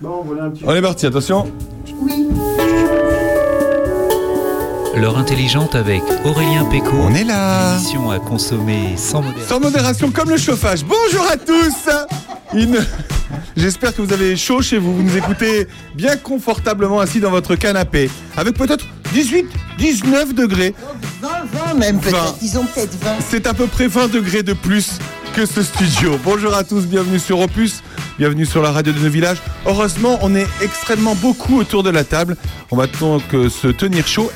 Bon, voilà un petit. On est parti, attention. L'heure intelligente avec Aurélien Péco. On est là. Émission à consommer sans modération. Sans modération, comme le chauffage. Bonjour à tous. Une- J'espère que vous avez chaud chez vous. Vous nous écoutez bien confortablement assis dans votre canapé. Avec peut-être 18, 19 degrés. 20, 20 même peut-être. 20. Ils ont peut-être 20. C'est à peu près 20 degrés de plus que ce studio. Bonjour à tous, bienvenue sur Opus, bienvenue sur la radio de nos villages. Heureusement, on est extrêmement beaucoup autour de la table. On va donc euh, se tenir chaud.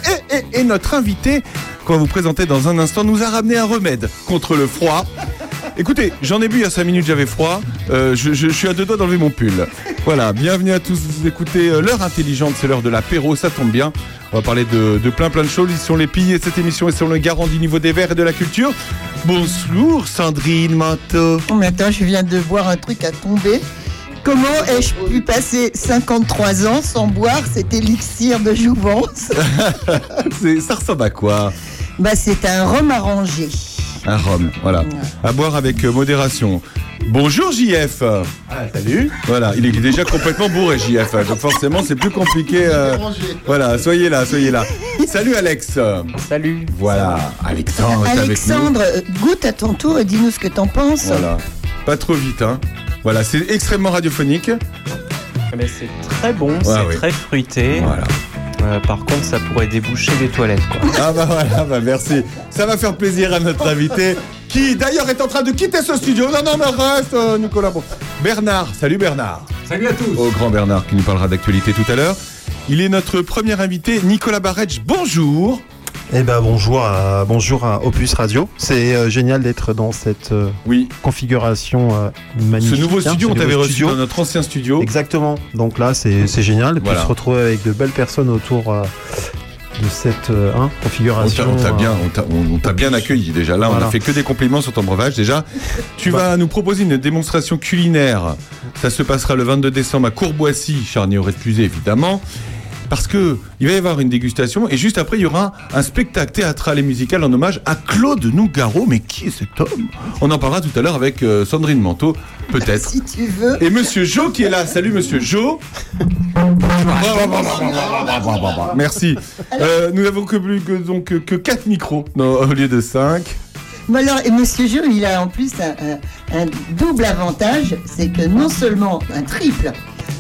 Et, notre invité, qu'on va vous présenter dans un instant, nous a ramené un remède contre le froid. Écoutez, j'en ai bu il y a 5 minutes, j'avais froid. Euh, je, je- je suis à deux doigts d'enlever mon pull. Voilà, bienvenue à tous. Vous écoutez euh, l'heure intelligente, c'est l'heure de l'apéro, ça tombe bien. On va parler de, de plein plein de choses. Ils sont les piliers de cette émission et sont le garant du niveau des verts et de la culture. Bonjour Sandrine Manteau. Oh, mais attends, je viens de boire un truc à tomber. Comment ai-je pu passer 53 ans sans boire cet élixir de jouvence? Ça ressemble à quoi? Bah, c'est un rhum arrangé. Un rhum, voilà. À boire avec euh, modération. Bonjour JF. Ah, salut. Voilà, il est déjà complètement bourré JF. Donc forcément c'est plus compliqué. euh, Voilà, soyez là, soyez là. Salut Alex. Salut. Voilà, Alexandre est avec nous. Alexandre, goûte à ton tour et dis-nous ce que t'en penses. Voilà. Pas trop vite, hein. Voilà, c'est extrêmement radiophonique. Mais c'est très bon, c'est oui. très fruité. Voilà. Euh, par contre, ça pourrait déboucher des toilettes. Quoi. Ah bah voilà, bah merci. Ça va faire plaisir à notre invité, qui d'ailleurs est en train de quitter ce studio. Non, non, mais reste, euh, Nicolas. Bon. Bernard, salut Bernard. Salut à tous. Au grand Bernard qui nous parlera d'actualité tout à l'heure. Il est notre premier invité, Nicolas Barretch. Bonjour. Eh ben bonjour à, bonjour à Opus Radio. C'est euh, génial d'être dans cette euh, Oui, configuration euh, magnifique. ce nouveau hein, studio, on t'avait reçu dans notre ancien studio. Exactement. Donc là, c'est génial de Voilà. se retrouver avec de belles personnes autour euh, de cette hein, configuration. on t'a bien, on bien accueilli déjà. Là, on a fait que des compliments sur ton breuvage déjà. Tu vas nous proposer une démonstration culinaire. Ça se passera le 22 décembre à Courboissy, charnier au réclusé évidemment. Parce que il va y avoir une dégustation et juste après il y aura un spectacle théâtral et musical en hommage à Claude Nougaro. Mais qui est cet homme? On en parlera tout à l'heure avec euh, Sandrine Manteau, peut-être. Si tu veux. Et Monsieur Jo qui est là. Salut Monsieur Jo. Merci. Euh, nous n'avons que plus que donc que 4 micros non, au lieu de 5. Mais alors, et Monsieur Jeu, il a en plus un, un- un double avantage, c'est que non seulement un triple,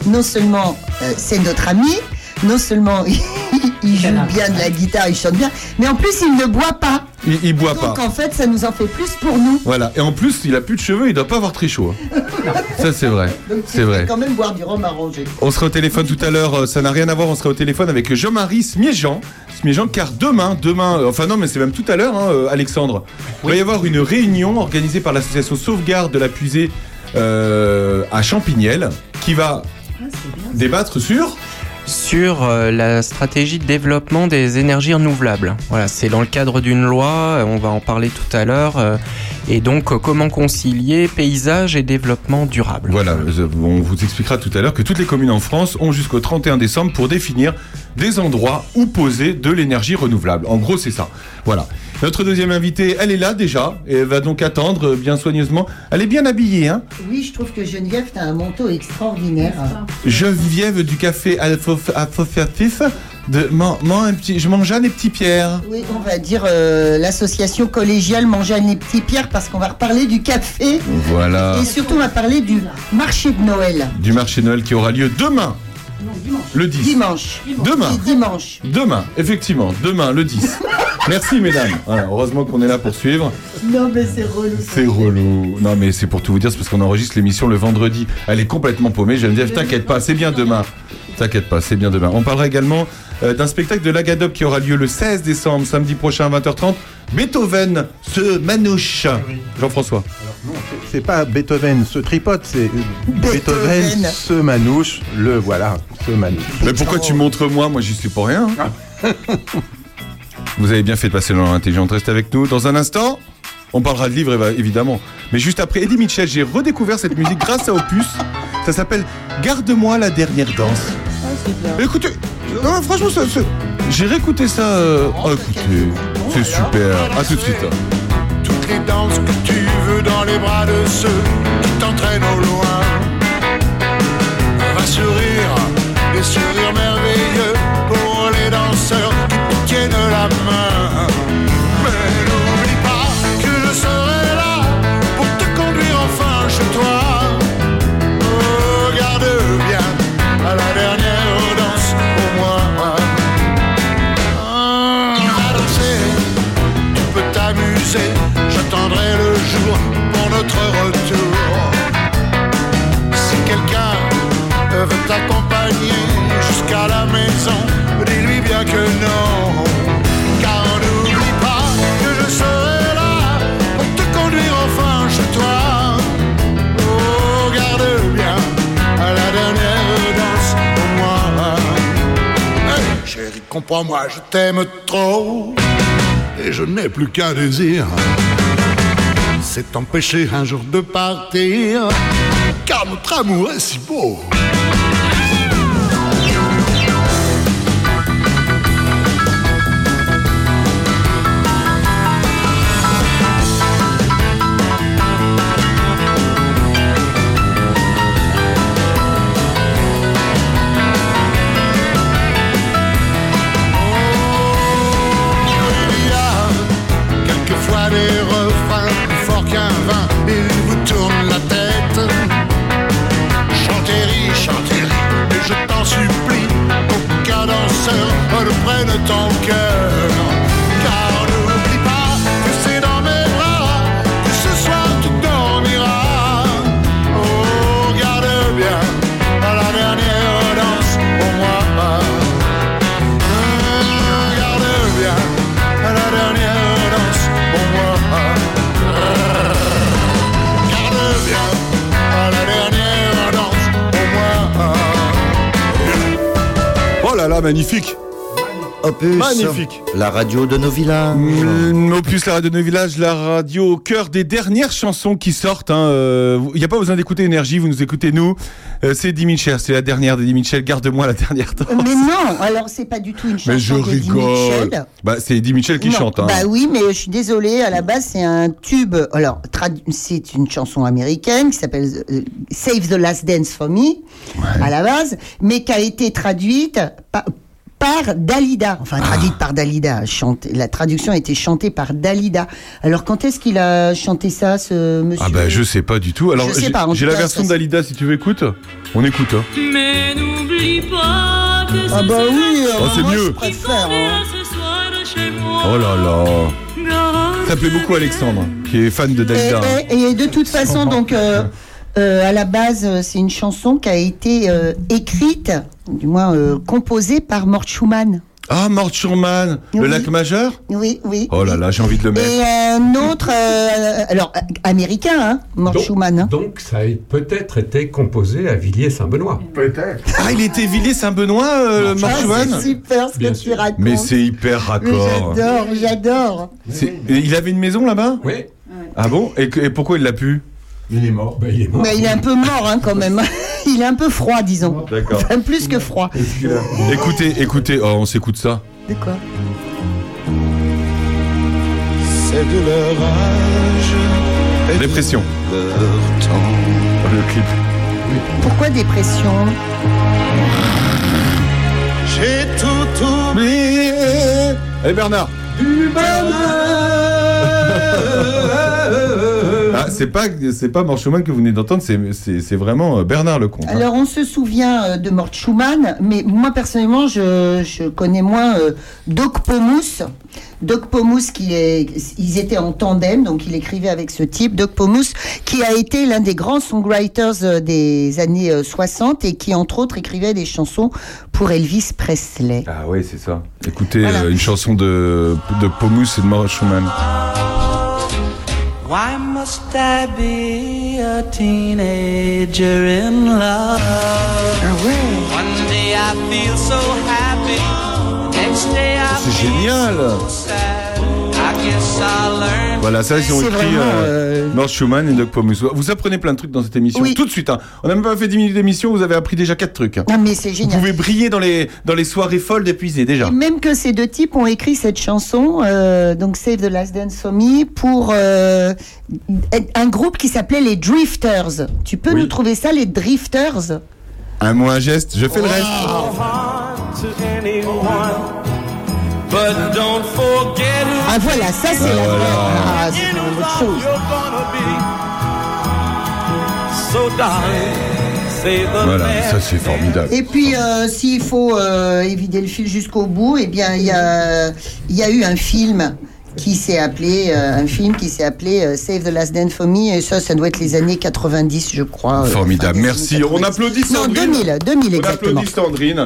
non seulement euh, c'est notre ami, non seulement il joue bien de la guitare, il chante bien, mais en plus il ne boit pas. Il, il boit Donc pas. en fait, ça nous en fait plus pour nous. Voilà. Et en plus, il a plus de cheveux, il doit pas avoir très chaud. hein. Ça c'est vrai. Donc C'est vrai. quand même boire du rhum arrangé. On sera au téléphone tout à l'heure, euh, ça n'a rien à voir, on sera au téléphone avec Jean-Marie Smiejean. Smiejean, car demain, demain, euh, enfin non, mais c'est même tout à l'heure, hein, euh, Alexandre, il va y avoir une réunion organisée par l'association Sauvegarde de la Puisée euh, à Champignelles, qui va débattre sur... Sur euh, la stratégie de développement des énergies renouvelables. Voilà, c'est dans le cadre d'une loi, euh, on va en parler tout à l'heure. Et donc, euh, comment concilier paysage et développement durable. Voilà, euh, on vous expliquera tout à l'heure que toutes les communes en France ont jusqu'au 31 décembre pour définir des endroits où poser de l'énergie renouvelable. En gros, c'est ça. Voilà. Notre deuxième invitée, elle est là déjà, et elle va donc attendre euh, bien soigneusement. Elle est bien habillée, hein Oui, je trouve que Geneviève, t'as un manteau extraordinaire. Geneviève du café associatif de man- man- un petit, je mange des petits pierres. Oui, on va dire euh, l'association collégiale Mangeane les petits pierres parce qu'on va reparler du café Voilà. et surtout on va parler du marché de Noël. Du marché de Noël qui aura lieu demain. Le 10. Dimanche. Demain. Et dimanche. Demain, effectivement, demain, le 10. Merci mesdames. Voilà, heureusement qu'on est là pour suivre. Non mais c'est relou. C'est relou. Non, mais c'est pour tout vous dire, c'est parce qu'on enregistre l'émission le vendredi. Elle est complètement paumée. Geneviève, t'inquiète pas, c'est bien demain. T'inquiète pas, c'est bien demain. On parlera également euh, d'un spectacle de l'Agadop qui aura lieu le 16 décembre, samedi prochain à 20h30. Beethoven, ce manouche. Jean-François. Non, c'est- pas Beethoven se tripote, c'est Beethoven. Beethoven se manouche. Le voilà, se manouche. Mais pourquoi tu montres moi? Moi, j'y suis pour rien. Vous avez bien fait de passer dans l'intelligente. Restez avec nous. Dans un instant, on parlera de livres, éva- évidemment. Mais juste après, Eddie Mitchell, j'ai redécouvert cette musique grâce à Opus. Ça s'appelle Garde-moi la dernière danse. Écoutez, non, franchement, ça- ça- j'ai réécouté ça. euh, oh, écoutez, c'est super. À tout de suite. toutes les danses que tu veux dans les bras de ceux qui t'entraînent au loin. Comprends-moi, je t'aime trop. Et je n'ai plus qu'un désir. C'est t'empêcher un jour de partir. Car notre amour est si beau. Opus, Magnifique. la radio de nos villages. Mm, Opus, la radio de nos villages, la radio au cœur des dernières chansons qui sortent. Il hein. n'y a pas besoin d'écouter Énergie, vous nous écoutez nous. Euh, c'est Eddie Mitchell, c'est la dernière d'Eddie Mitchell. Garde-moi la dernière danse. Mais non, alors c'est pas du tout une chanson Mais je rigole. Mitchell. Bah, c'est Eddie Mitchell qui Non, chante. Hein. Bah oui, mais je suis désolée. À la base, c'est un tube. Alors, c'est une chanson américaine qui s'appelle euh, Save the Last Dance for Me, à la base, mais qui a été traduite par, par Dalida. Enfin, Ah. traduite par Dalida. Chante, la traduction a été chantée par Dalida. Alors, quand est-ce qu'il a chanté ça, ce monsieur Ah bah je sais pas du tout. Alors Je sais j'ai la version ça, d'Alida si tu veux écoute. On écoute. Hein. Mais n'oublie pas que ce Ah bah oui, Oh, c'est mieux. je préfère. hein. de. Oh là là. Ça plaît beaucoup Alexandre, qui est fan de Dalida. et- et de toute façon, donc, euh, euh, à la base, c'est une chanson qui a été euh, écrite, du moins euh, composée par Mort Schumann. Ah, Mort Schumann, le lac majeur? Oui, oui. Oh là là, j'ai envie de le mettre. Et un autre, euh, alors américain, hein, Mort Donc- Schumann. hein. Donc ça a peut-être été composé à Villiers-Saint-Benoît. Ah, il était Villiers-Saint-Benoît, euh, Mort Ah, Schumann? C'est super ce Bien que tu racontes. Mais c'est hyper raccord. J'adore, j'adore. Il avait une maison là-bas? Oui. Ah bon? Et, et pourquoi il l'a pu Il est mort. Ben, il est mort. Mais il est un peu mort hein, quand même. Il est un peu froid, disons. D'accord. Enfin, plus que froid. Écoutez, écoutez, oh, on s'écoute ça. De quoi C'est de leur âge. Dépression. Leur temps. Le clip. Pourquoi dépression J'ai tout oublié. Allez Bernard Ah, c'est pas, c'est pas Mort Schumann que vous venez d'entendre, c'est, c'est, c'est vraiment euh, Bernard Lecomte. hein. Alors, on se souvient euh, de Mort Schumann, mais moi, personnellement, je, je connais moins euh, Doc Pomus. Doc Pomus, qui est, ils étaient en tandem, donc il écrivait avec ce type, Doc Pomus, qui a été l'un des grands songwriters des années euh, 60 et qui, entre autres, écrivait des chansons pour Elvis Presley. Ah oui, c'est ça. Écoutez Voilà. euh, une chanson de, de Pomus et de Mort Schumann. Why must I be a teenager in love? Ah One day I feel so happy, next day I feel so sad. Voilà, ça ils ont écrit vraiment, euh, euh, Mort Schumann et Doc Pomus. Vous apprenez plein de trucs dans cette émission, Oui. tout de suite. hein. On n'a même pas fait 10 minutes d'émission, vous avez appris déjà 4 trucs. hein. Non, mais c'est Vous génial. pouvez briller dans les, dans les soirées folles d'épuisés déjà. Et même que ces deux types ont écrit cette chanson, euh, donc Save the Last Dance for Me, pour euh, un groupe qui s'appelait les Drifters. Tu peux Oui. nous trouver ça, les Drifters? Un mot, un geste, je fais le reste. anyone. But don't forget who Ah voilà, ça c'est la voilà. Ah, c'est même autre chose. So Voilà, ça c'est formidable. Et puis, euh, s'il faut euh, évider le fil jusqu'au bout, eh bien, il y a, il y a eu un film qui s'est appelé, euh, un film qui s'est appelé euh, Save the Last Dance for Me, et ça, ça doit être les années 90, je crois. euh, Formidable, enfin, merci. On 90. applaudit Non, Sandrine. 2000, 2000 On exactement. applaudit Sandrine.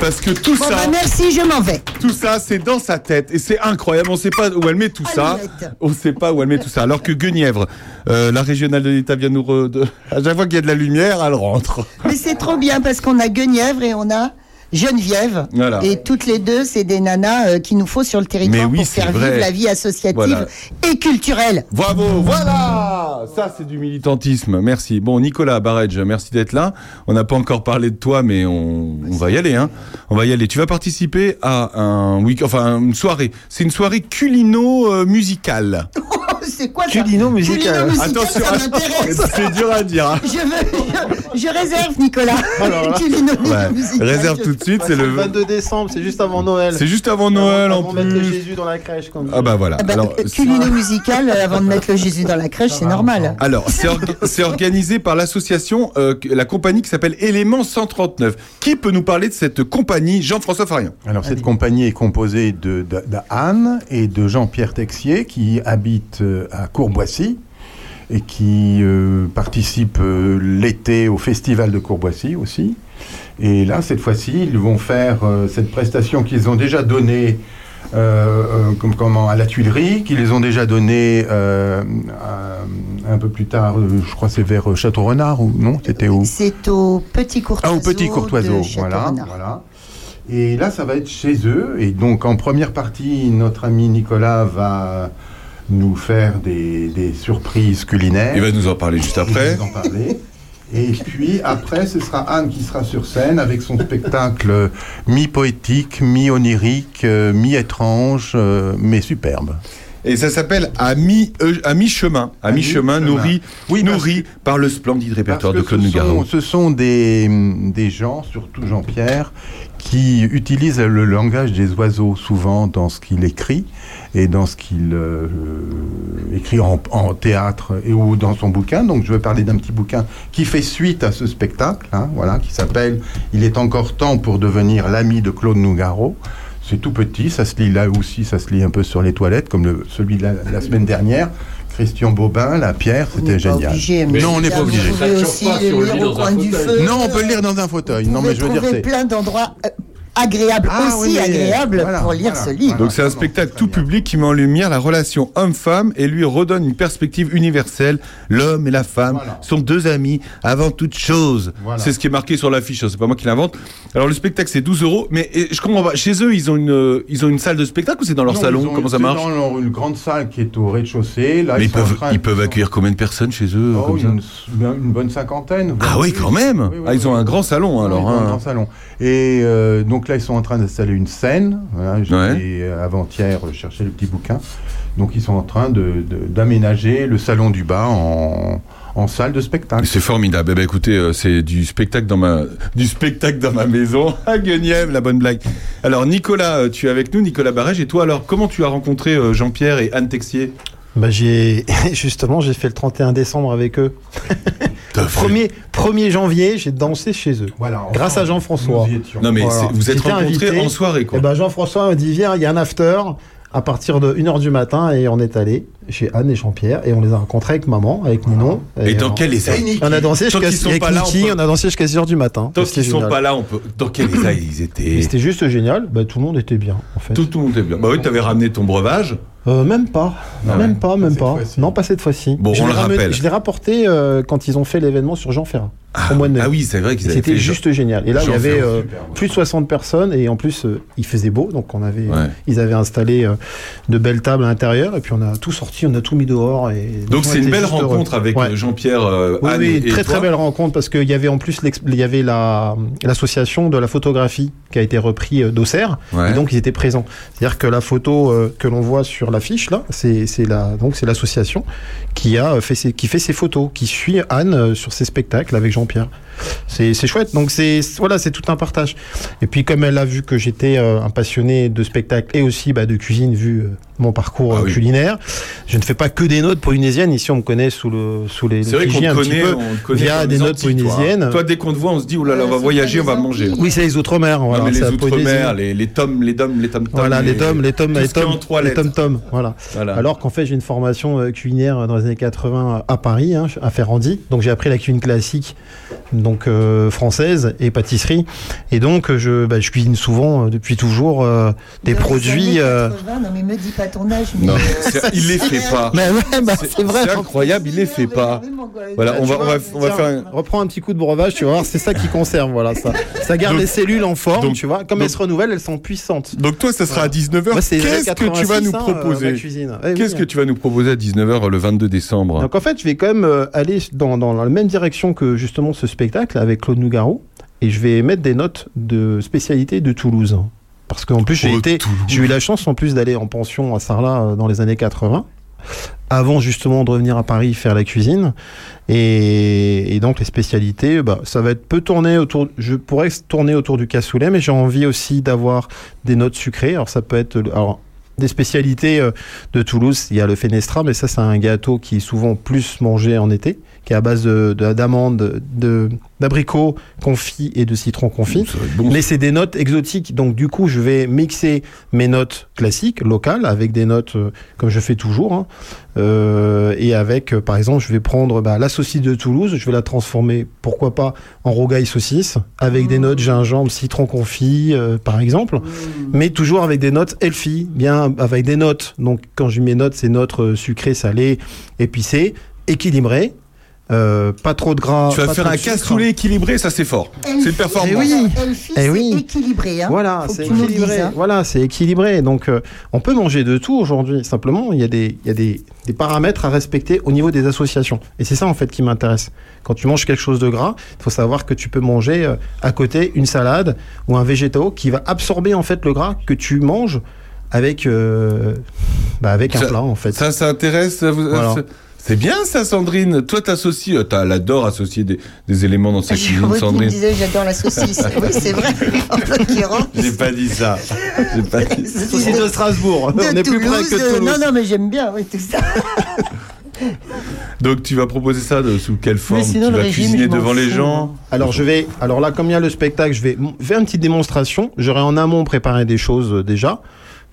Parce que tout Bon, ça, bah, merci, je m'en vais. tout ça, c'est dans sa tête. Et c'est incroyable. On sait pas où elle met tout ça. On sait pas où elle met tout ça. Alors que Guenièvre, euh, la régionale de l'État vient nous... re- de- À chaque fois qu'il y a de la lumière, elle rentre. Mais c'est trop bien parce qu'on a Guenièvre et on a Geneviève. Voilà. Et toutes les deux, c'est des nanas euh, qu'il nous faut sur le territoire oui, pour faire vrai. vivre la vie associative Voilà. et culturelle. Bravo, voilà Ça, c'est du militantisme. Merci. Bon, Nicolas Barredge, merci d'être là. On n'a pas encore parlé de toi, mais on, on va y aller. Hein. On va y aller. Tu vas participer à un week enfin une soirée. C'est une soirée culino-musicale. c'est quoi ça Culino musical. Attention, ça m'intéresse. c'est dur à dire. hein. Je, veux, je, je réserve, Nicolas. Alors. Culino Ouais. musical. Réserve tout de suite. Ouais, C'est le le. 22 décembre, c'est juste avant Noël. C'est juste avant Noël en Avant de mettre le plus. Jésus dans la crèche. Comme Ah bah voilà. Ah bah, Alors, culino musical, euh, avant de mettre le Jésus dans la crèche, c'est normal. Alors, c'est orga- c'est organisé par l'association, euh, la compagnie qui s'appelle Élément 139. Qui peut nous parler de cette compagnie Jean-François Farion. Alors cette compagnie est composée de, de- d'Anne et de Jean-Pierre Texier qui habitent euh, à Courboissy et qui euh, participent euh, l'été au festival de Courboissy aussi. Et là, cette fois-ci, ils vont faire euh, cette prestation qu'ils ont déjà donnée euh, comme, comment, à la Tuilerie, qu'ils les ont déjà donnée un peu plus tard, je crois que c'est vers Château-Renard, ou non C'était où? C'est au Petit Courtoiseau. ah, au petit courtoiseau, de voilà, voilà. Et là, ça va être chez eux. Et donc, en première partie, notre ami Nicolas va nous faire des, des surprises culinaires. Il va nous en parler juste Il va après. nous en parler. Et puis après, ce sera Anne qui sera sur scène avec son spectacle mi-poétique, mi-onirique, euh, mi-étrange, euh, mais superbe. Et ça s'appelle à mi euh, à mi-chemin, à À mi-chemin, nourri, Oui, nourri par le splendide répertoire de Claude Nougaro. ce sont des, des gens, surtout Jean-Pierre, qui utilisent le langage des oiseaux souvent dans ce qu'il écrit et dans ce qu'il euh, écrit en, théâtre et ou dans son bouquin. Donc je vais parler d'un petit bouquin qui fait suite à ce spectacle, hein, voilà, qui s'appelle Il est encore temps pour devenir l'ami de Claude Nougaro. C'est tout petit, ça se lit là aussi, ça se lit un peu sur les toilettes, comme celui de la semaine dernière. Christian Bobin, La Pierre, c'était génial. obligé, non, on n'est pas vous obligé. pouvez aussi lire au coin du feu. Non, on peut le lire dans un fauteuil. Non, Vous mais je veux dire, c'est. plein d'endroits agréables, Ah, aussi oui, agréables voilà, pour lire voilà, ce livre. Donc c'est un spectacle tout public qui met en lumière la relation homme-femme et lui redonne une perspective universelle. L'homme et la femme Voilà. sont deux amis avant toute chose. Voilà. C'est ce qui est marqué sur l'affiche, c'est pas moi qui l'invente. Alors le spectacle c'est 12 euros, mais je comprends pas. Chez eux ils ont une euh, ils ont une salle de spectacle ou c'est dans leur Non, salon? ils ont- Comment ça marche? dans leur- une grande salle qui est au rez-de-chaussée. Là, Mais ils peuvent train- ils peuvent accueillir combien de personnes chez eux Oh, comme ça? une, une bonne cinquantaine. Ah oui, quand même. Oui, oui, ah, ils ont oui. un grand salon Oui, alors. un hein. grand salon. Et euh, donc là, ils sont en train d'installer une scène. Voilà, J'ai Ouais. avant-hier euh, chercher le petit bouquin. Donc ils sont en train d'aménager le salon du bas en, en salle de spectacle. C'est formidable. Eh ben, écoutez, euh, c'est du spectacle dans ma du spectacle dans ma maison à Guenièvre, la bonne blague. Alors Nicolas, euh, tu es avec nous, Nicolas Barège, et toi alors, comment tu as rencontré euh, Jean-Pierre et Anne Texier? Bah, j'ai justement j'ai fait le 31 décembre avec eux. Fait- 1er, 1er janvier, j'ai dansé chez eux. Voilà, Grâce à Jean-François. Non mais Voilà. vous êtes rencontrés invité. en soirée quoi. Et ben Jean-François m'a dit viens, il y a un after à partir de 1h du matin et on est allé chez Anne et Jean-Pierre et on les a rencontrés avec maman, avec Ninon. et dans on- quel état On a dansé jusqu'à qu'ils sont avec pas là, on Niki, peut- on a dansé jusqu'à 6h du matin. Tant qu'ils sont pas là, on peut. Dans quel état ils Et étaient C'était juste génial, bah, tout le monde était bien en fait. Tout, tout le monde était bien. Bah oui, t'avais ramené ton breuvage. Euh, même pas, Ah même ouais. pas, même pas. Non, pas cette fois-ci. Bon, je on l'ai le ramené- rappelle. Je l'ai rapporté euh, quand ils ont fait l'événement sur Jean Ferrat. Ah, au mois de mai. ah oui, c'est vrai qu'ils avaient C'était juste génial. Et là, il y Jean avait euh, plus de 60 personnes et en plus, euh, il faisait beau. Donc, on avait, Ouais. ils avaient installé euh, de belles tables à l'intérieur et puis on a tout sorti, on a tout mis dehors. Et Donc on c'est une belle heureux. rencontre avec Ouais. Jean-Pierre, Oui, Anne oui, et très très belle rencontre parce qu'il y avait en plus l'ex- il y avait la l'association de la photographie qui a été repris d'Auxerre Ouais. et donc ils étaient présents. C'est-à-dire que la photo que l'on voit sur l'affiche là, c'est la donc c'est l'association qui a fait ses, qui fait ses photos, qui suit Anne sur ses spectacles avec Jean-Pierre. C'est c'est chouette. Donc c'est voilà, c'est tout un partage. Et puis comme elle a vu que j'étais euh, un passionné de spectacle et aussi bah, de cuisine vu euh, mon parcours Ah euh, oui. culinaire, je ne fais pas que des notes polynésiennes. Ici on me connaît sous le sous les C'est vrai qu'on connaît, peu on te connaît via des notes Antilles, toi. polynésiennes. Toi, dès qu'on te voit, on se dit, oh là là, on va c'est voyager, on va les manger. Oui, c'est les outre-mer. Voilà, les outre-mer, les, les tomes, les tomes, les tomes Voilà, les tomes, les tomes, les tomes, trois les lettres. tomes, tomes, voilà. Voilà. Alors qu'en fait, j'ai une formation culinaire dans les années 80 à Paris, hein, à Ferrandi. Donc j'ai appris la cuisine classique, donc euh, française et pâtisserie. Et donc je, bah, je cuisine souvent euh, depuis toujours euh, des Dans produits. années euh, 80, non mais me dis pas ton âge. Mais Non, euh, il les fait pas. Bah, c'est vrai. C'est incroyable, il les fait pas. Voilà, on va, on va, on va faire un... Reprends un petit coup de breuvage, tu vas voir, c'est ça qui conserve, voilà, ça. Ça garde Donc- les cellules en forme, donc- tu vois. Comme donc- elles se renouvellent, elles sont puissantes. Donc toi, ça sera à 19h. Moi, c'est les Qu'est-ce que tu vas 86, nous hein, euh, proposer cuisine. Eh oui. Qu'est-ce que tu vas nous proposer à 19h le 22 décembre Donc en fait, je vais quand même aller dans, dans la même direction que justement ce spectacle avec Claude Nougaro et je vais mettre des notes de spécialité de Toulouse. Parce qu'en plus, j'ai Oh, été, Toulouse. j'ai eu la chance en plus d'aller en pension à Sarlat euh, dans les années 80, avant justement de revenir à Paris faire la cuisine. Et, et donc les spécialités, bah, ça va être peu tourné autour, je pourrais tourner autour du cassoulet, mais j'ai envie aussi d'avoir des notes sucrées. Alors ça peut être, alors des spécialités euh, de Toulouse, il y a le fenestra, mais ça c'est un gâteau qui est souvent plus mangé en été, qui est à base de- de- d'amandes, de, d'abricots confits et de citron confit. Bon. Mais c'est des notes exotiques, donc du coup je vais mixer mes notes classiques, locales, avec des notes euh, comme je fais toujours, hein. Euh, et avec, euh, par exemple, je vais prendre bah, la saucisse de Toulouse, je vais la transformer, pourquoi pas, en rogaille saucisse, avec des notes gingembre, citron confit, euh, par exemple, mais toujours avec des notes healthy, bien avec des notes. Donc quand je mets mes notes, c'est notes euh, sucrées, salées, épicées, équilibrées. Euh, pas trop de gras. Tu vas faire un cassoulet équilibré, ça c'est fort. C'est une performance. Eh oui. Eh c'est oui. équilibré. Hein. Voilà, c'est équilibré. dises, hein. Voilà, c'est équilibré. Donc, euh, on peut manger de tout aujourd'hui. Simplement, il y a, des, il y a des, des paramètres à respecter au niveau des associations. Et c'est ça, en fait, qui m'intéresse. Quand tu manges quelque chose de gras, il faut savoir que tu peux manger euh, à côté une salade ou un végétaux qui va absorber, en fait, le gras que tu manges avec, euh, bah, avec un Ça- plat, en fait. Ça, ça intéresse ça vous- Voilà. C'est- bien ça, Sandrine. Toi, t'associes, euh, t'as- elle adore associer des, des éléments dans sa Je cuisine, Sandrine. disait j'adore la saucisse. oui, c'est vrai. En l'occurrence. J'ai pas dit ça. J'ai pas dit ça. Saucisse de Strasbourg. De on est plus près Toulouse, que euh, Toulouse. Non, non, mais j'aime bien, oui, tout ça. Donc, tu vas proposer ça de, sous quelle forme? sinon, Tu le vas régime, cuisiner je devant les gens? Alors je vais, alors là comme il y a le spectacle, je vais faire une petite démonstration. J'aurai en amont préparé des choses euh, déjà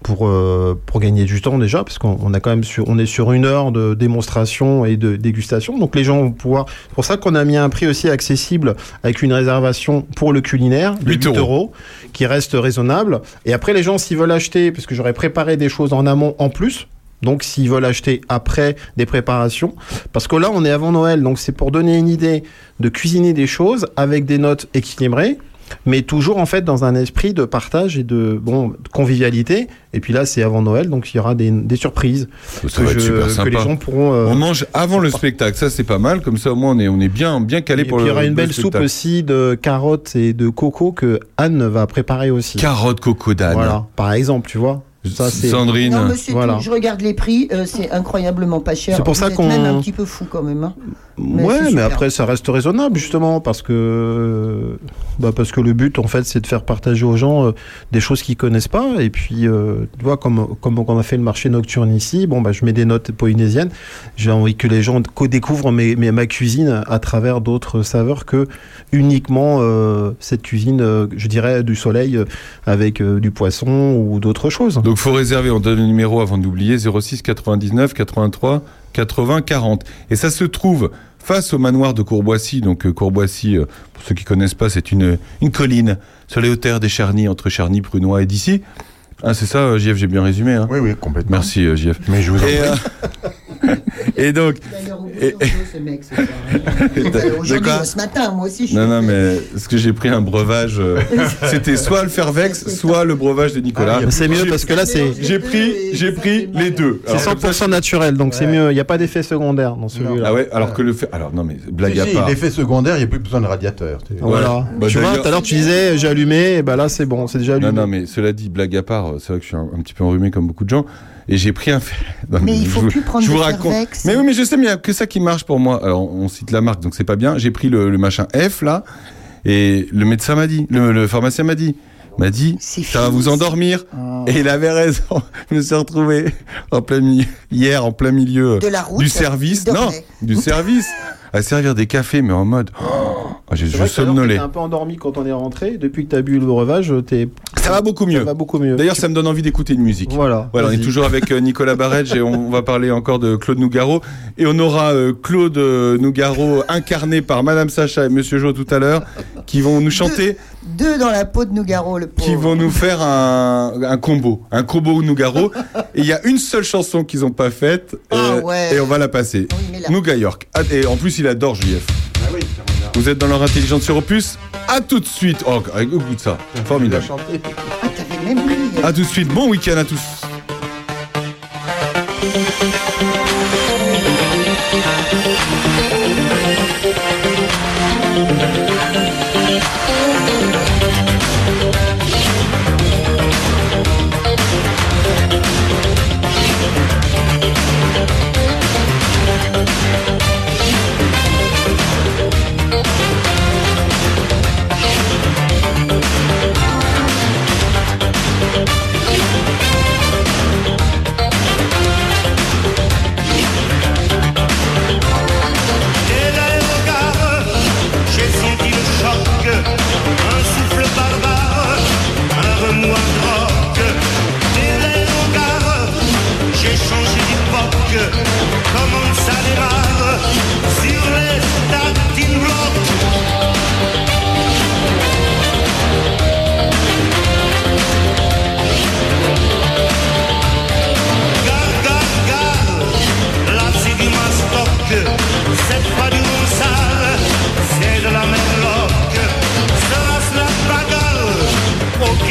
pour euh, pour gagner du temps déjà parce qu'on on a quand même sur on est sur une heure de démonstration et de dégustation. Donc les gens vont pouvoir. C'est pour ça qu'on a mis un prix aussi accessible avec une réservation pour le culinaire de 8 8 euros qui reste raisonnable. Et après les gens s'ils veulent acheter parce que j'aurais préparé des choses en amont en plus. Donc s'ils veulent acheter après des préparations, parce que là on est avant Noël, donc c'est pour donner une idée de cuisiner des choses avec des notes équilibrées, mais toujours en fait dans un esprit de partage et de bon de convivialité. Et puis là c'est avant Noël, donc il y aura des, des surprises Ça que, va être je- super que sympa. les gens pourront. euh, On mange avant le spectacle, ça c'est pas mal. Comme ça, au moins, on est, on est bien, bien calé et pour puis il y aura une le belle soupe aussi de carottes et de coco que Anne va préparer aussi. Carotte coco d'âne. Voilà, par exemple, tu vois. Ça, c'est- Sandrine. Non, Voilà. Je regarde les prix, euh, c'est incroyablement pas cher. C'est pour Vous ça qu'on- même un petit peu fou quand même. hein. Mais ouais, mais super. après ça reste raisonnable justement parce que bah parce que le but en fait c'est de faire partager aux gens euh, des choses qu'ils connaissent pas et puis euh, tu vois comme comme on a fait le marché nocturne ici, bon bah je mets des notes polynésiennes, j'ai envie que les gens co- découvrent mes, mes- ma cuisine à travers d'autres saveurs que uniquement euh, cette cuisine euh, je dirais du soleil avec euh, du poisson ou d'autres choses. Donc faut réserver, on donne le numéro avant d'oublier 06 99 83 80 40. Et ça se trouve face au manoir de Courboissy. Donc euh, Courboissy, euh, pour ceux qui connaissent pas, c'est une, une colline sur les hauteurs des Charny, entre Charny, Prunois et d'ici. Ah, c'est ça, euh, JF, j'ai bien résumé. Hein? Oui, oui, complètement. Merci, euh, JF. Mais je vous en Et, prie. euh, et donc, Et- ce mec, ce soir. Euh, Aujourd'hui, quoi euh, ce matin, moi aussi, je non, suis- non, mais ce que j'ai pris un breuvage, euh, c'était soit le Fervex, soit le breuvage de Nicolas. Mais c'est mieux parce que là c'est J'ai pris, j'ai pris les deux. c'est Alors, comme ça, 100% naturel donc c'est mieux, il n'y a pas d'effet secondaire dans celui-là. Ah ouais, alors que le fait. Alors non, mais blague Si, à si, part. L'effet secondaire, il n'y a plus besoin de radiateur. Voilà. Bah, tu vois, tout à l'heure tu disais j'ai allumé, et bah là c'est bon, c'est déjà allumé. Non, non, mais cela dit, blague à part, c'est vrai que je suis un, un petit peu enrhumé comme beaucoup de gens. Et j'ai pris un. Non, Mais il faut plus prendre je vous raconte. Mais oui, mais je sais, mais il n'y a que ça qui marche pour moi. Alors, on cite la marque, donc c'est pas bien. J'ai pris le, le machin F là, et le médecin m'a dit, le, le pharmacien m'a dit, m'a dit, ça va vous endormir. Oh. Et il avait raison. Je me suis retrouvé en plein milieu, hier en plein milieu De la route, du service, non, du service, à servir des cafés, mais en mode, oh, j'ai C'est je somnolais. un peu endormi quand on est rentré. Depuis que tu as bu le breuvage, t'es. Ça va beaucoup Ça mieux. va beaucoup mieux. D'ailleurs, ça me donne envie d'écouter une musique. Voilà. Voilà, on est toujours avec euh, Nicolas Barretge et on va parler encore de Claude Nougaro. Et on aura euh, Claude euh, Nougaro incarné par Madame Sacha et Monsieur Jo tout à l'heure, qui vont nous chanter, Deux dans la peau de Nougaro, le pauvre. qui vont nous faire un, un combo, un combo Nougaro. et il y a une seule chanson qu'ils n'ont pas faite, euh, Ah ouais. et on va la passer. Oui, Nougat York. Ah, et en plus, il adore JF. Vous êtes dans leur intelligence sur Opus. À tout de suite. Oh, écoute ça, formidable. Ah, t'avais même pris. euh, À tout de suite. Bon week-end à tous.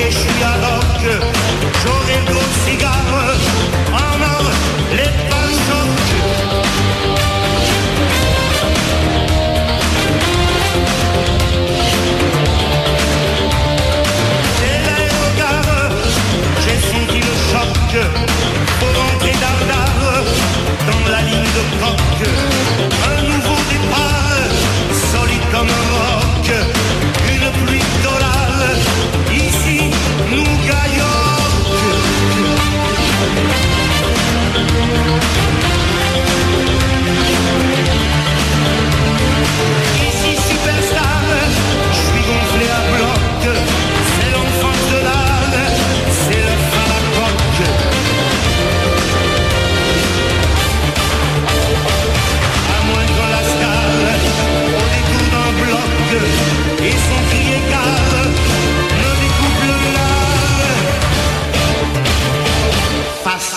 Ok, je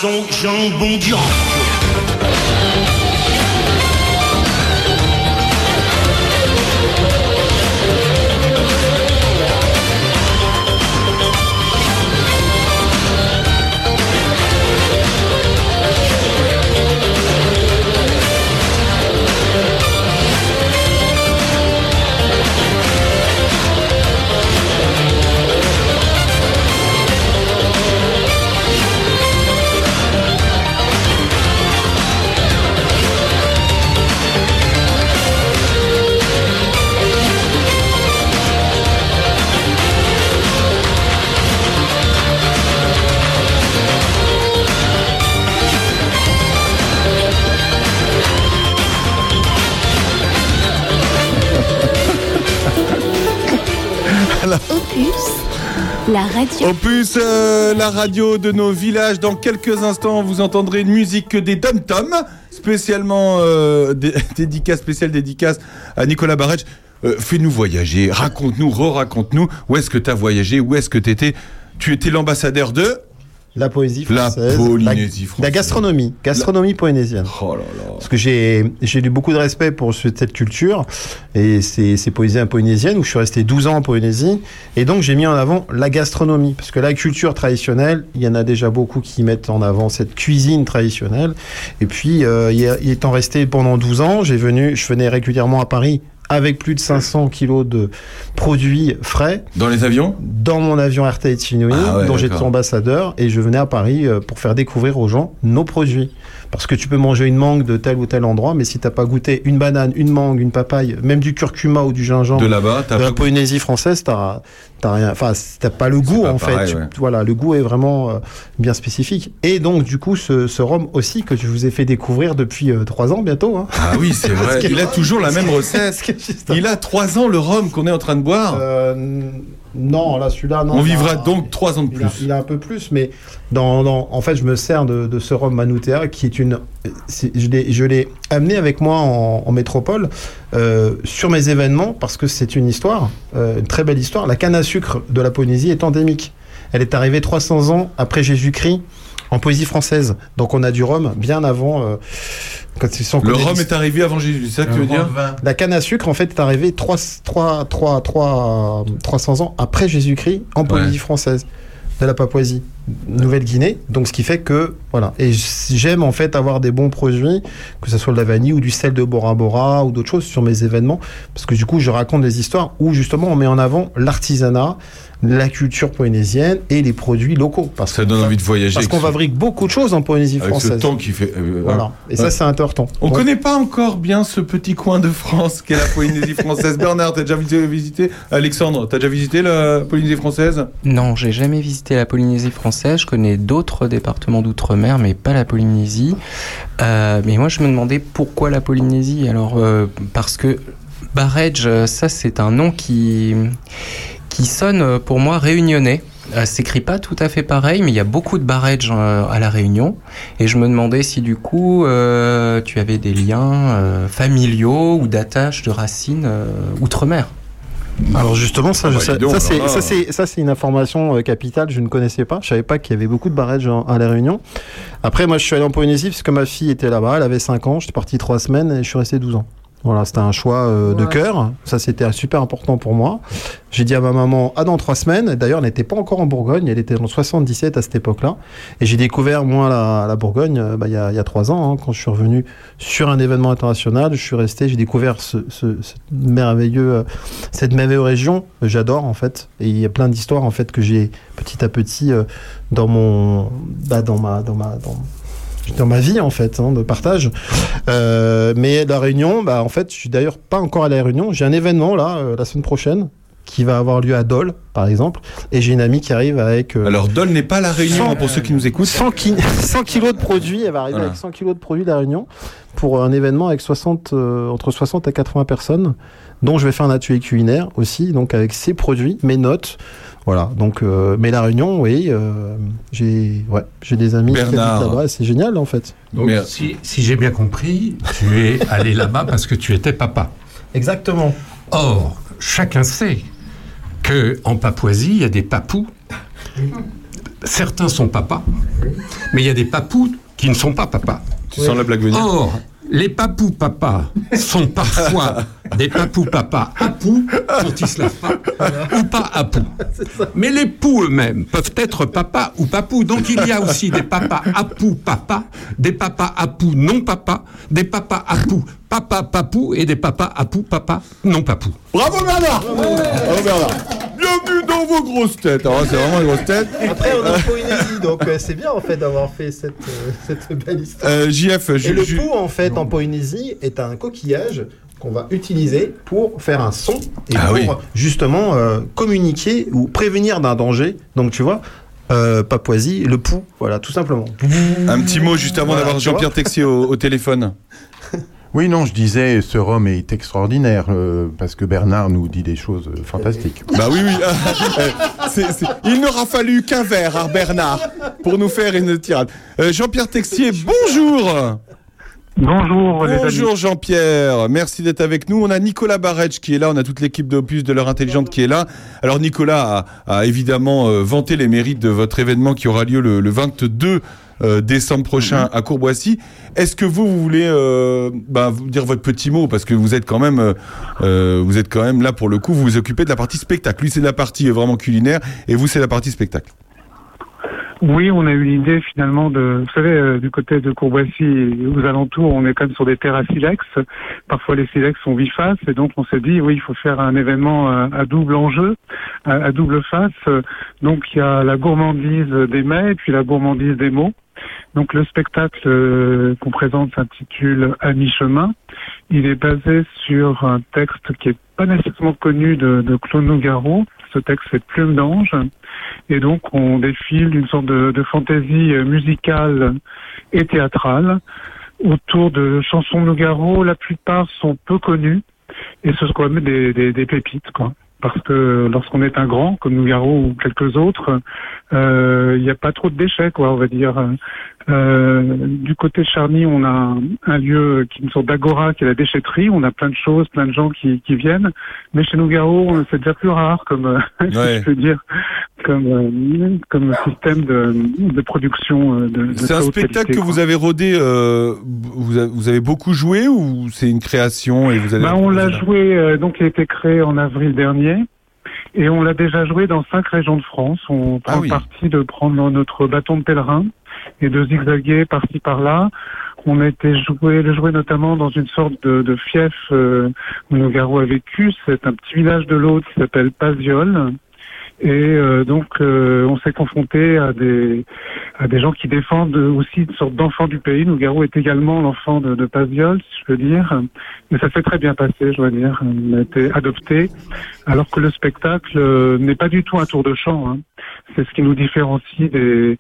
Façon jambon du la radio de nos villages. Dans quelques instants, vous entendrez une musique des Dom Tom, spécialement euh, spéciale dédicace à Nicolas Barrech. Euh, Fais-nous voyager, raconte-nous, re-raconte-nous, où est-ce que tu as voyagé, où est-ce que tu étais Tu étais l'ambassadeur de? La poésie La française. Polynésie la, française. la gastronomie. Gastronomie polynésienne. Oh là là. Parce que j'ai j'ai eu beaucoup de respect pour ce- cette culture et ces, ces poésies polynésiennes où je suis resté 12 ans en Polynésie. Et donc j'ai mis en avant la gastronomie. Parce que la culture traditionnelle, il y en a déjà beaucoup qui mettent en avant cette cuisine traditionnelle. Et puis, euh, étant resté pendant 12 ans, j'ai venu, je venais régulièrement à Paris avec plus de 500 kilos de produits frais. Dans les avions? Dans mon avion Tahiti Nui, Ah ouais, dont j'étais ambassadeur, et je venais à Paris euh, pour faire découvrir aux gens nos produits. Parce que tu peux manger une mangue de tel ou tel endroit, mais si t'as pas goûté une banane, une mangue, une papaye, même du curcuma ou du gingembre De là-bas, t'as de la Polynésie française, t'as t'as rien, enfin t'as pas le goût pas en pareil, fait. Tu-. Voilà, le goût est vraiment euh, bien spécifique. Et donc du coup, ce, ce rhum aussi que je vous ai fait découvrir depuis euh, trois ans bientôt. Hein. Ah oui, c'est vrai. Il a toujours la même recette. Il a trois ans le rhum qu'on est en train de boire. Euh, Non, là, celui-là, non. On a- vivra donc trois ans de il a- plus. Il a, un peu plus, mais dans, dans- en fait, je me sers de, de ce rhum qui est une. l'ai- je l'ai amené avec moi en, en métropole euh, sur mes événements parce que c'est une histoire, euh, une très belle histoire. La canne à sucre de la Polynésie est endémique. Elle est arrivée 300 ans après Jésus-Christ en Poésie française. Donc on a du rhum bien avant. euh, quand ils sont Le rhum est arrivé avant Jésus, c'est ça que tu veux dire la canne à sucre, en fait, est arrivée 3, 3, 3, 3, 300 ans après Jésus-Christ en Ouais. française, de la Papouasie, Nouvelle-Guinée. Donc, ce qui fait que, voilà. Et j'aime, en fait, avoir des bons produits, que ce soit de la vanille ou du sel de Bora Bora ou d'autres choses sur mes événements. Parce que, du coup, je raconte des histoires où, justement, on met en avant l'artisanat, la culture polynésienne et les produits locaux. Parce Ça donne envie de voyager. parce qu'on ce- fabrique beaucoup de choses en Polynésie Avec ce française. temps qui fait. euh, Voilà. Et ça, c'est important. On Donc, connaît pas encore bien ce petit coin de France qu'est la Polynésie française. Bernard, t'as déjà visité, visité Alexandre, t'as déjà visité la Polynésie française? Non, j'ai jamais visité la Polynésie française. Je connais d'autres départements d'outre-mer, mais pas la Polynésie. Euh, mais moi, je me demandais pourquoi la Polynésie. Alors, euh, parce que Barège, euh, ça, c'est un nom qui qui sonne pour moi réunionnais. Euh, s'écrit pas tout à fait pareil, mais il y a beaucoup de barèges euh, à la Réunion. Et je me demandais si du coup tu avais des liens familiaux ou d'attaches de racines outre-mer. Alors justement, ça, Ah bah, donc, ça, alors c'est, ça, c'est, ça, c'est une information euh, capitale, je ne connaissais pas. Je savais pas qu'il y avait beaucoup de barrages en- à La Réunion. Après, moi, je suis allé en Polynésie parce que ma fille était là-bas, elle avait 5 ans, j'étais parti 3 semaines et je suis resté 12 ans. Voilà, c'était un choix euh, de Ouais. cœur. Ça, c'était super important pour moi. J'ai dit à ma maman, ah, dans 3 semaines. D'ailleurs, elle n'était pas encore en Bourgogne, elle était en 77 à cette époque-là. Et j'ai découvert, moi, la, la Bourgogne, euh, bah, il y, a, y a 3 ans, hein, quand je suis revenu sur un événement international. Je suis resté, j'ai découvert ce, ce, ce merveilleux, euh, cette merveilleuse région. J'adore, en fait. Et il y a plein d'histoires, en fait, que j'ai petit à petit euh, dans mon, bah, dans ma, dans ma, dans, dans ma vie en fait hein, de partage Euh, mais la réunion bah en fait je suis d'ailleurs pas encore à la réunion j'ai un événement là euh, la semaine prochaine qui va avoir lieu à Dole par exemple et j'ai une amie qui arrive avec euh, Alors, Dole n'est pas la Réunion, hein, pour ceux qui nous écoutent. 100, ki- 100 kilos de produits elle va arriver Voilà. avec 100 kilos de produits de la réunion pour un événement avec 60 euh, entre 60 et 80 personnes dont je vais faire un atelier culinaire aussi donc avec ces produits mes notes voilà donc euh, mais la réunion oui euh, j'ai ouais j'ai des amis qui habitent Bernard. là-bas et c'est génial en fait Donc, Mais- si, si j'ai bien compris, tu es allé là-bas parce que tu étais papa. exactement Or, chacun sait que en Papouasie, il y a des papous. Certains sont papas, mais il y a des papous qui ne sont pas papas. Tu sens la blague venir Or, les papous papas sont parfois des papous papas apous quand ils se lavent pas, ou pas apous. Mais les poux eux-mêmes peuvent être papas ou papous. Donc il y a aussi des papas apous papas, des papas apous non papas, des papas apous papa papou et des papas apous papa non papou. Bravo Bernard Bravo Bernard Bienvenue dans vos grosses têtes Alors, c'est vraiment une grosse tête. Après, on est en Polynésie, donc euh, c'est bien en fait d'avoir fait cette, euh, cette belle histoire. Euh, JF, Et je, le je- pou, en fait, en Polynésie, est un coquillage qu'on va utiliser pour faire un son et Ah pour oui. justement euh, communiquer ou prévenir d'un danger. Donc, tu vois, euh, Papouasie, le pou, voilà, tout simplement. un petit mot juste avant Voilà, d'avoir Jean-Pierre. Texier au, au téléphone. Oui, non, je disais, ce rhum est extraordinaire, euh, parce que Bernard nous dit des choses euh, fantastiques. Bah oui, oui. Euh, Il n'aura fallu qu'un verre à Bernard pour nous faire une tirade. Euh, Jean-Pierre Texier, bonjour Bonjour. Bonjour Jean-Pierre, merci d'être avec nous. On a Nicolas Barretch qui est là, on a toute l'équipe d'Opus de l'heure intelligente qui est là. Alors Nicolas a, a évidemment euh, vanté les mérites de votre événement qui aura lieu le, le 22 euh, décembre prochain à Courboissy. Est-ce que vous, vous voulez euh, bah, vous dire votre petit mot? Parce que vous êtes quand même euh, euh, vous êtes quand même là pour le coup, vous vous occupez de la partie spectacle. Lui c'est la partie euh, vraiment culinaire et vous c'est la partie spectacle. Oui, on a eu l'idée finalement de, vous savez, euh, du côté de Courboissy et aux alentours, on est quand même sur des terres à silex. Parfois les silex sont vivaces et donc on s'est dit, oui, il faut faire un événement à double enjeu, à, à double face. Donc il y a la gourmandise des mets et puis la gourmandise des mots. Donc le spectacle euh, qu'on présente s'intitule À mi-chemin. Il est basé sur un texte qui est pas nécessairement connu de, de Claude Nougaro. Ce texte c'est Plume d'ange. Et donc, on défile d'une sorte de, de fantaisie euh, musicale et théâtrale autour de chansons Nougaro. La plupart sont peu connues et ce sont quand même des, des, des pépites, quoi. Parce que lorsqu'on est un grand comme Nougaro ou quelques autres, euh, il n'y a pas trop de déchets, quoi, on va dire. Euh, du côté de Charny, on a un, un lieu qui est une sorte d'agora, qui est la déchetterie. On a plein de choses, plein de gens qui, qui viennent. Mais chez Nougaro, c'est déjà plus rare, comme euh, Ouais. je peux dire, comme euh, comme système de, de production. De, C'est un spectacle qualité, que quoi. vous avez rodé, euh, vous, avez, vous avez beaucoup joué ou c'est une création et vous allez Bah, on l'a joué, donc il a été créé en avril dernier. Et on l'a déjà joué dans cinq régions de France. On prend Ah oui. parti de prendre notre bâton de pèlerin et de zigzaguer par-ci par-là. On a été joué, le jouer notamment dans une sorte de, de fief euh, où Nogaro a vécu. C'est un petit village de l'Aude qui s'appelle Paziol. Et euh, donc, euh, on s'est confronté à des à des gens qui défendent aussi une sorte d'enfant du pays. Nougaro est également l'enfant de, de si je peux dire. Mais ça s'est très bien passé, je dois dire. On a été adopté, alors que le spectacle euh, n'est pas du tout un tour de chant. hein. C'est ce qui nous différencie des,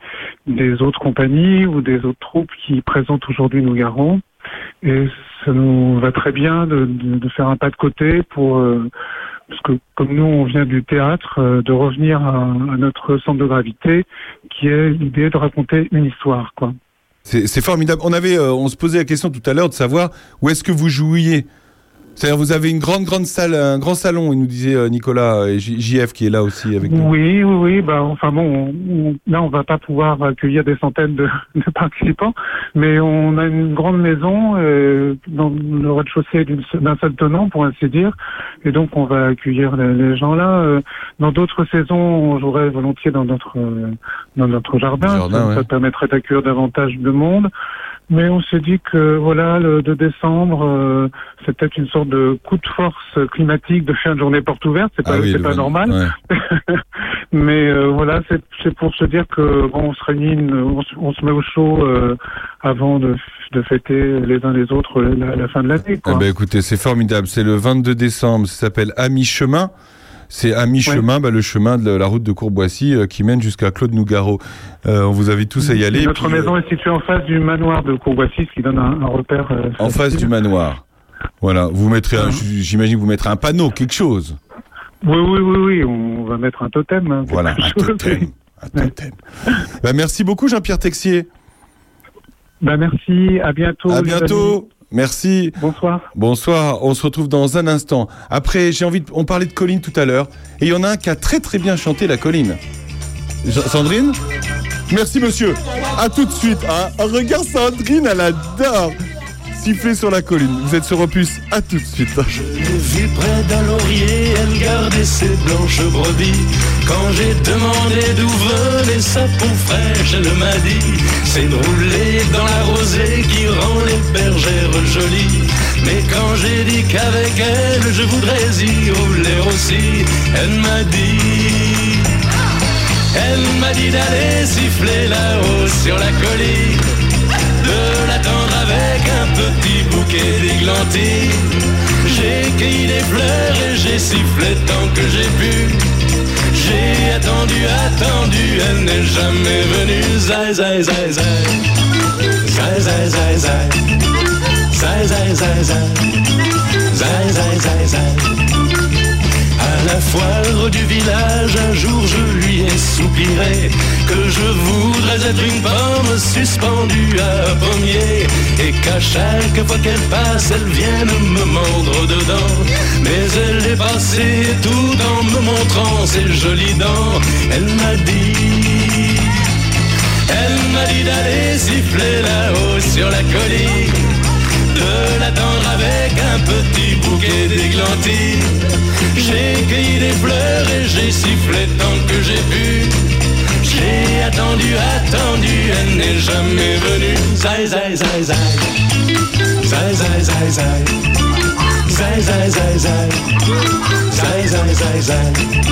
des autres compagnies ou des autres troupes qui présentent aujourd'hui Nougaro. Et ça nous va très bien de, de- de faire un pas de côté pour... euh, parce que comme nous, on vient du théâtre, euh, de revenir à, notre centre de gravité, qui est l'idée de raconter une histoire, quoi. C'est c'est formidable. On avait, euh, on se posait la question tout à l'heure de savoir où est-ce que vous jouiez. C'est-à-dire, vous avez une grande, grande salle, un grand salon, il nous disait euh, Nicolas et J- JF qui est là aussi avec nous. Oui, oui, oui. Bah, enfin bon, on- on- là, on va pas pouvoir accueillir des centaines de, de participants, mais on a une grande maison euh, dans le rez-de-chaussée d'un seul tenant, pour ainsi dire, et donc on va accueillir les, les gens là. Euh, Dans d'autres saisons, on jouerait volontiers dans notre euh, dans notre jardin. Jardin, ça, ouais. ça permettrait d'accueillir davantage de monde. Mais on s'est dit que voilà, le 2 décembre, euh, c'est peut-être une sorte de coup de force climatique de faire une journée porte ouverte. C'est pas, Ah oui, c'est le pas normal. ouais. Mais euh, voilà, c'est c'est pour se dire que bon, on se réunit, on, se- on se met au chaud euh, avant de, de fêter les uns les autres la, la fin de l'année. Eh quoi. ben, écoutez, c'est formidable. C'est le 22 décembre. Ça s'appelle À mi-chemin. C'est à mi-chemin, bah, le chemin de la route de Courboissy euh, qui mène jusqu'à Claude Nougaro. Euh, on vous invite tous à y aller. Notre Puis, euh, maison est située en face du manoir de Courboissy, ce qui donne un, un repère. en face du manoir. Voilà. Vous mettrez, un- j'imagine, que vous mettrez un panneau, quelque chose. Oui, oui, oui, oui, on va mettre un totem. hein, Voilà, un chose. totem. Un totem. Bah, merci beaucoup, Jean-Pierre Texier. Bah, merci, à bientôt. À bientôt. Merci. Bonsoir. Bonsoir. On se retrouve dans un instant. Après, j'ai envie de... On parlait de Colline tout à l'heure. Et il y en a un qui a très très bien chanté la colline. Sandrine? Merci monsieur. À tout de suite. hein. Oh, regarde Sandrine, elle adore. Siffler sur la colline. Vous êtes sur Opus. À tout de suite. l'ai vue près d'un laurier, elle gardait ses blanches brebis. Quand j'ai demandé d'où venait sa peau fraîche, elle m'a dit C'est de rouler dans la rosée qui rend les bergères jolies. Mais quand j'ai dit qu'avec elle je voudrais y rouler aussi, elle m'a dit Elle m'a dit d'aller siffler là-haut sur la colline bouquet. J'ai cueilli des fleurs et j'ai sifflé tant que j'ai pu. J'ai attendu, attendu, elle n'est jamais venue. Zai, zai, zai, zai. Zai, zai, zai, zai. Zai, zai, zai, zai. Zai, zai, zai, zai. La foire du village, un jour je lui ai soupiré que je voudrais être une pomme suspendue à un pommier et qu'à chaque fois qu'elle passe, elle vienne me mordre dedans. Mais elle est passée tout en me montrant ses jolies dents. Elle m'a dit, elle m'a dit d'aller siffler là-haut sur la colline de l'attendre avec un petit bouquet d'églantines. J'ai cueilli des fleurs et j'ai sifflé tant que j'ai pu. J'ai attendu, attendu, elle n'est jamais venue. Zai, zai, zai, zai. Zai, zai, zai, zai. Zai, zai, zai, zai. Zai, zai, zai, zai.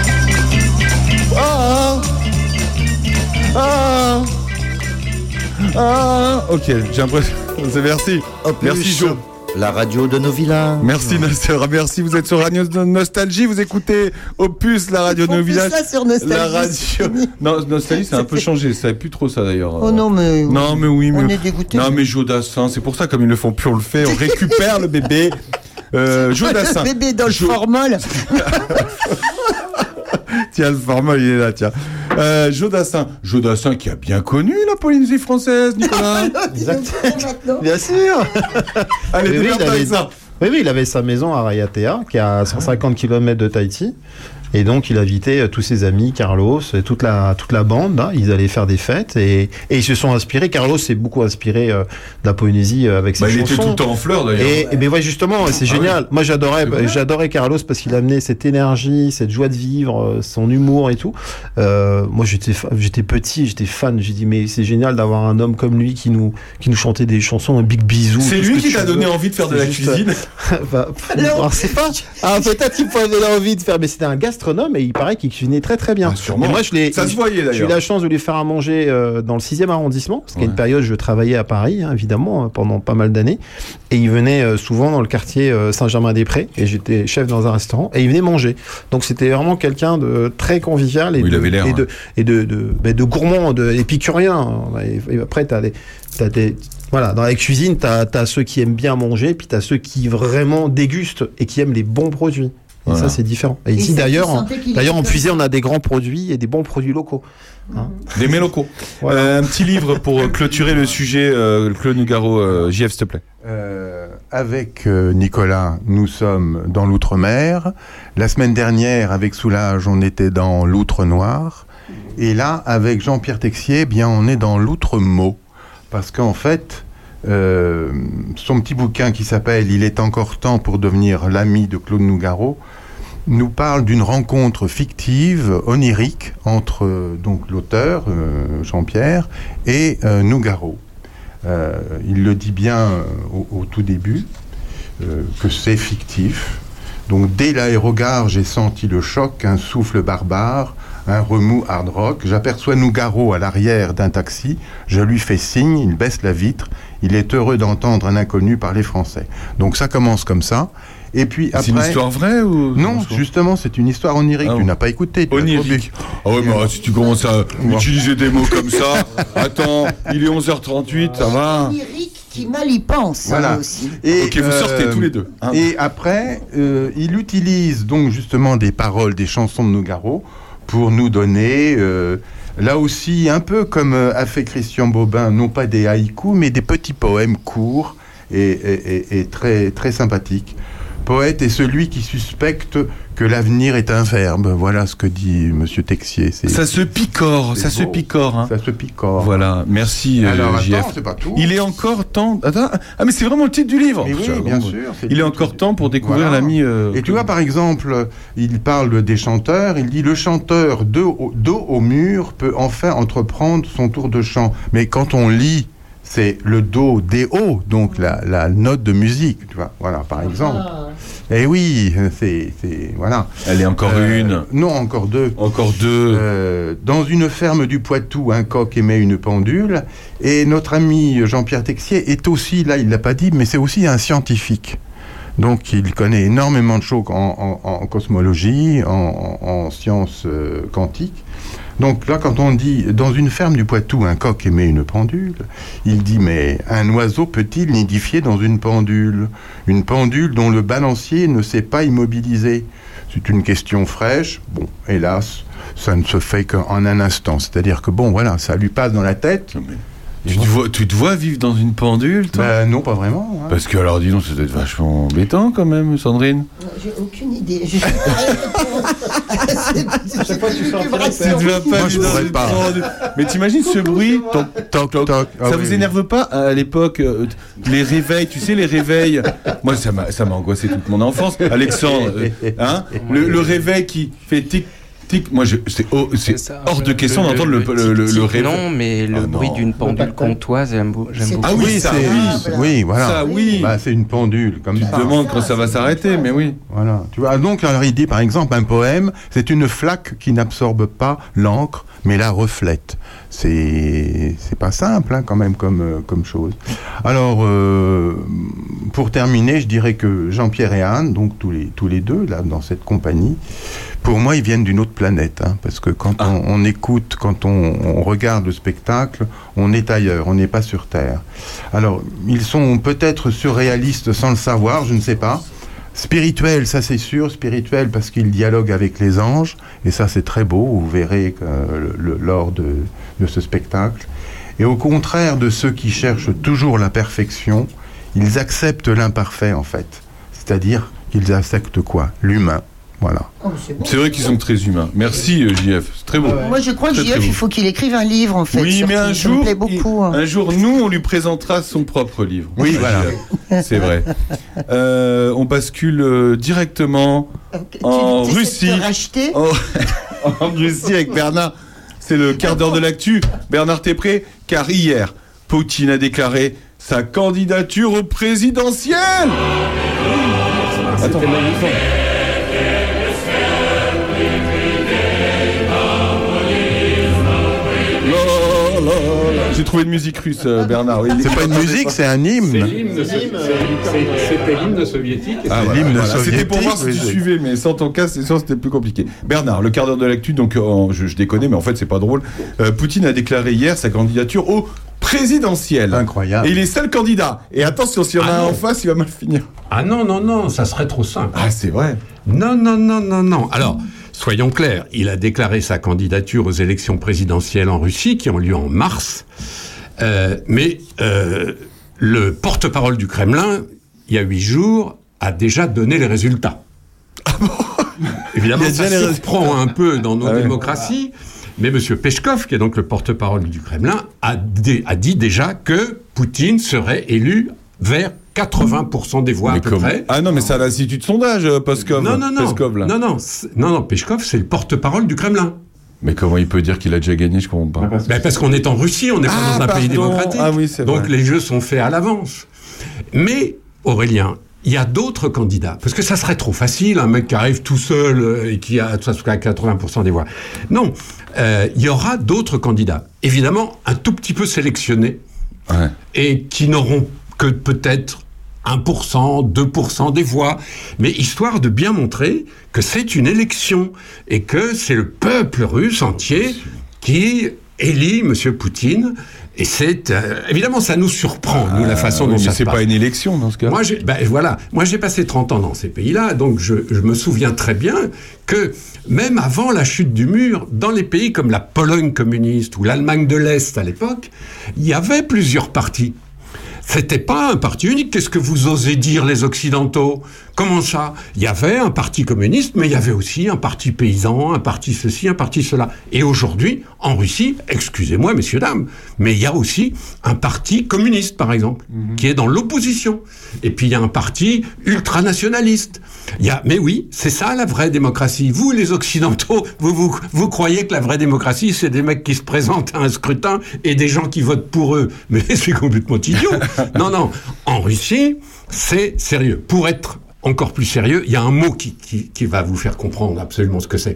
Ah Ah Ok, j'ai l'impression. C'est merci. Merci Jo. La radio de nos villages. Merci Nasser, merci. Vous êtes sur Radio Nostalgie, vous écoutez Opus, la radio de nos villages. ça sur Nostalgie, La radio. Non, Nostalgie, c'est un peu changé. Ça n'est plus trop ça d'ailleurs. Oh non, mais. Non, mais oui, mais. On est dégoûté. Non, mais Joe Dassin, c'est pour ça, comme ils le font plus, on le fait. On récupère le bébé. Euh, Joe Dassin. Le bébé dans le formol. Tiens, le format, il est là, tiens. Euh, Jodassin. Jodassin qui a bien connu la Polynésie française, Nicolas. Bien sûr Allez, Oui, oui, démerde il avait, avec ça. oui, oui, il avait sa maison à Rayatea, qui est à 150 km de Tahiti. Et donc, il invitait euh, tous ses amis, Carlos, et toute la, toute la bande. hein. ils allaient faire des fêtes et, et ils se sont inspirés. Carlos s'est beaucoup inspiré euh, de la Polynésie euh, avec ses Bah, il chansons. était tout le temps en fleurs d'ailleurs. Et, et mais ouais, justement, c'est Ah génial. Moi, j'adorais, j'adorais Carlos parce qu'il amenait cette énergie, cette joie de vivre, euh, son humour et tout. Euh, moi, j'étais, j'étais petit, j'étais fan. J'ai dit, mais c'est génial d'avoir un homme comme lui qui nous, qui nous chantait des chansons, un big bisou. C'est ce lui qui t'a veux. donné envie de faire de la juste, cuisine bah, alors, c'est pas. Ah, peut-être qu'il m'avait donné envie de faire, mais c'était un gastronome et il paraît qu'il cuisinait très très bien. Ah, sûrement. Et moi, je l'ai. Ça se voyait, d'ailleurs. J'ai eu la chance de lui faire à manger euh, dans le 6e arrondissement, parce qu'à une période, je travaillais à Paris, hein, évidemment, euh, pendant pas mal d'années. Et il venait euh, souvent dans le quartier euh, Saint-Germain-des-Prés, et j'étais chef dans un restaurant, et il venait manger. Donc c'était vraiment quelqu'un de très convivial et Oui, il de, avait l'air, et de, ouais. et de, de, de gourmand, de épicurien. Et, après, t'as des, t'as des, voilà, dans la cuisine, t'as as ceux qui aiment bien manger, puis t'as ceux qui vraiment dégustent et qui aiment les bons produits. Et Voilà. ça, c'est différent. Et, Et ici, d'ailleurs, d'ailleurs, en puisée, on a des grands produits et des bons produits locaux. Hein. Des mélocaux. Euh, un petit livre pour euh, clôturer le sujet, euh, Claude Nougaro, euh, JF, s'il te plaît. Euh, avec euh, Nicolas, nous sommes dans l'outre-mer. La semaine dernière, avec Soulage, on était dans l'outre-noir. Et là, avec Jean-Pierre Texier, eh bien, on est dans l'outre-mot. Parce qu'en fait, euh, son petit bouquin qui s'appelle Il est encore temps pour devenir l'ami de Claude Nougaro nous parle d'une rencontre fictive, onirique, entre euh, donc l'auteur, euh, Jean-Pierre, et Nougaro. Il le dit bien au, tout début, que c'est fictif. Donc dès l'aérogare, j'ai senti le choc, un souffle barbare, un remous hard rock. J'aperçois Nougaro à l'arrière d'un taxi. Je lui fais signe, il baisse la vitre. Il est heureux d'entendre un inconnu parler français. Donc ça commence comme ça. Et puis après. C'est une histoire vraie ou Non, justement, c'est une histoire onirique. Ah tu n'as pas écouté. tu Onirique. Ah ouais, mais ah, si tu commences à utiliser des mots comme ça, attends, il est 11h38, ça va Lyrique qui mal y pense hein, Voilà. aussi. Et, Ok, vous sortez tous les deux, hein. Et après, euh, il utilise donc justement des paroles des chansons de Nougaro pour nous donner, euh, là aussi, un peu comme euh, a fait Christian Bobin, non pas des haïkus, mais des petits poèmes courts et, très, très sympathiques. Poète est celui qui suspecte que l'avenir est un verbe. Voilà ce que dit Monsieur Texier. Ça se picore, ça se picore. hein. Ça se picore. Voilà, merci euh, Alors, JF. attends, c'est pas tout. Il est encore temps. Attends, ah mais c'est vraiment le titre du livre. Mais oui, bien bon, sûr. Il est encore temps pour découvrir Voilà. l'ami. euh, Et tu vois, par exemple, il parle des chanteurs, il dit le chanteur dos au, dos au mur peut enfin entreprendre son tour de chant. Mais quand on lit, c'est le do, des hauts, donc la, la note de musique, tu vois, voilà, par exemple. Et oui, c'est, voilà. Elle est encore Euh, une. Non, encore deux. Encore deux. Euh, dans une ferme du Poitou, un coq émet une pendule. Et notre ami Jean-Pierre Texier est aussi, là il l'a pas dit, mais c'est aussi un scientifique. Donc il connaît énormément de choses en, en- en cosmologie, en sciences euh, quantiques. Donc là, quand on dit dans une ferme du Poitou, un coq émet une pendule, il dit mais un oiseau peut-il nidifier dans une pendule? Une pendule dont le balancier ne s'est pas immobilisé C'est une question fraîche. Bon, hélas, ça ne se fait qu'en un instant. C'est-à-dire que bon, voilà, ça lui passe dans la tête. Tu te, vois, tu te vois vivre dans une pendule, toi? Ben non, pas vraiment. hein. Parce que alors, dis donc, ça doit être vachement embêtant quand même, Sandrine. J'ai aucune idée. Je... Chaque fois tu sors Moi, je pourrais une pas. pendule. Mais t'imagines ce bruit toc, Toc, toc. Ah Ça oui, vous oui. énerve pas à l'époque euh, les réveils Tu sais les réveils Moi ça m'a ça m'a angoissé toute mon enfance. Alexandre, euh, hein le, le réveil qui fait tic tic. Moi, je- c'est oh, hors de question d'entendre le, le, le, le tic, rêve. Non, mais le Ah, bruit d'une pendule comtoise, j'aime beau- j'aime beaucoup. Ah oui, ça, c'est- oui. oui, voilà. Ça, oui. Bah, c'est une pendule, comme Tu ça. te demandes quand ça va s'arrêter, mais oui. Voilà. Tu vois, donc, alors il dit, par exemple, un poème, c'est une flaque qui n'absorbe pas l'encre, mais la reflète. C'est, c'est pas simple, hein, quand même, comme, euh, comme chose. Alors, euh, pour terminer, je dirais que Jean-Pierre et Anne, donc tous les, tous les deux, là, dans cette compagnie, pour moi, ils viennent d'une autre planète, hein, parce que quand Ah. on, on écoute, quand on, on regarde le spectacle, on est ailleurs, on n'est pas sur Terre. Alors, ils sont peut-être surréalistes sans le savoir, je ne sais pas. Spirituel, ça c'est sûr, spirituel parce qu'il dialogue avec les anges, et ça c'est très beau, vous verrez le- lors de, de ce spectacle. Et au contraire de ceux qui cherchent toujours la perfection, ils acceptent l'imparfait en fait. C'est-à-dire qu'ils acceptent quoi? L'humain. Voilà. C'est vrai qu'ils sont très humains. Merci, euh, JF. C'est très beau. Moi, je crois que Très, JF, il faut qu'il écrive un livre, en fait. Oui, mais qui- un ça me jour, plaît beaucoup. hein. un jour, nous, on lui présentera son propre livre. Oui, voilà. C'est vrai. Euh, on bascule euh, directement en tu essaies de Russie. racheter En, en Russie avec Bernard. C'est le quart d'heure de l'actu. Bernard, t'es prêt? Car hier, Poutine a déclaré sa candidature au présidentiel. Attends. J'ai trouvé une musique russe, euh, Bernard. oui. C'est pas une musique, c'est un hymne. C'était l'hymne soviétique. Ah, C'est voilà, l'hymne voilà. C'était soviétique, pour voir si tu suivais, mais sans ton cas, c'est sûr, c'était plus compliqué. Bernard, le quart d'heure de l'actu, donc euh, je, je déconne, mais en fait, c'est pas drôle. Euh, Poutine a déclaré hier sa candidature au présidentiel. Incroyable. Et il est seul candidat. Et attention, s'il y en a Ah un en face, il va mal finir. Ah non, non, non, ça serait trop simple. Ah, c'est vrai. Non, non, non, non, non. Alors, soyons clairs, il a déclaré sa candidature aux élections présidentielles en Russie, qui ont lieu en mars. Euh, mais euh, le porte-parole du Kremlin, il y a huit jours, a déjà donné les résultats. Évidemment, Il y a ça surprend un peu dans nos Ah ouais. démocraties. Mais M. Peshkov, qui est donc le porte-parole du Kremlin, a, dé- a dit déjà que Poutine serait élu vers 80% des voix Mais à peu comment près. Ah non, mais c'est à l'Institut de sondage, euh, Peskov. Non, non, non. Peskov, là. Non, non, non, non, Peshkov, c'est le porte-parole du Kremlin. Mais comment il peut dire qu'il a déjà gagné Je comprends pas. Ben, parce qu'on est en Russie, on n'est pas Ah, dans un pays démocratique. Ah oui, c'est Donc vrai. les jeux sont faits à l'avance. Mais, Aurélien, il y a d'autres candidats. Parce que ça serait trop facile, un mec qui arrive tout seul euh, et qui a soit à 80% des voix. Non, euh, il y aura d'autres candidats. Évidemment, un tout petit peu sélectionnés Ouais. et qui n'auront que peut-être 1%, 2% des voix, mais histoire de bien montrer que c'est une élection et que c'est le peuple russe entier qui élit M. Poutine. Et c'est euh, évidemment ça nous surprend nous la façon Ah, oui, dont mais ça c'est pas une élection dans ce cas. Moi, j'ai, ben, voilà, moi j'ai passé 30 ans dans ces pays-là, donc je, je me souviens très bien que même avant la chute du mur, dans les pays comme la Pologne communiste ou l'Allemagne de l'Est à l'époque, il y avait plusieurs partis. C'était pas un parti unique. Qu'est-ce que vous osez dire, les Occidentaux? Comment ça? Il y avait un parti communiste, mais il y avait aussi un parti paysan, un parti ceci, un parti cela. Et aujourd'hui, en Russie, excusez-moi, messieurs, dames, mais il y a aussi un parti communiste, par exemple, qui est dans l'opposition. Et puis il y a un parti ultranationaliste. Il y a, mais oui, c'est ça la vraie démocratie. Vous, les Occidentaux, vous, vous, vous croyez que la vraie démocratie, c'est des mecs qui se présentent à un scrutin et des gens qui votent pour eux. Mais c'est complètement idiot. non, non. En Russie, c'est sérieux. Pour être encore plus sérieux, il y a un mot qui, qui, qui va vous faire comprendre absolument ce que c'est.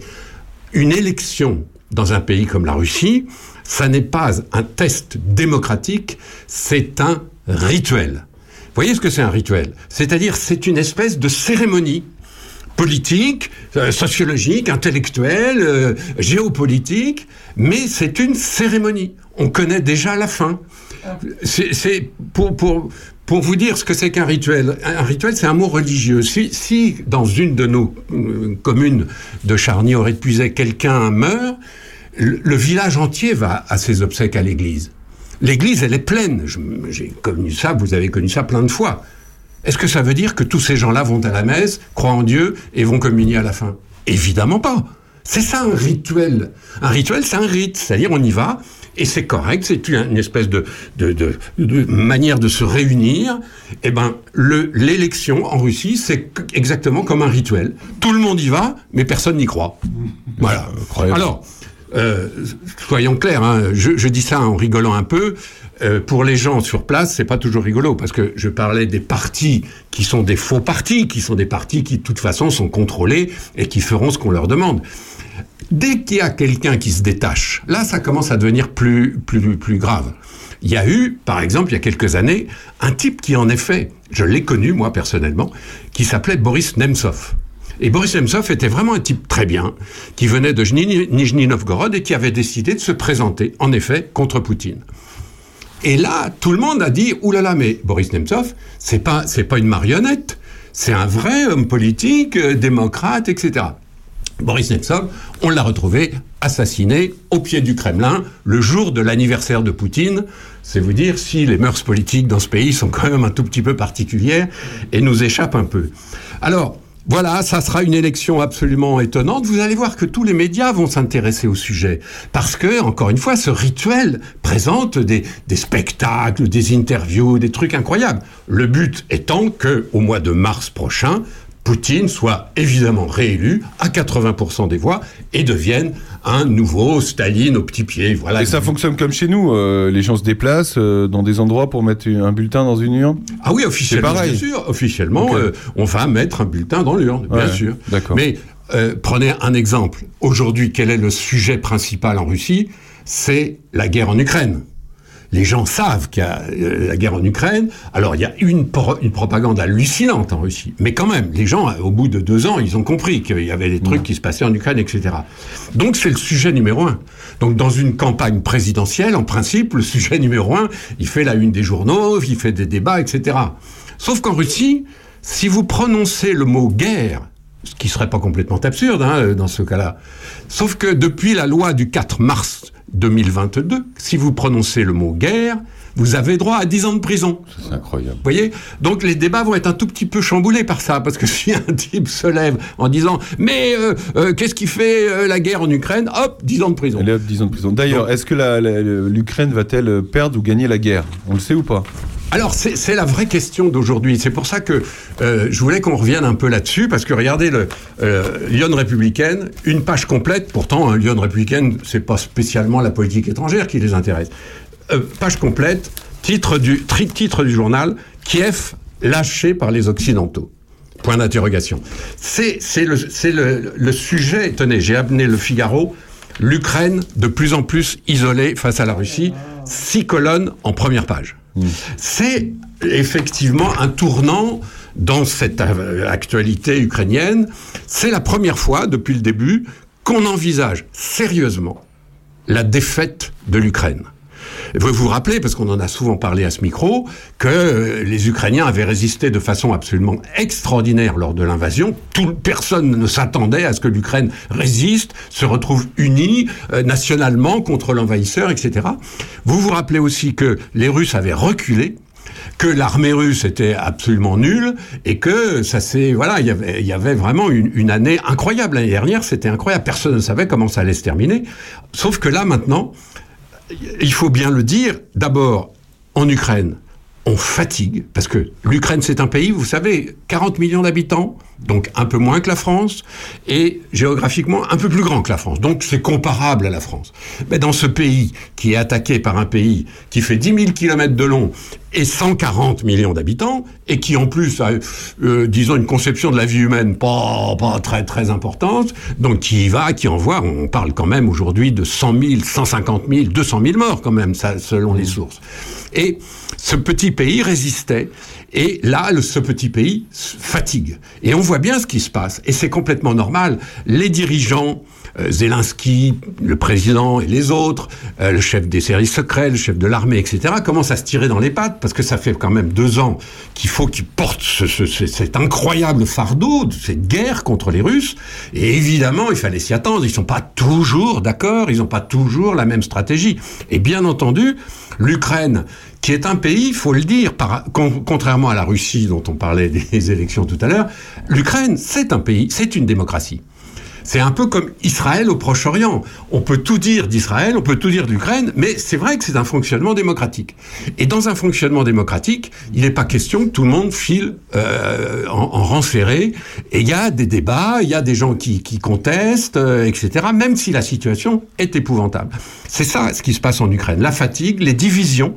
Une élection dans un pays comme la Russie, ça n'est pas un test démocratique, c'est un rituel. Vous voyez ce que c'est un rituel? C'est-à-dire, c'est une espèce de cérémonie politique, euh, sociologique, intellectuelle, euh, géopolitique, mais c'est une cérémonie. On connaît déjà la fin. C'est c'est pour, pour, pour vous dire ce que c'est qu'un rituel. Un rituel, c'est un mot religieux. Si, si dans une de nos euh, communes de Charny, aurait puisé quelqu'un meurt, le, village entier va à ses obsèques à l'église. L'église, elle est pleine. J'ai connu ça, vous avez connu ça plein de fois. Est-ce que ça veut dire que tous ces gens-là vont à la messe, croient en Dieu et vont communier à la fin? Évidemment pas. C'est ça un rituel. Un rituel, c'est un rite. C'est-à-dire, on y va et c'est correct, c'est une, espèce de, de, de, de manière de se réunir. Eh ben, le- l'élection en Russie, c'est exactement comme un rituel. Tout le monde y va, mais personne n'y croit. Voilà. Alors, euh, soyons clairs, hein, je, je dis ça en rigolant un peu. Euh, pour les gens sur place, c'est pas toujours rigolo parce que je parlais des partis qui sont des faux partis, qui sont des partis qui de toute façon sont contrôlés et qui feront ce qu'on leur demande. Dès qu'il y a quelqu'un qui se détache, là, ça commence à devenir plus, plus, plus grave. Il y a eu, par exemple, il y a quelques années, un type qui, en effet, je l'ai connu, moi, personnellement, qui s'appelait Boris Nemtsov. Et Boris Nemtsov était vraiment un type très bien, qui venait de Nijni Novgorod et qui avait décidé de se présenter, en effet, contre Poutine. Et là, tout le monde a dit là, mais Boris Nemtsov, c'est pas, c'est pas une marionnette, c'est un vrai homme politique, euh, démocrate, etc. Boris Nemtsov, on l'a retrouvé assassiné au pied du Kremlin le jour de l'anniversaire de Poutine. C'est vous dire si les mœurs politiques dans ce pays sont quand même un tout petit peu particulières et nous échappent un peu. Alors, voilà, ça sera une élection absolument étonnante. Vous allez voir que tous les médias vont s'intéresser au sujet. Parce que, encore une fois, ce rituel présente des, des spectacles, des interviews, des trucs incroyables. Le but étant que, au mois de mars prochain, Poutine soit évidemment réélu à 80% des voix et devienne un nouveau Staline au petit pied. Voilà. Et ça fonctionne comme chez nous. euh, les gens se déplacent euh, dans des endroits pour mettre un bulletin dans une urne. Ah oui, officiellement, bien sûr. Officiellement, euh, on va mettre un bulletin dans l'urne, bien Ouais, sûr. d'accord. Mais prenez un exemple. Aujourd'hui, quel est le sujet principal en Russie? C'est la guerre en Ukraine. Les gens savent qu'il y a euh, la guerre en Ukraine. Alors, il y a une, pro- une propagande hallucinante en Russie. Mais quand même, les gens, euh, au bout de deux ans, ils ont compris qu'il y avait des trucs qui se passaient en Ukraine, etc. Donc, c'est le sujet numéro un. Donc, dans une campagne présidentielle, en principe, le sujet numéro un, il fait la une des journaux, il fait des débats, etc. Sauf qu'en Russie, si vous prononcez le mot guerre, ce qui serait pas complètement absurde hein, euh, dans ce cas-là. Sauf que depuis la loi du 4 mars 2022, si vous prononcez le mot guerre, vous avez droit à 10 ans de prison. C'est incroyable. Vous voyez? Donc les débats vont être un tout petit peu chamboulés par ça, parce que si un type se lève en disant mais euh, euh, qu'est-ce qui fait euh, la guerre en Ukraine? Hop, 10 ans de prison. Allez hop, 10 ans de prison. D'ailleurs, est-ce que l'Ukraine va-t-elle perdre ou gagner la guerre? On le sait ou pas? Alors c'est la vraie question d'aujourd'hui. C'est pour ça que euh, je voulais qu'on revienne un peu là-dessus, parce que regardez le euh, Lyon républicaine, une page complète. Pourtant, hein, Lyon républicaine, c'est pas spécialement la politique étrangère qui les intéresse. Euh, page complète, titre du tri- titre du journal Kiev lâché par les occidentaux. Point d'interrogation. C'est le le, le sujet. Tenez, j'ai amené le Figaro. L'Ukraine de plus en plus isolée face à la Russie. Six colonnes en première page. C'est effectivement un tournant dans cette actualité ukrainienne. C'est la première fois depuis le début qu'on envisage sérieusement la défaite de l'Ukraine. Vous vous rappelez, parce qu'on en a souvent parlé à ce micro, que euh, les Ukrainiens avaient résisté de façon absolument extraordinaire lors de l'invasion. Personne ne s'attendait à ce que l'Ukraine résiste, se retrouve unie euh, nationalement contre l'envahisseur, etc. Vous vous rappelez aussi que les Russes avaient reculé que l'armée russe était absolument nulle et que ça s'est voilà il y avait y avait vraiment une, une année incroyable l'année dernière c'était incroyable personne ne savait comment ça allait se terminer sauf que là maintenant il faut bien le dire d'abord en Ukraine on fatigue parce que l'Ukraine c'est un pays vous savez 40 millions d'habitants donc un peu moins que la France et géographiquement un peu plus grand que la France. Donc c'est comparable à la France. Mais dans ce pays qui est attaqué par un pays qui fait 10 000 kilomètres de long et 140 millions d'habitants, et qui en plus a, euh, disons, une conception de la vie humaine pas, pas très très importante, donc qui y va, qui envoie, on parle quand même aujourd'hui de 100 000, 150 000, 200 000 morts quand même, ça, selon les sources. Et ce petit pays résistait, et là, ce petit pays fatigue. Et on voit bien ce qui se passe, et c'est complètement normal. Les dirigeants, Zelensky, le président et les autres, euh, le chef des services secrets, le chef de l'armée, etc., commencent à se tirer dans les pattes parce que ça fait quand même deux ans qu'il faut qu'ils portent ce- ce- ce- cet incroyable fardeau, de cette guerre contre les Russes. Et évidemment, il fallait s'y attendre. Ils sont pas toujours d'accord, ils n'ont pas toujours la même stratégie. Et bien entendu, l'Ukraine, qui est un pays, faut le dire, par- con- contrairement à la Russie dont on parlait des élections tout à l'heure, l'Ukraine, c'est un pays, c'est une démocratie. C'est un peu comme Israël au Proche-Orient. On peut tout dire d'Israël, on peut tout dire d'Ukraine, mais c'est vrai que c'est un fonctionnement démocratique. Et dans un fonctionnement démocratique, il n'est pas question que tout le monde file euh, en, en. Et il y a des débats, il y a des gens qui, qui contestent, euh, etc. Même si la situation est épouvantable. C'est ça ce qui se passe en Ukraine. La fatigue, les divisions.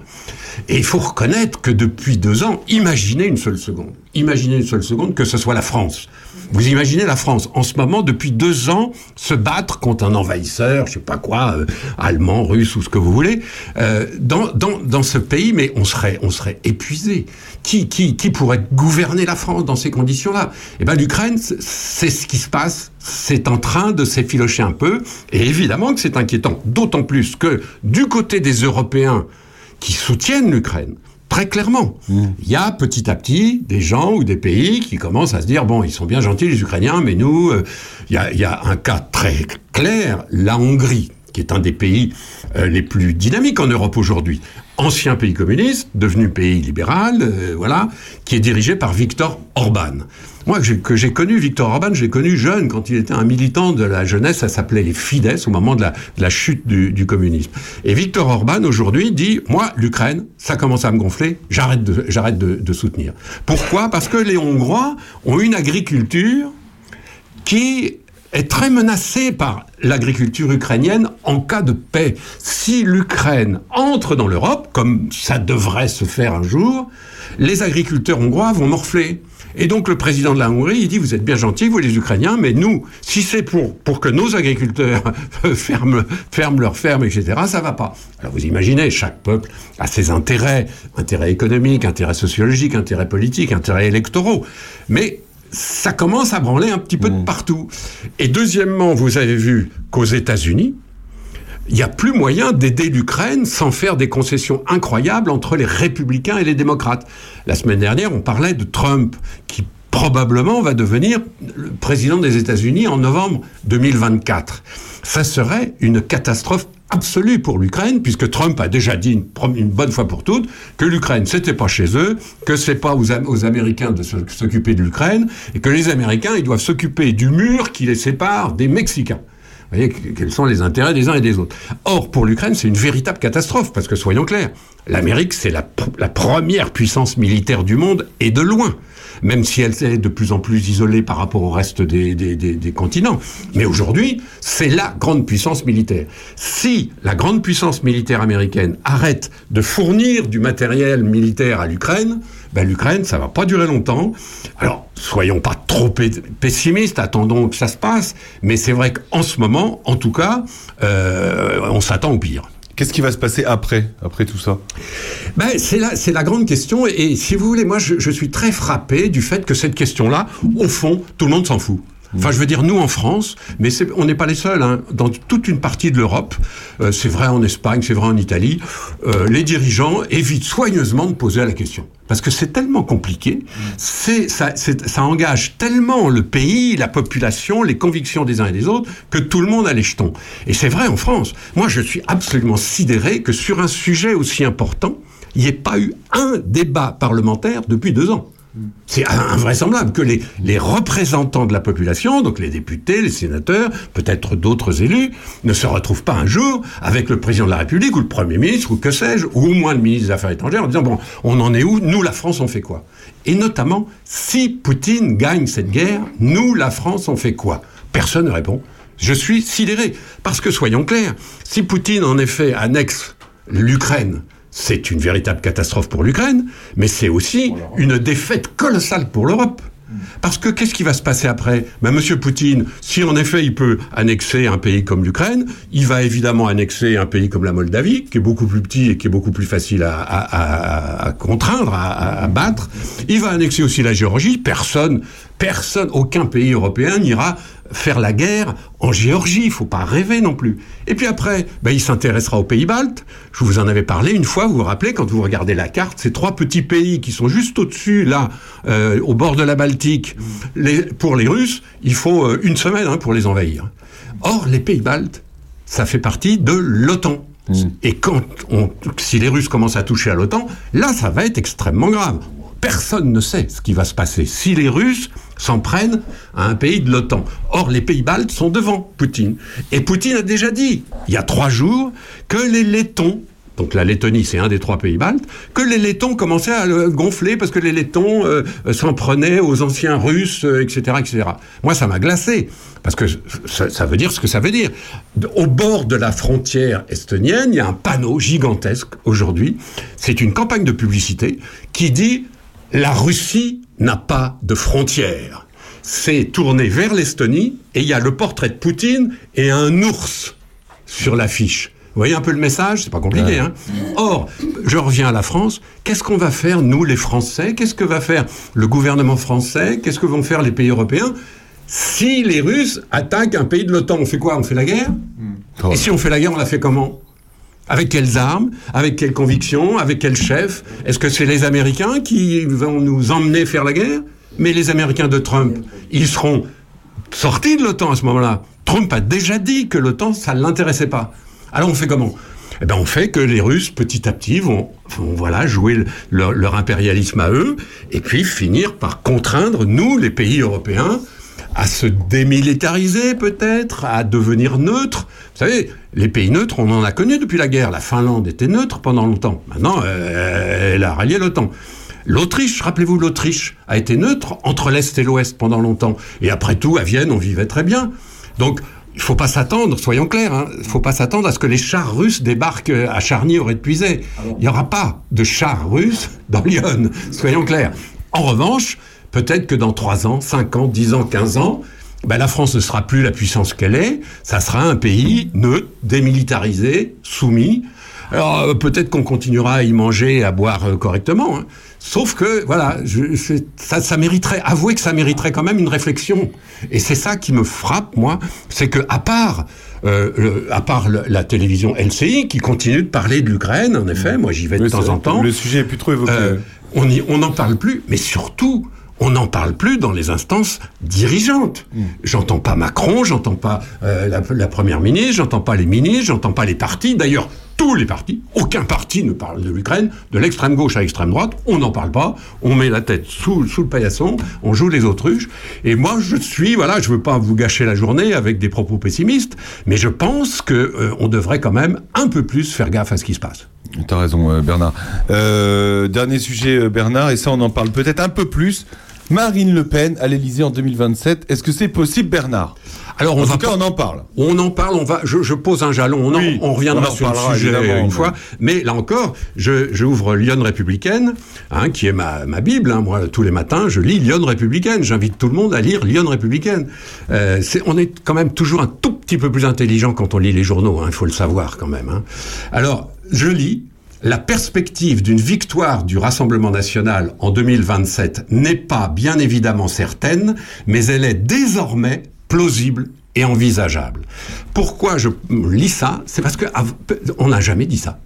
Et il faut reconnaître que depuis deux ans, imaginez une seule seconde, imaginez une seule seconde que ce soit la France. Vous imaginez la France en ce moment, depuis deux ans, se battre contre un envahisseur, je sais pas quoi, euh, allemand, russe ou ce que vous voulez, euh, dans, dans, dans ce pays, mais on serait, on serait épuisé. Qui, qui, qui pourrait gouverner la France dans ces conditions-là? Eh ben, l'Ukraine, c'est ce qui se passe. C'est en train de s'effilocher un peu, et évidemment que c'est inquiétant. D'autant plus que du côté des Européens qui soutiennent l'Ukraine, très clairement, il y a petit à petit des gens ou des pays qui commencent à se dire bon, ils sont bien gentils les Ukrainiens, mais nous, euh, il y, a, il y a un cas très clair, la Hongrie, qui est un des pays euh, les plus dynamiques en Europe aujourd'hui, ancien pays communiste, devenu pays libéral, euh, voilà, qui est dirigé par Viktor Orban. Moi, que j'ai- connu Viktor Orban, j'ai connu jeune quand il était un militant de la jeunesse, ça s'appelait les Fidesz au moment de la, chute du, communisme. Et Viktor Orban aujourd'hui dit, moi, l'Ukraine, ça commence à me gonfler, j'arrête de soutenir. Pourquoi? Parce que les Hongrois ont une agriculture qui est très menacée par l'agriculture ukrainienne en cas de paix. Si l'Ukraine entre dans l'Europe, comme ça devrait se faire un jour, les agriculteurs hongrois vont morfler. Et donc le président de la Hongrie, il dit, vous êtes bien gentils, vous les Ukrainiens, mais nous, si c'est pour, pour que nos agriculteurs ferment, ferment leurs fermes, etc., ça va pas. Alors vous imaginez, chaque peuple a ses intérêts, intérêts économiques, intérêts sociologiques, intérêts politiques, intérêts électoraux. Mais ça commence à branler un petit peu de partout. Et deuxièmement, vous avez vu qu'aux États-Unis, il n'y a plus moyen d'aider l'Ukraine sans faire des concessions incroyables entre les républicains et les démocrates. La semaine dernière, on parlait de Trump, qui probablement va devenir président des États-Unis en novembre 2024. Ça serait une catastrophe absolue pour l'Ukraine, puisque Trump a déjà dit une, bonne fois pour toutes que l'Ukraine c'était pas chez eux, que c'est pas aux, aux Américains de s'occuper de l'Ukraine, et que les Américains ils doivent s'occuper du mur qui les sépare des Mexicains. Voyez que- quels sont les intérêts des uns et des autres. Or, pour l'Ukraine, c'est une véritable catastrophe, parce que soyons clairs, l'Amérique, c'est la, pr- la première puissance militaire du monde, et de loin, même si elle est de plus en plus isolée par rapport au reste des continents. Mais aujourd'hui, c'est la grande puissance militaire. Si la grande puissance militaire américaine arrête de fournir du matériel militaire à l'Ukraine, ben l'Ukraine, ça va pas durer longtemps. Alors, soyons pas trop pe- pessimistes, attendons que ça se passe, mais c'est vrai qu'en ce moment, en tout cas, euh, on s'attend au pire. Qu'est-ce qui va se passer après, après tout ça? Ben, c'est la, la grande question. Et, si vous voulez, moi, je, je suis très frappé du fait que cette question-là, au fond, tout le monde s'en fout. Enfin, je veux dire, nous en France, mais on n'est pas les seuls. Hein. Dans toute une partie de l'Europe, euh, c'est vrai en Espagne, c'est vrai en Italie, euh, les dirigeants évitent soigneusement de poser la question. Parce que c'est tellement compliqué, c'est, ça, engage tellement le pays, la population, les convictions des uns et des autres, que tout le monde a les jetons. Et c'est vrai en France. Moi, je suis absolument sidéré que sur un sujet aussi important, il n'y ait pas eu un débat parlementaire depuis deux ans. C'est invraisemblable que les, représentants de la population, donc les députés, les sénateurs, peut-être d'autres élus, ne se retrouvent pas un jour avec le président de la République ou le Premier ministre ou que sais-je, ou au moins le ministre des Affaires étrangères en disant, bon, on en est où? Nous, la France, on fait quoi? Et notamment, si Poutine gagne cette guerre, nous, la France, on fait quoi? Personne ne répond. Je suis sidéré. Parce que, soyons clairs, si Poutine, en effet, annexe l'Ukraine, c'est une véritable catastrophe pour l'Ukraine, mais c'est aussi une défaite colossale pour l'Europe. Parce que qu'est-ce qui va se passer après? Ben, Monsieur Poutine, si en effet il peut annexer un pays comme l'Ukraine, il va évidemment annexer un pays comme la Moldavie, qui est beaucoup plus petit et qui est beaucoup plus facile à, à- à- à contraindre, à battre. Il va annexer aussi la Géorgie. Personne, personne, aucun pays européen n'ira faire la guerre en Géorgie. Il faut pas rêver non plus. Et puis après, ben, il s'intéressera aux pays baltes. Je vous en avais parlé une fois. Vous vous rappelez quand vous regardez la carte, ces trois petits pays qui sont juste au-dessus, là, euh, au bord de la Baltique. Les- pour les Russes, il faut euh, une semaine hein, pour les envahir. Or, les pays baltes, ça fait partie de l'OTAN. Et quand on, si les Russes commencent à toucher à l'OTAN, là, ça va être extrêmement grave. Personne ne sait ce qui va se passer si les Russes s'en prennent à un pays de l'OTAN. Or, les pays baltes sont devant Poutine. Et Poutine a déjà dit, il y a trois jours, que les Lettons donc la Lettonie, c'est un des trois pays baltes, que les Lettons commençaient à le gonfler parce que les Lettons euh, s'en prenaient aux anciens Russes, euh, etc., etc. Moi, ça m'a glacé parce que ça, ça veut dire ce que ça veut dire. Au bord de la frontière estonienne, il y a un panneau gigantesque aujourd'hui. C'est une campagne de publicité qui dit la Russie n'a pas de frontières. C'est tourné vers l'Estonie et il y a le portrait de Poutine et un ours sur l'affiche. Vous voyez un peu le message? C'est pas compliqué. Ouais. Hein Or, je reviens à la France. Qu'est-ce qu'on va faire, nous, les Français? Qu'est-ce que va faire le gouvernement français? Qu'est-ce que vont faire les pays européens? Si les Russes attaquent un pays de l'OTAN On fait quoi? On fait la guerre? Et si on fait la guerre, on la fait comment? Avec quelles armes Avec quelles convictions Avec quel chef Est-ce que c'est les Américains qui vont nous emmener faire la guerre? Mais les Américains de Trump, ils seront sortis de l'OTAN à ce moment-là. Trump a déjà dit que l'OTAN, ça ne l'intéressait pas. Alors on fait comment? Eh ben, on fait que les Russes, petit à petit, vont, voilà, jouer le- leur, leur impérialisme à eux, et puis finir par contraindre, nous, les pays européens, à se démilitariser peut-être, à devenir neutres. Vous savez, les pays neutres, on en a connu depuis la guerre. La Finlande était neutre pendant longtemps. Maintenant, euh, elle a rallié l'OTAN. L'Autriche, rappelez-vous, l'Autriche a été neutre entre l'Est et l'Ouest pendant longtemps. Et après tout, à Vienne, on vivait très bien. Donc, il faut pas s'attendre, soyons clairs, hein, il faut pas s'attendre à ce que les chars russes débarquent à Charny au. Il n'y aura pas de chars russes dans Lyon, soyons clairs. En revanche, peut-être que dans 3 ans, 5 ans, 10 ans, 15 ans, ben, la France ne sera plus la puissance qu'elle est, ça sera un pays neutre, démilitarisé, soumis. Alors euh, peut-être qu'on continuera à y manger et à boire euh, correctement. hein. Sauf que, voilà, je- ça, ça mériterait, avouez que ça mériterait quand même une réflexion. Et c'est ça qui me frappe, moi, c'est que à part, euh, le- à part le- la télévision LCI qui continue de parler de l'Ukraine, en effet, moi j'y vais de temps en temps. le sujet est plus trop évoqué. Euh, on y- on n'en parle plus, mais surtout, on n'en parle plus dans les instances dirigeantes. J'entends pas Macron, j'entends pas euh, la, la première ministre, j'entends pas les ministres, j'entends pas les partis. D'ailleurs, tous les partis, aucun parti ne parle de l'Ukraine, de l'extrême gauche à l'extrême droite, on n'en parle pas, on met la tête sous, sous le paillasson, on joue les autruches. Et moi, je suis, voilà, je veux pas vous gâcher la journée avec des propos pessimistes, mais je pense que euh, on devrait quand même un peu plus faire gaffe à ce qui se passe. T'as raison, euh, Bernard. Dernier sujet, Bernard, et ça, on en parle peut-être un peu plus. Marine Le Pen à l'Élysée en 2027. Est-ce que c'est possible, Bernard? Alors, en on tout va cas, pas- on en parle. On en parle, on va, je, je pose un jalon, on, en- reviendra on en sur le sujet une mais- fois. Mais là encore, je, j'ouvre Lyon républicaine, hein, qui est ma, ma Bible. hein. moi, tous les matins, je lis Lyon républicaine. J'invite tout le monde à lire Lyon républicaine. Euh, on est quand même toujours un tout petit peu plus intelligent quand on lit les journaux. hein, Il faut le savoir quand même. Alors, je lis. La perspective d'une victoire du Rassemblement national en 2027 n'est pas bien évidemment certaine, mais elle est désormais plausible et envisageable. Pourquoi je lis ça? C'est parce que av- on n'a jamais dit ça.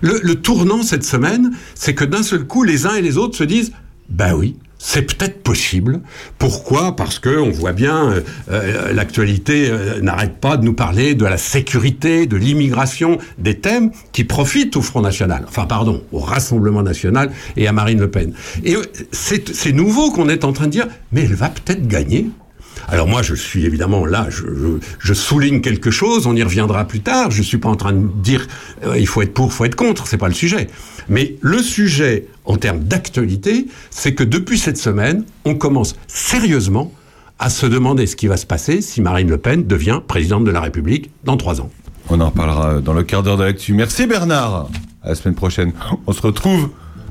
Le, le tournant cette semaine, c'est que d'un seul coup, les uns et les autres se disent Ben oui, c'est peut-être possible. Pourquoi? Parce que on voit bien euh, euh, l'actualité euh, n'arrête pas de nous parler de la sécurité, de l'immigration, des thèmes qui profitent au Front National. Enfin, pardon, au Rassemblement National et à Marine Le Pen. Et c'est nouveau qu'on est en train de dire Mais elle va peut-être gagner. Alors moi, je suis évidemment là, je, souligne quelque chose, on y reviendra plus tard. Je suis pas en train de dire il faut être pour, il faut être contre, c'est pas le sujet. Mais le sujet en termes d'actualité, c'est que depuis cette semaine, on commence sérieusement à se demander ce qui va se passer si Marine Le Pen devient présidente de la République dans trois ans. On en reparlera dans le quart d'heure de l'actu. Merci Bernard. À la semaine prochaine. On se retrouve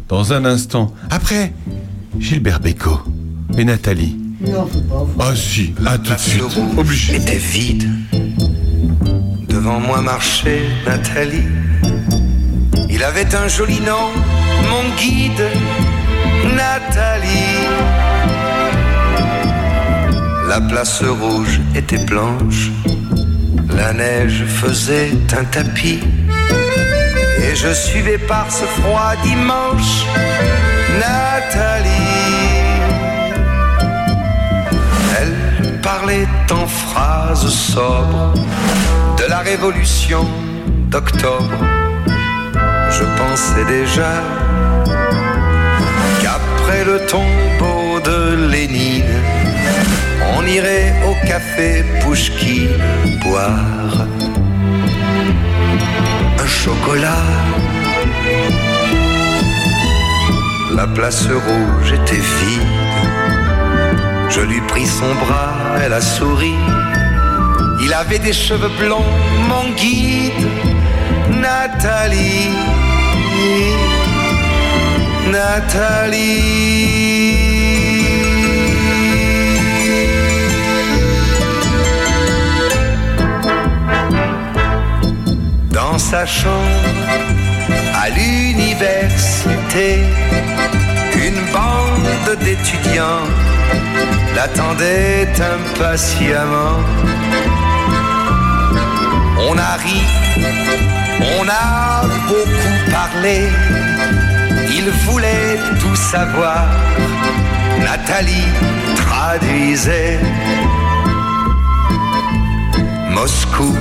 dans un instant. Après, Gilbert Bécaud et Nathalie. Non, faut pas. Ah si, à tout de suite. Obligé. était vide. Devant moi marchait Nathalie. Il avait un joli nom, mon guide, Nathalie. La place rouge était blanche, la neige faisait un tapis. Et je suivais par ce froid dimanche Nathalie. Elle parlait en phrases sobres de la révolution d'octobre. Je pensais déjà qu'après près le tombeau de Lénine. On irait au café Pouchki boire un chocolat. La place rouge était vide. Je lui pris son bras, elle a souri. Il avait des cheveux blonds, mon guide, Nathalie. Nathalie. Dans sa chambre, à l'université, une bande d'étudiants l'attendait impatiemment. On a ri, on a beaucoup parlé, il voulait tout savoir. Nathalie traduisait Moscou,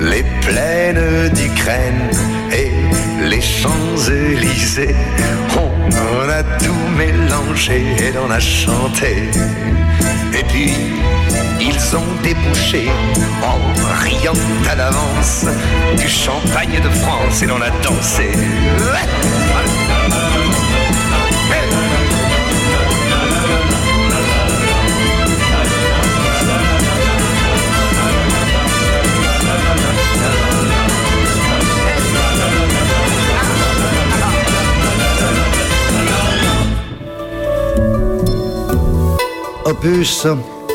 les plaines d'Ukraine et les Champs-Élysées. On a tout mélangé et on a chanté. Et puis, ils ont débouché en riant à l'avance du champagne de France et l'on a dansé. Opus,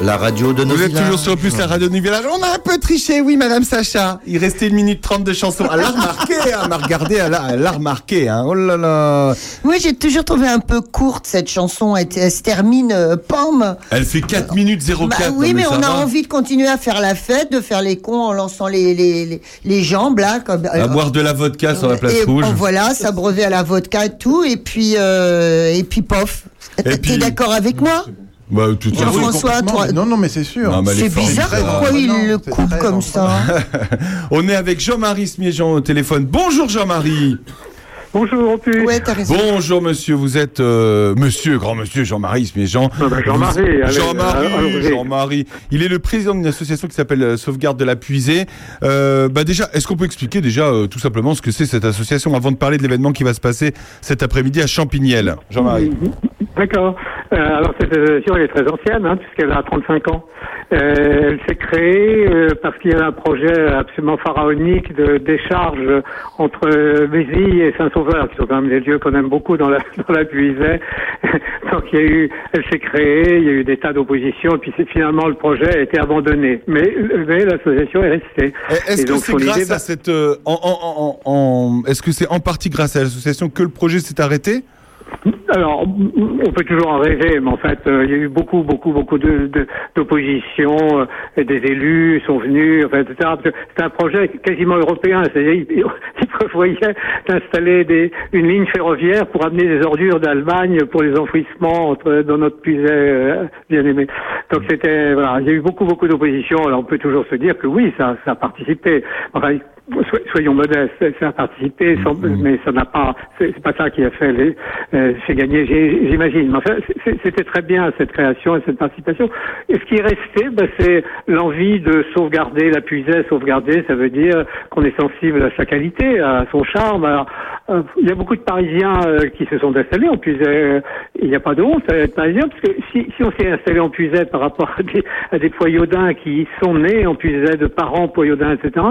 la radio de nos Vous êtes villages. toujours sur Opus, la radio de nos villages. On a un peu triché, oui, Madame Sacha. Il restait une minute trente de chanson. Elle l'a remarqué, hein, elle m'a regardé, elle l'a remarqué. Hein. Oh là là. Oui, j'ai toujours trouvé un peu courte cette chanson. Elle, elle se termine euh, pomme. Elle fait 4 minutes 04. Bah oui, mais, on a envie de continuer à faire la fête, de faire les cons en lançant les, les, les, les jambes là. Comme, À boire de la vodka sur la place et, rouge. voilà, s'abreuver à la vodka et tout, et puis et puis pof. T'es puis- d'accord avec moi? Bah, tout toi- Non, non, mais c'est sûr. Non, mais C'est bizarre pourquoi il Non, le coupe comme ça. On est avec Jean-Marie Smiejean au téléphone. Bonjour Jean-Marie. Bonjour, Opus. Ouais, t'as raison. Bonjour monsieur, vous êtes euh, monsieur, grand monsieur Jean-Marie Smiejean. Ah bah, Jean-Marie, Vous- allez, allez, Jean-Marie, allez. Jean-Marie. Il est le président d'une association qui s'appelle euh, Sauvegarde de la Puisée. Euh, bah déjà, est-ce qu'on peut expliquer déjà euh, tout simplement ce que c'est cette association avant de parler de l'événement qui va se passer cet après-midi à Champignelles Jean-Marie. D'accord. Euh, alors cette association elle est très ancienne, hein, puisqu'elle a 35 ans. Euh, elle s'est créée euh, parce qu'il y avait un projet absolument pharaonique de décharge entre euh, Béziers et Saint-Sauveur, qui sont quand même des lieux qu'on aime beaucoup dans la, dans la Puisée. Donc il y a eu, elle s'est créée, il y a eu des tas d'oppositions, et puis finalement le projet a été abandonné. Mais, mais l'association est restée. Est-ce que c'est grâce idée, à cette, euh, en, en- en- en- est-ce que c'est en partie grâce à l'association que le projet s'est arrêté? Alors, on peut toujours en rêver, mais en fait, euh, il y a eu beaucoup, beaucoup, beaucoup de de- d'opposition. euh, des élus sont venus, enfin, etc. C'est un projet quasiment européen. C'est-à-dire, ils, prévoyaient d'installer une ligne ferroviaire pour amener des ordures d'Allemagne pour les enfouissements dans notre puiset euh, bien aimé. Donc c'était, voilà, il y a eu beaucoup, beaucoup d'opposition. Alors on peut toujours se dire que oui, ça, a participé. Soyons modestes, ça a participé, sans- mais ça n'a pas, c'est pas ça qui a fait les, euh, fait gagner, j'imagine. Mais enfin, c'était très bien cette création et cette participation. Et ce qui est resté, bah, c'est l'envie de sauvegarder la puisée. Sauvegarder, ça veut dire qu'on est sensible à sa qualité, à son charme. Alors, euh, il y a beaucoup de Parisiens euh, qui se sont installés en puisée. Euh, Il n'y a pas de honte à être parisien, parce que si, si on s'est installé en puisée par rapport à des, à des poyaudins qui sont nés en puisée de parents poyaudins, etc.,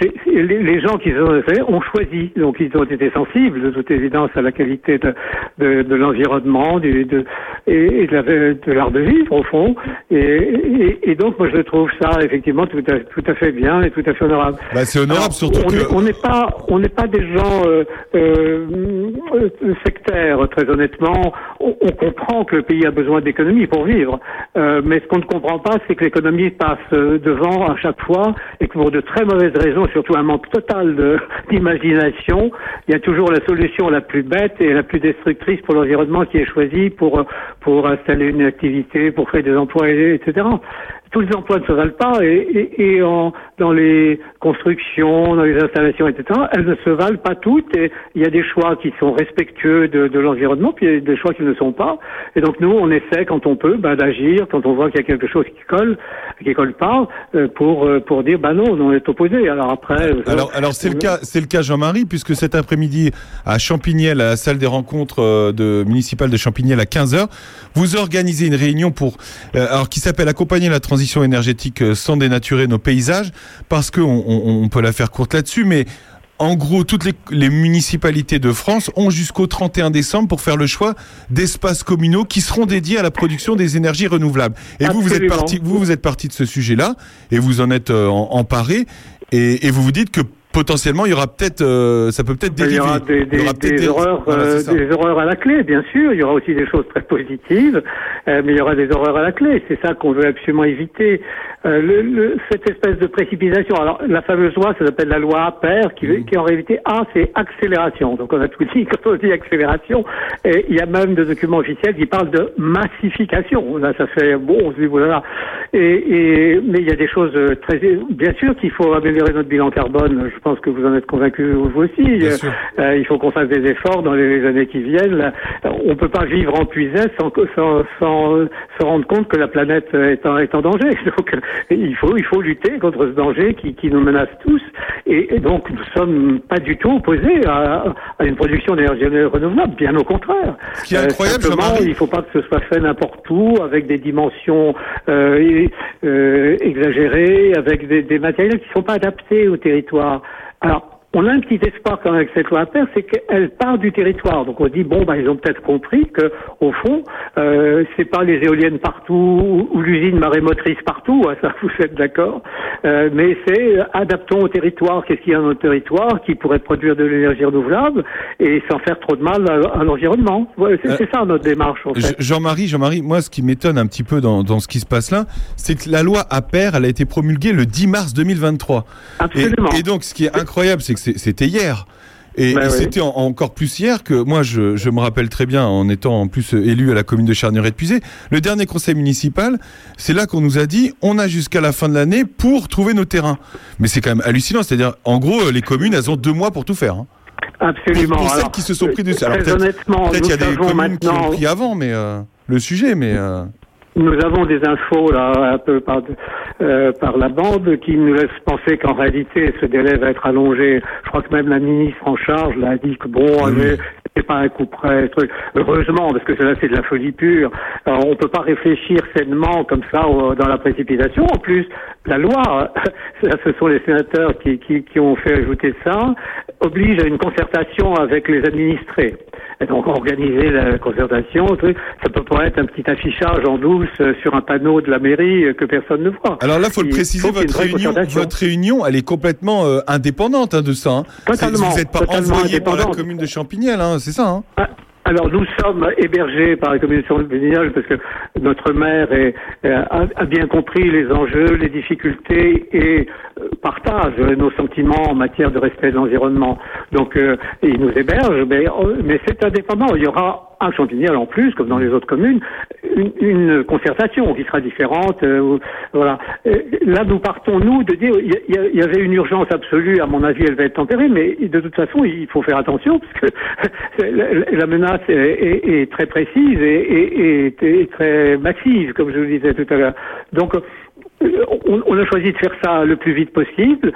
c'est- les, les gens qui se sont installés ont choisi. Donc ils ont été sensibles, de toute évidence, à la qualité de, de, de l'environnement du, de, et, et de, la- de l'art de vivre, au fond. Et, et, et donc, moi, je trouve ça, effectivement, tout à, tout à fait bien et tout à fait honorable. Bah, c'est honorable, Alors, surtout on que- est- on n'est pas, on n'est pas des gens euh, euh, sectaires, très honnêtement. On, on comprend que le pays a besoin d'économie pour vivre, Euh, mais ce qu'on ne comprend pas, c'est que l'économie passe devant à chaque fois et que pour de très mauvaises raisons, surtout un total d'imagination, il y a toujours la solution la plus bête et la plus destructrice pour l'environnement qui est choisie pour pour installer une activité, pour créer des emplois, et- etc. tous les emplois ne se valent pas et, et, en, dans les constructions, dans les installations, etc., elles ne se valent pas toutes et il y a des choix qui sont respectueux de, de l'environnement, puis il y a des choix qui ne le sont pas. Et donc nous, on essaie quand on peut bah, d'agir, quand on voit qu'il y a quelque chose qui colle, qui colle pas, euh, pour euh, pour dire bah non, on est opposé. Alors après. euh, Alors, alors c'est le cas, c'est le cas Jean-Marie, puisque cet après-midi à Champignelles, à la salle des rencontres de municipale de Champignelles à 15h, vous organisez une réunion pour, alors qui s'appelle accompagner la transition énergétique euh, sans dénaturer nos paysages, parce que on, peut la faire courte là-dessus, mais en gros, toutes les, les municipalités de France ont jusqu'au 31 décembre pour faire le choix d'espaces communaux qui seront dédiés à la production des énergies renouvelables. Et vous, vous êtes parti, vous, vous êtes parti de ce sujet-là et vous en êtes euh, en- emparé et, et vous vous dites que potentiellement il y aura peut-être, euh, ça peut peut-être Il y dériver. aura des, Il y des, aura des des- horreurs, voilà, euh, des à la clé, bien sûr. Il y aura aussi des choses très positives, euh, mais il y aura des horreurs à la clé. C'est ça qu'on veut absolument éviter. Euh, le, le- cette espèce de précipitation. Alors, la fameuse loi, ça s'appelle la loi APER, qui, Mmh. qui en réalité A, c'est accélération. Donc, on a tout dit quand on dit accélération. Et il y a même des documents officiels qui parlent de massification. Là, ça fait bon, on se dit voilà. Et, et mais il y a des choses très, bien sûr qu'il faut améliorer notre bilan carbone. Je pense que vous en êtes convaincu vous aussi. Euh, euh, il faut qu'on fasse des efforts dans les années qui viennent. Là, on peut pas vivre en puisette sans, que- sans, sans euh, se rendre compte que la planète est en, est en danger. Donc, euh, il faut, il faut lutter contre ce danger qui, qui nous menace tous. Et, et donc, nous sommes pas du tout opposés à, à une production d'énergie renouvelable, bien au contraire. Ce qui est Euh, incroyable, simplement, Jean-Marie- il faut pas que ce soit fait n'importe où, avec des dimensions euh, euh, exagérées, avec des, des matériels qui sont pas adaptés au territoire. Alors, on a un petit espoir quand même avec cette loi faire, c'est qu'elle part du territoire. Donc on dit bon, bah ils ont peut-être compris que au fond, euh, c'est pas les éoliennes partout ou, l'usine marémotrice partout, hein, ça vous êtes d'accord, Euh, mais c'est euh, adaptons au territoire. Qu'est-ce qu'il y a dans notre territoire qui pourrait produire de l'énergie renouvelable et sans faire trop de mal à, à l'environnement. Ouais, c'est Euh, c'est ça notre démarche en fait. Je- Jean-Marie, Jean-Marie, moi, ce qui m'étonne un petit peu dans, dans ce qui se passe là, c'est que la loi APER, elle a été promulguée le 10 mars 2023. Absolument. Et, et donc, ce qui est incroyable, c'est que c'était hier. Et, Bah et oui. c'était en- encore plus hier que moi, je, je me rappelle très bien, en étant en plus euh, élu à la commune de Charnieret-Puisé, le dernier conseil municipal, c'est là qu'on nous a dit, on a jusqu'à la fin de l'année pour trouver nos terrains. Mais c'est quand même hallucinant, c'est-à-dire, en gros, euh, les communes, elles ont deux mois pour tout faire. hein. Absolument. Pour, pour celles qui se sont pris dessus. Alors peut-être honnêtement, peut-être il y a des communes qui ont pris avant, mais euh, le sujet, mais. euh, Nous avons des infos là un peu par, euh, par la bande qui nous laissent penser qu'en réalité ce délai va être allongé. Je crois que même la ministre en charge là, a dit que bon, allez, c'est pas un coup près. Truc. Heureusement parce que là c'est de la folie pure. Alors, on peut pas réfléchir sainement comme ça dans la précipitation. En plus, la loi, ce sont les sénateurs qui, qui, qui ont fait ajouter ça, oblige à une concertation avec les administrés. Et donc organiser la concertation, ça peut pas être un petit affichage en douce euh, sur un panneau de la mairie euh, que personne ne voit. Alors là, faut le préciser, faut votre réunion, votre réunion, elle est complètement euh, indépendante hein, de ça. hein. Totalement, Vous n'êtes pas envoyé par la commune de Champignelles, hein, c'est ça. hein Alors nous sommes hébergés par la commission véninale parce que notre maire est- euh, a, a bien compris les enjeux, les difficultés et euh, partage nos sentiments en matière de respect de l'environnement. Donc euh, il nous héberge, mais, euh, mais c'est indépendant. Il y aura à Champignelles en plus, comme dans les autres communes, une, une concertation qui sera différente. euh, voilà. Euh, Là, nous partons nous de dire il y, y avait une urgence absolue. À mon avis, elle va être tempérée, mais de toute façon, il faut faire attention parce que la, menace est, très précise et, très massive, comme je le disais tout à l'heure. Donc, euh, on a choisi de faire ça le plus vite possible.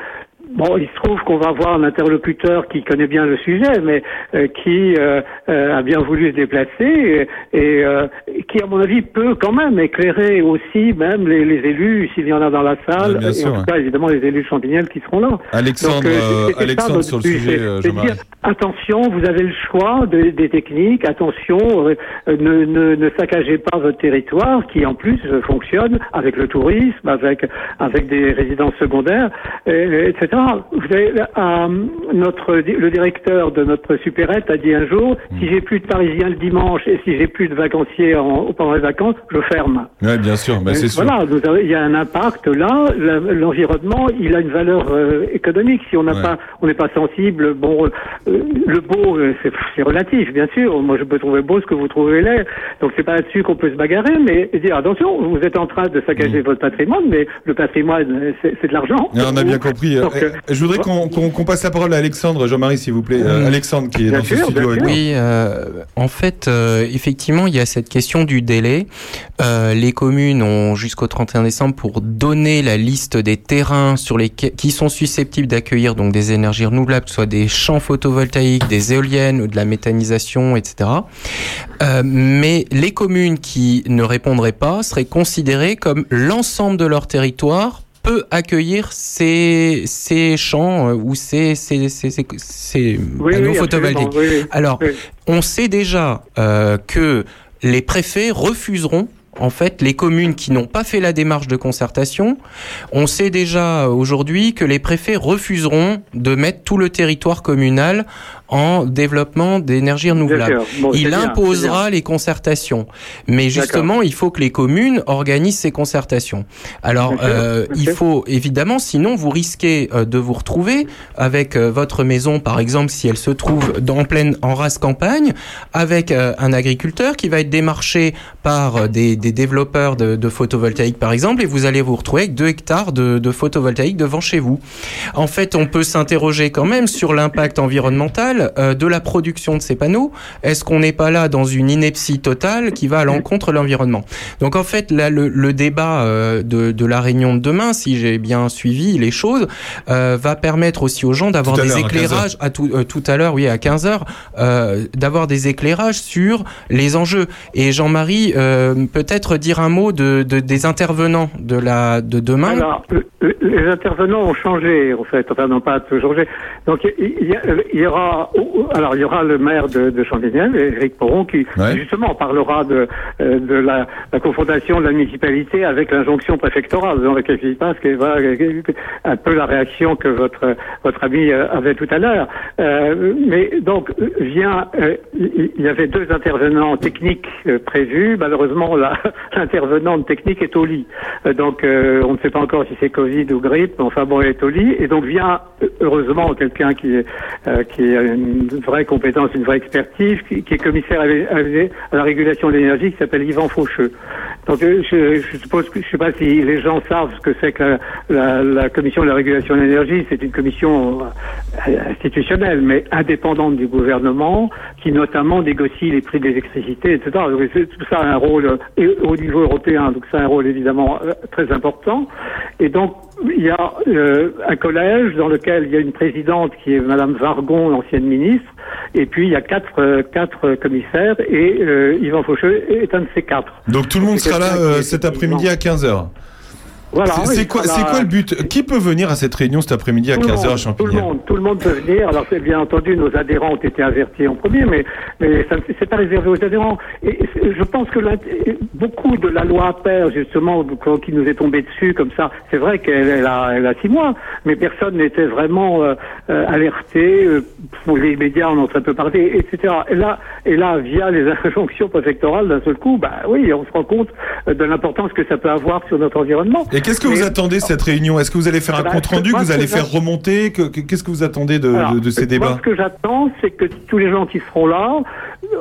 Bon, il se trouve qu'on va avoir un interlocuteur qui connaît bien le sujet, mais euh, qui euh, euh, a bien voulu se déplacer et, et, euh, qui, à mon avis, peut quand même éclairer aussi même les, les élus, s'il y en a dans la salle, et sûr, en tout ouais. cas, évidemment, les élus Champignelles qui seront là. Alexandre, Donc, euh, ça, Alexandre notre sur le sujet, euh, dire, attention, vous avez le choix de- des techniques, attention, euh, euh, ne, ne, ne saccagez pas votre territoire qui en plus euh, fonctionne avec le tourisme, avec, avec des résidences secondaires, euh, etc. Vous savez, euh, notre, le directeur de notre supérette a dit un jour, si j'ai plus de Parisiens le dimanche et si j'ai plus de vacanciers en, pendant les vacances, je ferme. Oui, bien sûr, bah, c'est sûr. Voilà, vous avez- il y a un impact là. L'environnement, il a une valeur euh, économique. Si on n'a Ouais. pas, on n'est pas sensible. Bon, euh, le beau, c'est relatif, bien sûr. Moi, je peux trouver beau ce que vous trouvez laid. Donc, c'est pas là-dessus qu'on peut se bagarrer, mais dire attention, vous êtes en train de saccager votre patrimoine, mais le patrimoine, c'est de l'argent. Ah, on a bien compris. Donc, Euh, je voudrais qu'on passe la parole à Alexandre, Jean-Marie, s'il vous plaît. Euh, Alexandre, qui est Bien dans ce sûr, studio bien avec. Oui, euh, en fait, euh, effectivement, il y a cette question du délai. Euh, les communes ont jusqu'au 31 décembre pour donner la liste des terrains sur les qui sont susceptibles d'accueillir donc des énergies renouvelables, que ce soit des champs photovoltaïques, des éoliennes ou de la méthanisation, etc. Euh, mais les communes qui ne répondraient pas seraient considérées comme l'ensemble de leur territoire peut accueillir ces, ces champs euh, ou ces, ces, ces, ces, Oui, panneaux oui, photovoltaïques. oui. Alors, on sait déjà euh, que les préfets refuseront en fait les communes qui n'ont pas fait la démarche de concertation. On sait déjà aujourd'hui que les préfets refuseront de mettre tout le territoire communal en développement d'énergie renouvelable. Bon, il bien, imposera les concertations, mais justement, il faut que les communes organisent ces concertations. Alors, euh, il faut évidemment, sinon vous risquez euh, de vous retrouver avec euh, votre maison, par exemple, si elle se trouve dans, en pleine en race campagne, avec un agriculteur qui va être démarché par des, des développeurs de, de photovoltaïque, par exemple, et vous allez vous retrouver avec 2 hectares de, de photovoltaïque devant chez vous. En fait, on peut s'interroger quand même sur l'impact environnemental euh, de la production de ces panneaux. Est-ce qu'on n'est pas là dans une ineptie totale qui va à l'encontre de l'environnement? Donc en fait, là, le, le débat euh, de, de la réunion de demain, si j'ai bien suivi les choses, euh, va permettre aussi aux gens d'avoir des l'heure, à 15 heures. éclairages à tout, euh, tout à l'heure, oui, à 15 heures, euh, d'avoir des éclairages sur les enjeux. Et Jean-Marie, euh, peut-être dire un mot de, de- des intervenants de la de demain. Alors, le- le- les intervenants ont changé, en fait. Enfin, non pas tout changé. Donc, il il y, a- il y aura, alors, il y aura le maire de, de Champigny, Éric Poron, qui Ouais. justement parlera de, euh, de la, la confrontation de la municipalité avec l'injonction préfectorale, dans laquelle il passe, qui va un peu la réaction que votre votre ami euh, avait tout à l'heure. Euh, mais donc vient, euh, il y avait deux intervenants techniques prévus. Malheureusement, l'intervenante technique est au lit. Donc, euh, on ne sait pas encore si c'est Covid ou grippe. Enfin, bon, elle est au lit. Et donc vient, heureusement, quelqu'un qui, est, qui une vraie compétence, une vraie expertise, qui, est commissaire à, la- régulation de l'énergie, qui s'appelle Yvan Faucheux. Donc, euh, je, suppose que je sais pas si les gens savent ce que c'est que la, commission de la régulation de l'énergie. C'est une commission euh, institutionnelle, mais indépendante du gouvernement, qui notamment négocie les prix des électricités, etc. Tout ça a un rôle euh, et au niveau européen, donc ça a un rôle évidemment très important. Et donc, il y a euh, un collège dans lequel il y a une présidente qui est Madame Vargon, l'ancienne ministre, et puis il y a quatre, euh, quatre commissaires, et euh, Yvan Faucheux est un de ces quatre. Donc tout le monde sera là euh, cet après-midi à 15h. Voilà, C'est- oui, quoi, quoi le but? Qui peut venir à cette réunion cet après-midi à Tout le 15h à monde, Tout Champigny le monde, tout le monde peut venir. Alors bien entendu, nos adhérents ont été avertis en premier, mais, mais ça c'est pas réservé aux adhérents. Et je pense que l'int- beaucoup de la loi APER, justement, qui nous est tombée dessus comme ça, c'est vrai qu'elle elle a, elle a six mois, mais personne n'était vraiment euh, euh, alerté. euh, pour les médias en ont très peu parlé, etc. Et là, et là, via les injonctions préfectorales, d'un seul coup, bah oui, on se rend compte euh, de l'importance que ça peut avoir sur notre environnement. Et qu'est-ce que vous attendez de cette réunion? Est-ce que vous allez faire un Bah, compte rendu que moi, vous allez que faire remonter? Que- que- Qu'est-ce que vous attendez de, Alors, de- de ces moi, débats? ce que j'attends, c'est que tous les gens qui seront là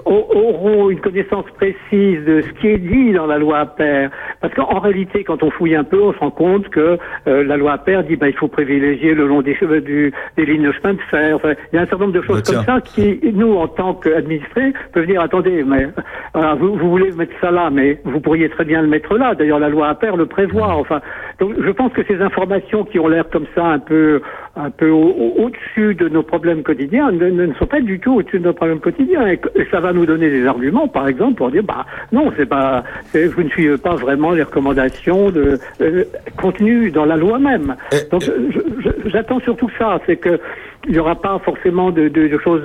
auront une connaissance précise de ce qui est dit dans la loi APER. Parce qu'en réalité, quand on fouille un peu, on se rend compte que euh, la loi APER dit bah, il faut privilégier le long des, cheveux du, des lignes de chemin de fer. Enfin, il y a un certain nombre de choses Bah, comme ça qui, nous, en tant qu'administrés, peuvent dire attendez, mais voilà, vous, vous voulez mettre ça là, mais vous pourriez très bien le mettre là. D'ailleurs, la loi APER le prévoit. Enfin, donc je pense que ces informations qui ont l'air comme ça un peu, un peu au- au- au-dessus de nos problèmes quotidiens ne, ne sont pas du tout au-dessus de nos problèmes quotidiens. Et, ça va nous donner des arguments, par exemple, pour dire bah non, c'est pas, vous ne suivez pas vraiment les recommandations de euh, contenues dans la loi même. Donc j'attends surtout ça, c'est que il n'y aura pas forcément de, de, de choses.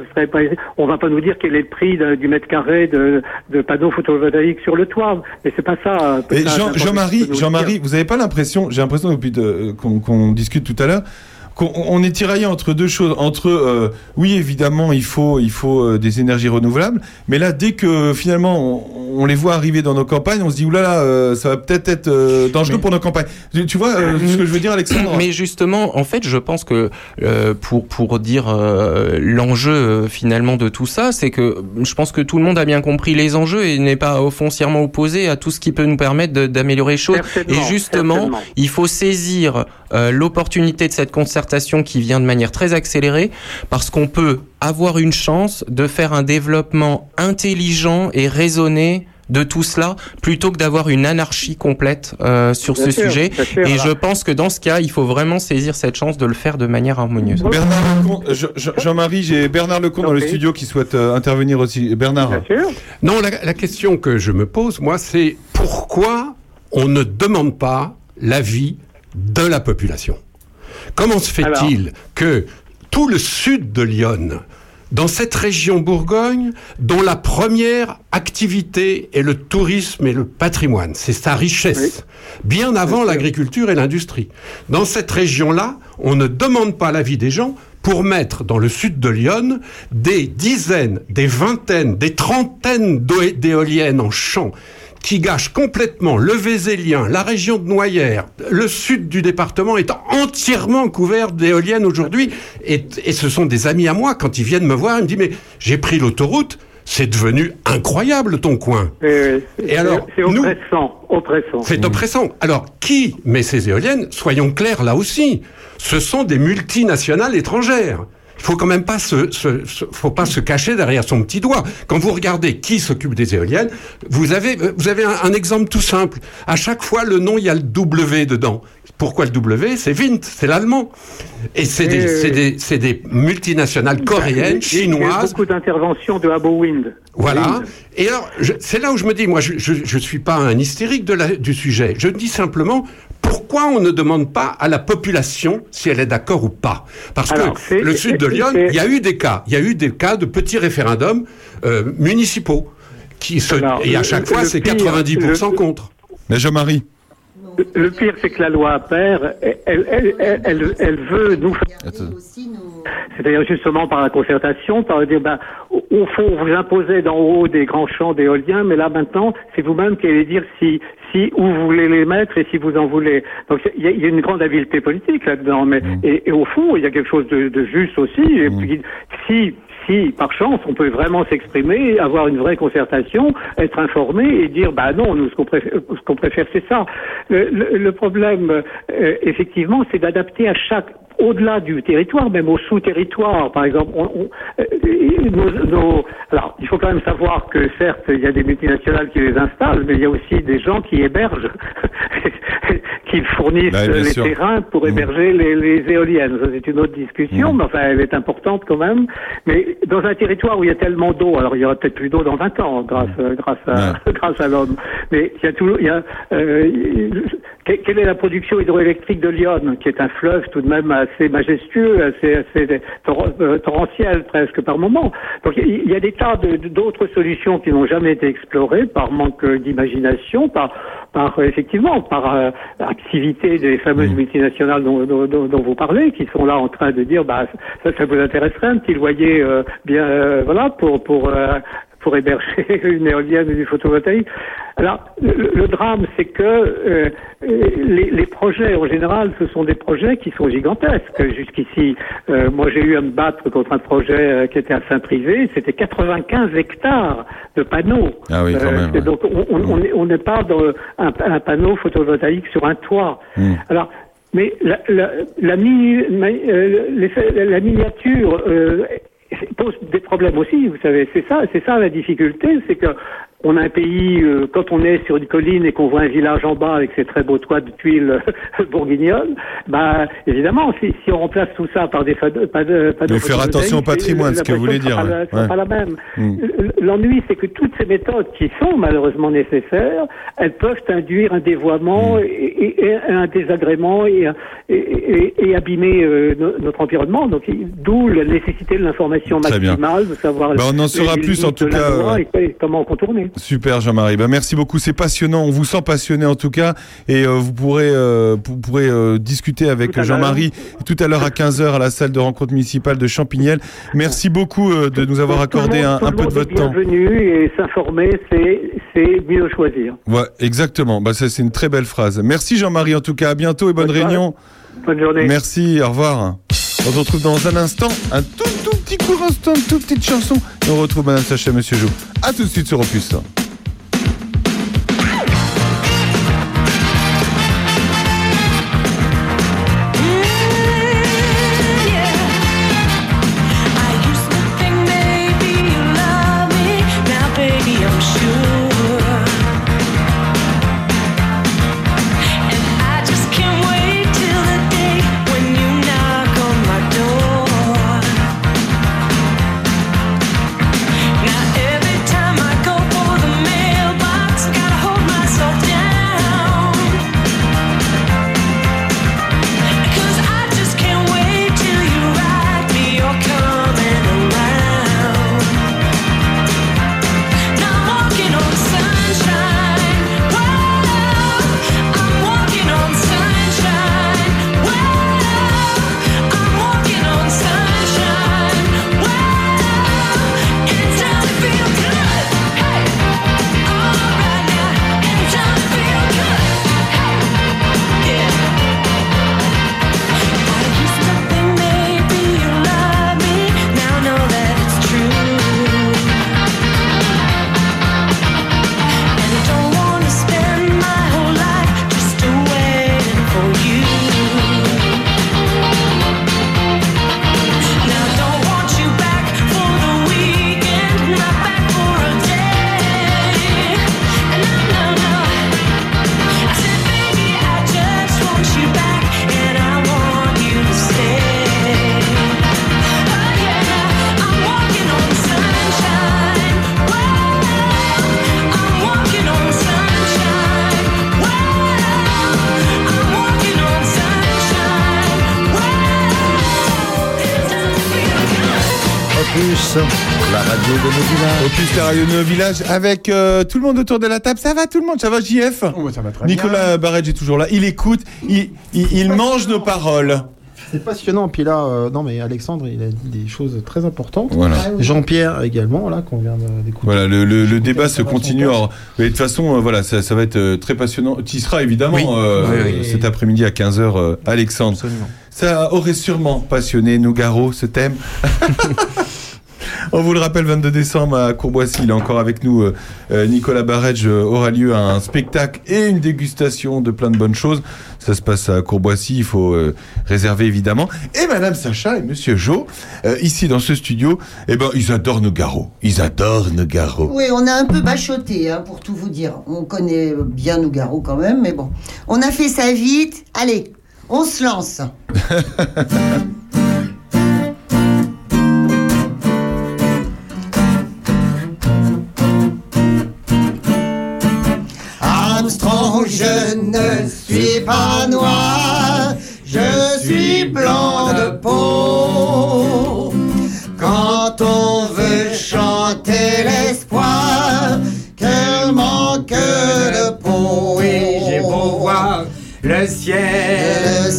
On va pas nous dire quel est le prix de- du mètre carré de, de panneaux photovoltaïques sur le toit. Mais c'est pas ça. Et ça, Jean- Jean-Marie, Jean-Marie, vous n'avez pas l'impression, j'ai l'impression depuis de- qu'on qu'on discute tout à l'heure, qu'on on est tiraillé entre deux choses. Entre, euh, oui, évidemment, il faut, il faut euh, des énergies renouvelables, mais là, dès que finalement on, on les voit arriver dans nos campagnes, on se dit, oulala, euh, ça va peut-être être euh, dangereux pour nos campagnes. Tu, tu vois euh, ce que je veux dire, Alexandre Mais justement, en fait, je pense que euh, pour pour dire euh, l'enjeu euh, finalement de tout ça, c'est que je pense que tout le monde a bien compris les enjeux et n'est pas foncièrement opposé à tout ce qui peut nous permettre d'améliorer les choses. Et justement, il faut saisir euh, l'opportunité de cette concertation qui vient de manière très accélérée parce qu'on peut avoir une chance de faire un développement intelligent et raisonné de tout cela plutôt que d'avoir une anarchie complète euh, sur Bien ce sûr, sujet. bien sûr, et je pense que dans ce cas il faut vraiment saisir cette chance de le faire de manière harmonieuse. Bernard Lecomte, Je- Je- Jean-Marie, j'ai Bernard Lecomte dans le studio qui souhaite euh, intervenir aussi. Bernard. Non, la, la question que je me pose, moi, c'est pourquoi on ne demande pas l'avis de la population. Comment se fait-il que tout le sud de Lyon, dans cette région Bourgogne, dont la première activité est le tourisme et le patrimoine, c'est sa richesse, bien avant l'agriculture et l'industrie. Dans cette région-là, on ne demande pas l'avis des gens pour mettre dans le sud de Lyon des dizaines, des vingtaines, des trentaines d'é- d'éoliennes en champ qui gâchent complètement le Vézélien, la région de Noyères, le sud du département est entièrement couvert d'éoliennes aujourd'hui. Et, et ce sont des amis à moi, quand ils viennent me voir, ils me disent, mais j'ai pris l'autoroute, c'est devenu incroyable ton coin. Et alors, c'est oppressant. c'est oppressant. Alors, qui met ces éoliennes? Soyons clairs là aussi. Ce sont des multinationales étrangères. Il faut quand même pas se, se- se- faut pas se cacher derrière son petit doigt. Quand vous regardez qui s'occupe des éoliennes, vous avez, euh, vous avez un, un exemple tout simple. À chaque fois, le nom, il y a le W dedans. Pourquoi le W? C'est Vint, c'est l'allemand. Et c'est des, oui. des, des multinationales coréennes, Il y a chinoises. beaucoup d'interventions de Abo Wind. Voilà. Et alors, c'est là où je me dis, moi, je, je suis pas un hystérique de la, du sujet. Je dis simplement, pourquoi on ne demande pas à la population si elle est d'accord ou pas Parce Alors, que le sud de Lyon, il y a eu des cas, il y a eu des cas de petits référendums euh, municipaux qui se, et à le- chaque fois, c'est pire, 90% le- contre. Mais Jean-Marie. Le- Le pire, c'est que la loi elle, elle, elle, elle veut nous faire... C'est-à-dire justement par la concertation, par dire, ben, au, fond, vous imposez d'en haut des grands champs d'éoliens, mais là maintenant, c'est vous-même qui allez dire si, si, où vous voulez les mettre et si vous en voulez. Donc il y, y a une grande habileté politique là-dedans, mais et, et au fond, il y a quelque chose de, de juste aussi. Et puis, si si par chance on peut vraiment s'exprimer, avoir une vraie concertation, être informé et dire bah non, nous ce qu'on préfère, ce qu'on préfère c'est ça. Le, le- le problème euh, effectivement, c'est d'adapter à chaque au-delà du territoire, même au sous-territoire, par exemple, on, on- euh, nos, nos- alors il faut quand même savoir que certes il y a des multinationales qui les installent, mais il y a aussi des gens qui hébergent, qui fournissent Bah, bien les sûr. terrains pour héberger les, les éoliennes. Ça c'est une autre discussion, mais enfin elle est importante quand même. Mais dans un territoire où il y a tellement d'eau, alors il y aura peut-être plus d'eau dans 20 ans grâce euh, grâce à grâce à l'homme. Mais il y a toujours, il y a euh, quelle est la production hydroélectrique de Lyon, qui est un fleuve tout de même assez majestueux, assez, assez euh, torrentiel presque par moment. Donc il y a des tas de- d'autres solutions qui n'ont jamais été explorées par manque d'imagination, par, par effectivement par euh, activité des fameuses multinationales dont, dont- dont- dont vous parlez, qui sont là en train de dire bah ça, ça vous intéresserait un petit loyer euh, bien euh, voilà pour pour euh, pour héberger une éolienne ou du photovoltaïque. Alors, le, le drame, c'est que euh, les, les projets, en général, ce sont des projets qui sont gigantesques. Jusqu'ici, euh, moi, j'ai eu à me battre contre un projet euh, qui était à Saint-Privé. C'était 95 hectares de panneaux. Ah oui, quand même, ouais. Donc, on- on on est- on n'est pas dans un, un panneau photovoltaïque sur un toit. Alors, mais la, la, la, mini- ma- euh, les- la miniature euh, pose des problèmes aussi. Vous savez, c'est ça, c'est ça la difficulté, c'est que on a un pays euh, quand on est sur une colline et qu'on voit un village en bas avec ses très beaux toits de tuiles bourguignonnes, bah évidemment, si, si on remplace tout ça par des panneaux Mais faire attention au patrimoine, ce que vous voulez dire, ouais. la- sera Ouais. pas la même. Mm. L'ennui, c'est que toutes ces méthodes qui sont malheureusement nécessaires, elles peuvent induire un dévoiement Mm. et, un désagrément et, et, et- et abîmer euh, no- notre environnement. Donc, d'où la nécessité de l'information maximale, de savoir Ben, on en saura plus, en tout cas, euh, et comment contourner. Super Jean-Marie, bah, merci beaucoup, c'est passionnant, on vous sent passionné en tout cas et euh, vous pourrez, euh, vous pourrez euh, discuter avec Jean-Marie tout à l'heure à 15h à la salle de rencontre municipale de Champignelles. Merci beaucoup euh, de nous avoir accordé un, peu de votre temps. bienvenu et s'informer, c'est mieux choisir. Ouais, exactement, ça c'est une très belle phrase. Merci Jean-Marie en tout cas, à bientôt et bonne Bonne réunion. Bonne journée. Merci, au revoir. On se retrouve dans un instant, un tout tout petit court instant, toute petite chanson. Et on retrouve Madame Sacha, Monsieur Jo. A tout de suite sur Opus. Opus, la radio de nos villages. Opus, la radio de nos villages, avec euh, tout le monde autour de la table. Ça va tout le monde? Ça va JF ça va très Nicolas Barrette est toujours là. Il écoute, il, il, il mange nos paroles. C'est passionnant. Puis là, euh, non mais Alexandre, il a dit des choses très importantes. Voilà. Jean-Pierre également, là, qu'on vient de- d'écouter. Voilà, le, le- le débat se continue. Alors, mais de toute façon, euh, voilà, ça, ça va être euh, très passionnant. Tu y seras évidemment Oui. euh, Oui, oui. cet après-midi à 15h, Alexandre. Ça aurait sûrement passionné Nougaro, ce thème. On vous le rappelle, 22 décembre à Courboissy, il est encore avec nous. euh, euh, Nicolas Barège euh, aura lieu un spectacle et une dégustation de plein de bonnes choses. Ça se passe à Courboissy, il faut euh, réserver évidemment. Et Madame Sacha et Monsieur Jo, ici dans ce studio, eh ben, ils adorent Nougaro. Ils adorent Nougaro. Oui, on a un peu bachoté, hein, pour tout vous dire. On connaît bien Nougaro quand même, mais bon. On a fait ça vite. Allez, on se lance. ne suis pas noir, je suis blanc de peau. Quand on veut chanter l'espoir, quel manque de peau. Oui, j'ai beau voir le ciel, le ciel,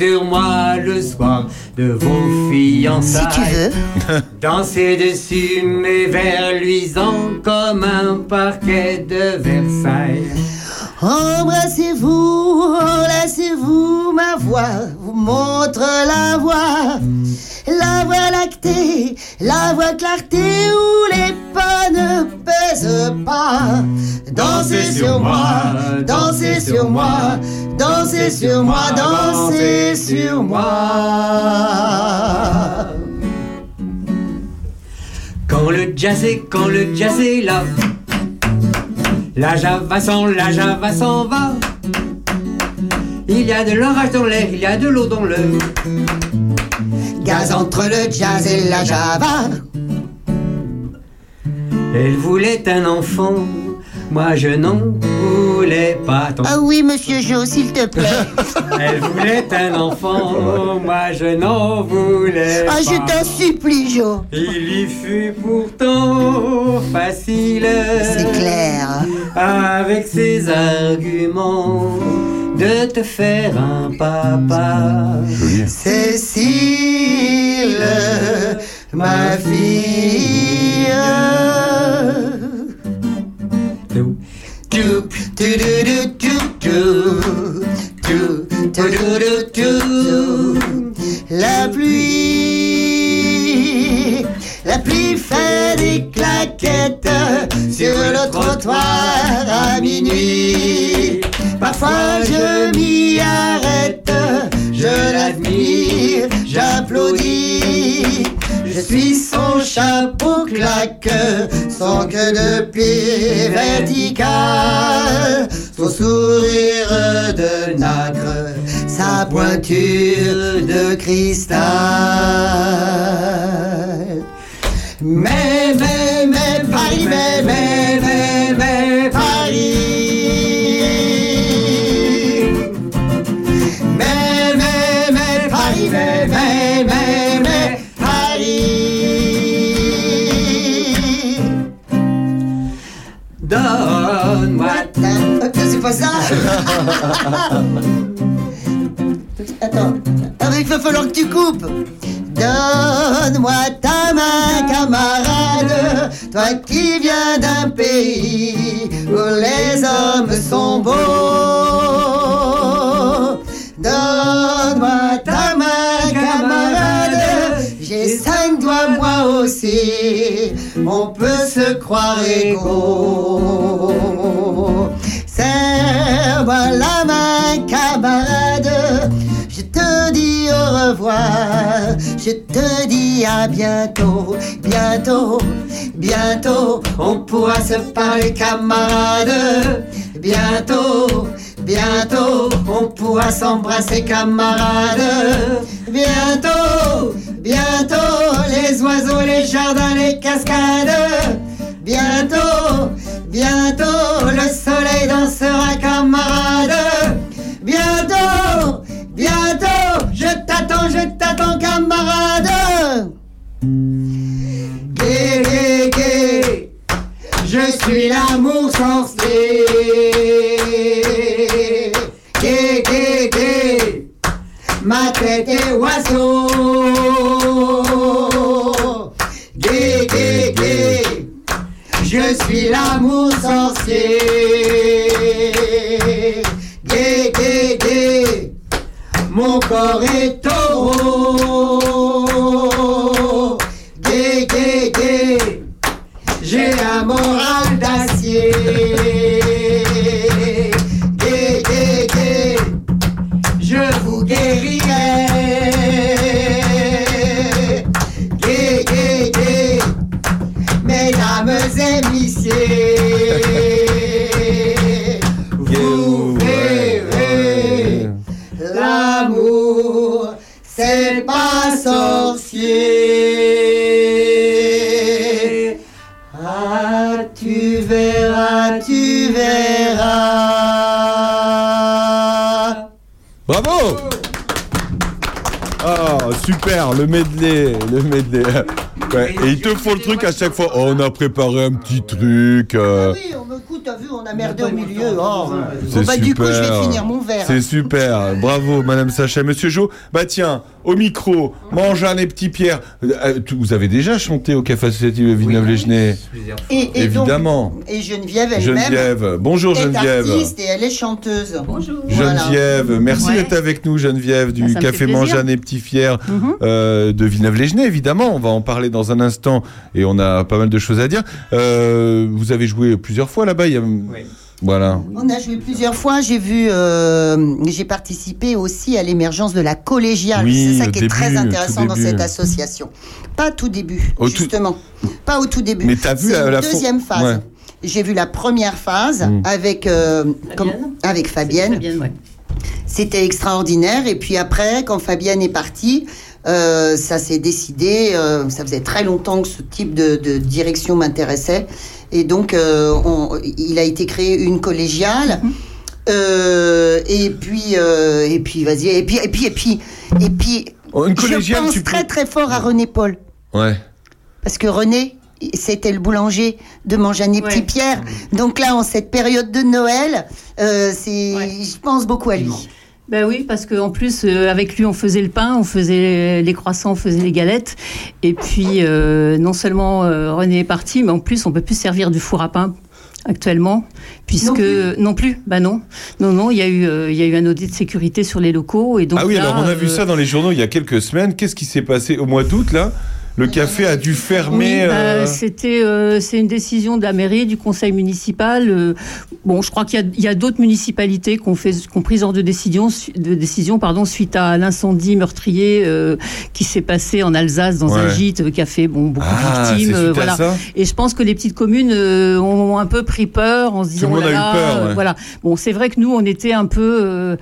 sur moi le soir de vos fiançailles. Si tu veux. Dansez dessus mes verres luisants comme un parquet de Versailles. Embrassez-vous, enlacez-vous, ma voix vous montre la voie. La voie lactée, la voie clarté où les pas ne pèsent pas. Dansez sur moi, dansez sur moi, dansez sur moi, dansez sur moi. Quand le jazz est, quand le jazz est là, la java s'en, la java s'en va. Il y a de l'orage dans l'air, il y a de l'eau dans le. Gaz entre le jazz et la java. Elle voulait un enfant, moi je n'en voulais pas. Ah oui, monsieur Jo, s'il te plaît. Elle voulait un enfant, moi je n'en voulais Ah, pas. je t'en supplie, Jo. Il y fut pourtant facile. C'est clair. Avec ses arguments de te faire un papa. Cécile, ma fille. La pluie, la pluie fait des claquettes sur le trottoir à minuit. Parfois je m'y arrête, je l'admire, j'applaudis. Je suis son chapeau claque, son queue de pied verticale, son sourire de nacre, sa pointure de cristal. Mais, mais, croire égaux. Main, camarade, je te dis au revoir, je te dis à bientôt, bientôt, bientôt, on pourra se parler, camarade. Bientôt, bientôt, on pourra s'embrasser, camarade. Bientôt, bientôt, les oiseaux, les jardins, les cascades. Font le truc à chaque fois. Oh, on a préparé un petit truc. euh, Oui, on me écoute, t'as vu, on a merdé au milieu. Oh. C'est Bon, bah, du coup, je vais super. finir mon verre. C'est super. Bravo, Madame Sacha. Monsieur Jo, bah tiens, au micro, mange un les petits pierres. Euh, tu- Vous avez déjà chanté au Café Associatif de Villeneuve-les-Genêts Et, et donc- Évidemment. et Geneviève elle-même. Geneviève. Bonjour, est Geneviève. artiste et elle est chanteuse. Bonjour. Geneviève, merci Ouais. d'être avec nous, Geneviève, du Bah, ça me Café. Manger et Petit Fier Mhm. euh, de Villeneuve-les-Genêts, évidemment. On va en parler dans un instant et on a pas mal de choses à dire. Euh, vous avez joué plusieurs fois là-bas. il y a- Voilà. On a joué plusieurs fois. J'ai vu, euh, j'ai participé aussi à l'émergence de la collégiale. Oui, c'est ça qui est début, très intéressant dans cette association. Pas tout début, Au tout- justement. Pas au tout début. Mais t'as vu C'est la- la fo- deuxième phase. Ouais. J'ai vu la première phase Mm. avec euh, comme- avec Fabienne. C'était extraordinaire. Et puis après, quand Fabienne est partie, euh, ça s'est décidé. euh, ça faisait très longtemps que ce type de, de direction m'intéressait. Et donc, euh, on- il a été créé une collégiale. Euh, et puis, euh, et puis, vas-y, et puis, et puis, et puis, et puis, Oh, une je pense tu très très fort à René Paul. Ouais. Parce que René, c'était le boulanger de Manjané Petit Pierre. Donc là, en cette période de Noël, euh, c'est, je pense beaucoup à lui. Ben oui, parce qu'en plus, euh, avec lui, on faisait le pain, on faisait les croissants, on faisait les galettes. Et puis, euh, non seulement euh, René est parti, mais en plus, on peut plus servir du four à pain actuellement, puisque non plus, bah non, non, non, il y a eu, euh, il y a eu un audit de sécurité sur les locaux et donc ah oui, là, alors on a vu euh, ça dans les journaux il y a quelques semaines. Qu'est-ce qui s'est passé au mois d'août là? Le café a dû Oui, fermer. bah, euh, c'était euh, c'est une décision de la mairie, du conseil municipal. euh, bon, je crois qu'il y a, d'autres municipalités qui ont fait qui ont pris genre de décision de décision pardon suite à l'incendie meurtrier qui s'est passé en Alsace dans un Ouais. gîte qui a fait bon beaucoup Ah, de victimes. suite à voilà. Et je pense que les petites communes ont un peu pris peur en se disant le monde oh a là eu là, peur, ouais. voilà. Bon, c'est vrai que nous on était un peu